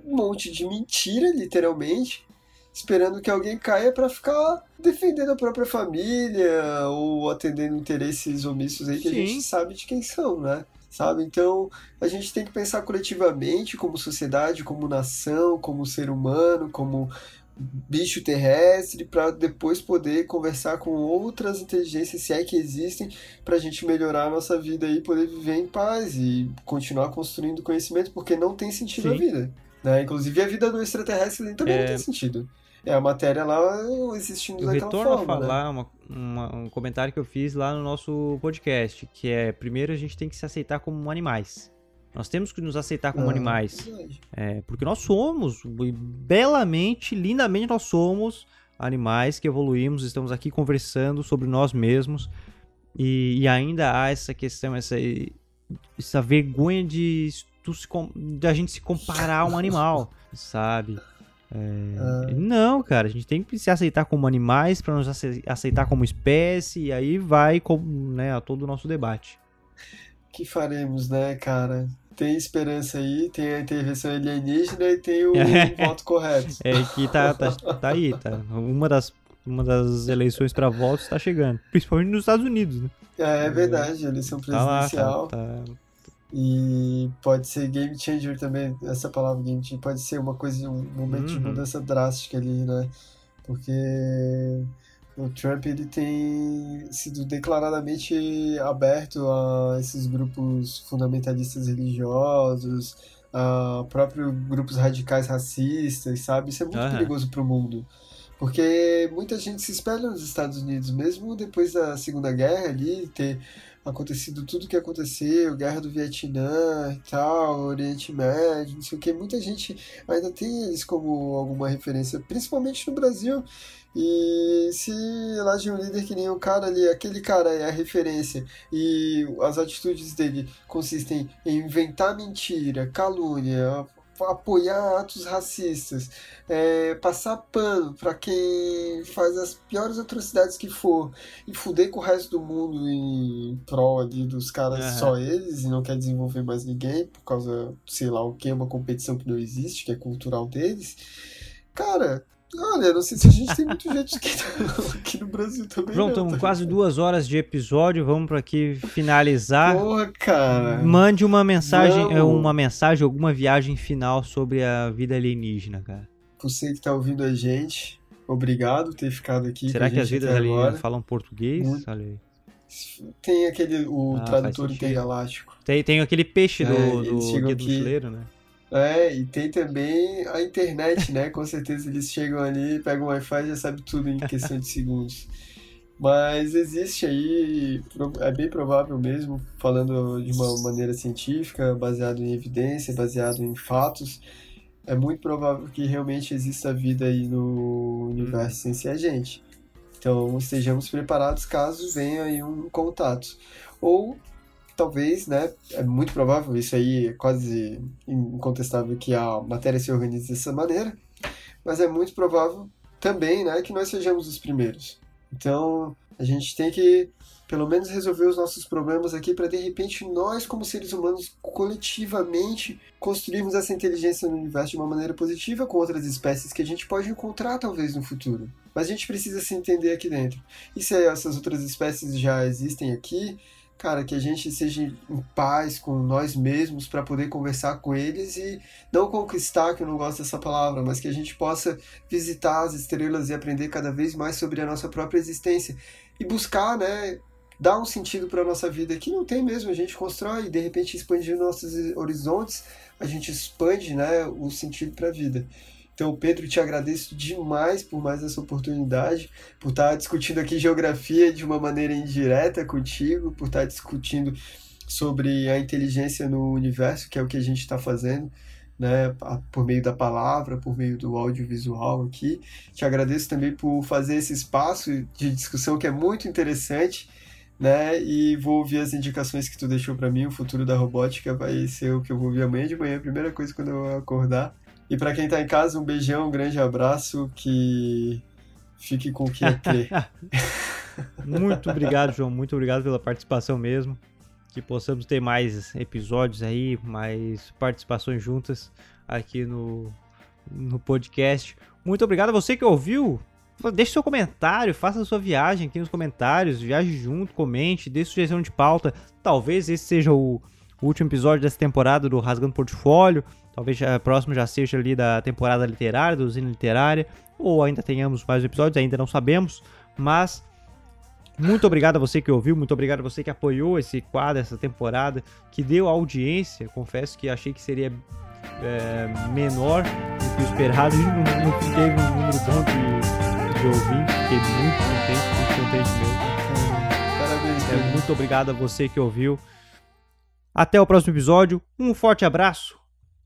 um monte de mentira, literalmente, esperando que alguém caia para ficar defendendo a própria família ou atendendo interesses omissos aí que Sim. a gente sabe de quem são, né? Sabe? Então, a gente tem que pensar coletivamente como sociedade, como nação, como ser humano, como bicho terrestre para depois poder conversar com outras inteligências, se é que existem, para a gente melhorar a nossa vida e poder viver em paz e continuar construindo conhecimento, porque não tem sentido Sim. a vida. Né? Inclusive a vida do extraterrestre também é... não tem sentido. É a matéria lá existindo eu daquela retorno forma. a né? falar né? uma, uma, um comentário que eu fiz lá no nosso podcast, que é primeiro a gente tem que se aceitar como animais. Nós temos que nos aceitar como ah, animais. É, porque nós somos, belamente, lindamente, nós somos animais que evoluímos, estamos aqui conversando sobre nós mesmos. E, e ainda há essa questão, essa, essa vergonha de se, da gente se comparar a um animal, sabe? É... Não, cara, a gente tem que se aceitar como animais para nos aceitar como espécie, e aí vai com, né, a todo o nosso debate. que faremos, né, cara? Tem esperança aí, tem a intervenção alienígena e tem o é. voto correto. É que tá, tá, tá aí, tá. Uma das, uma das eleições para votos está chegando, principalmente nos Estados Unidos, né? É, é verdade, eleição presidencial. Tá lá, tá, tá e pode ser game changer também, essa palavra game changer, pode ser uma coisa, um momento uhum. de mudança drástica ali, né? Porque o Trump ele tem sido declaradamente aberto a esses grupos fundamentalistas religiosos, a próprios grupos radicais racistas, sabe? Isso é muito uhum. perigoso para o mundo. Porque muita gente se espelha nos Estados Unidos, mesmo depois da Segunda Guerra ali, ter acontecido tudo que aconteceu, guerra do Vietnã e tal, Oriente Médio, não sei o que, muita gente ainda tem eles como alguma referência, principalmente no Brasil. E se elege um líder que nem o cara ali, aquele cara é a referência, e as atitudes dele consistem em inventar mentira, calúnia, apoiar atos racistas, é, passar pano para quem faz as piores atrocidades que for e fuder com o resto do mundo em prol ali dos caras uhum. só eles e não quer desenvolver mais ninguém por causa, sei lá o que, uma competição que não existe, que é cultural deles. Cara, Olha, não sei se a gente tem muito gente aqui, aqui no Brasil também. João, estamos tá quase duas horas de episódio. Vamos para aqui finalizar. Porra, cara. Mande uma mensagem, é, uma mensagem, alguma viagem final sobre a vida alienígena, cara. Você que tá ouvindo a gente, obrigado por ter ficado aqui. Será que as vidas alienígenas falam português? Muito. Olha aí. Tem aquele, o ah, tradutor intergaláctico. Tem, tem aquele peixe do, é, do do Mochileiro, né? É, e tem também a internet, né? Com certeza eles chegam ali, pegam o Wi-Fi e já sabe tudo em questão de segundos. Mas existe aí, é bem provável mesmo, falando de uma maneira científica, baseado em evidência, baseado em fatos, é muito provável que realmente exista vida aí no universo sem ser a gente. Então estejamos preparados caso venha aí um contato. Ou talvez, né, é muito provável, isso aí é quase incontestável que a matéria se organize dessa maneira, mas é muito provável também, né, que nós sejamos os primeiros. Então, a gente tem que pelo menos resolver os nossos problemas aqui para de repente nós como seres humanos coletivamente construirmos essa inteligência no universo de uma maneira positiva com outras espécies que a gente pode encontrar talvez no futuro. Mas a gente precisa se entender aqui dentro. E se essas outras espécies já existem aqui, cara, que a gente seja em paz com nós mesmos para poder conversar com eles e não conquistar, que eu não gosto dessa palavra, mas que a gente possa visitar as estrelas e aprender cada vez mais sobre a nossa própria existência e buscar, né, dar um sentido para a nossa vida que não tem mesmo, a gente constrói e de repente expandindo nossos horizontes, a gente expande, né, o sentido para a vida. Então, Pedro, te agradeço demais por mais essa oportunidade, por estar discutindo aqui geografia de uma maneira indireta contigo, por estar discutindo sobre a inteligência no universo, que é o que a gente está fazendo, né, por meio da palavra, por meio do audiovisual aqui. Te agradeço também por fazer esse espaço de discussão que é muito interessante, né, e vou ouvir as indicações que tu deixou para mim. O futuro da robótica vai ser o que eu vou ouvir amanhã de manhã, a primeira coisa quando eu acordar. E para quem tá em casa, um beijão, um grande abraço, que fique com o que é ter. muito obrigado, João. Muito obrigado pela participação mesmo. Que possamos ter mais episódios aí, mais participações juntas aqui no, no podcast. Muito obrigado a você que ouviu. Deixe seu comentário, faça a sua viagem aqui nos comentários, viaje junto, comente, dê sugestão de pauta. Talvez esse seja o, o último episódio dessa temporada do Rasgando Portfólio. Talvez a próxima já seja ali da temporada literária, do Usina Literária, ou ainda tenhamos mais episódios, ainda não sabemos, mas muito obrigado a você que ouviu, muito obrigado a você que apoiou esse quadro, essa temporada, que deu audiência. Confesso que achei que seria é, menor do que o esperado e não, não teve um número bom de, de ouvintes. Fiquei muito contente, muito contente mesmo. Parabéns, é, muito obrigado a você que ouviu. Até o próximo episódio. Um forte abraço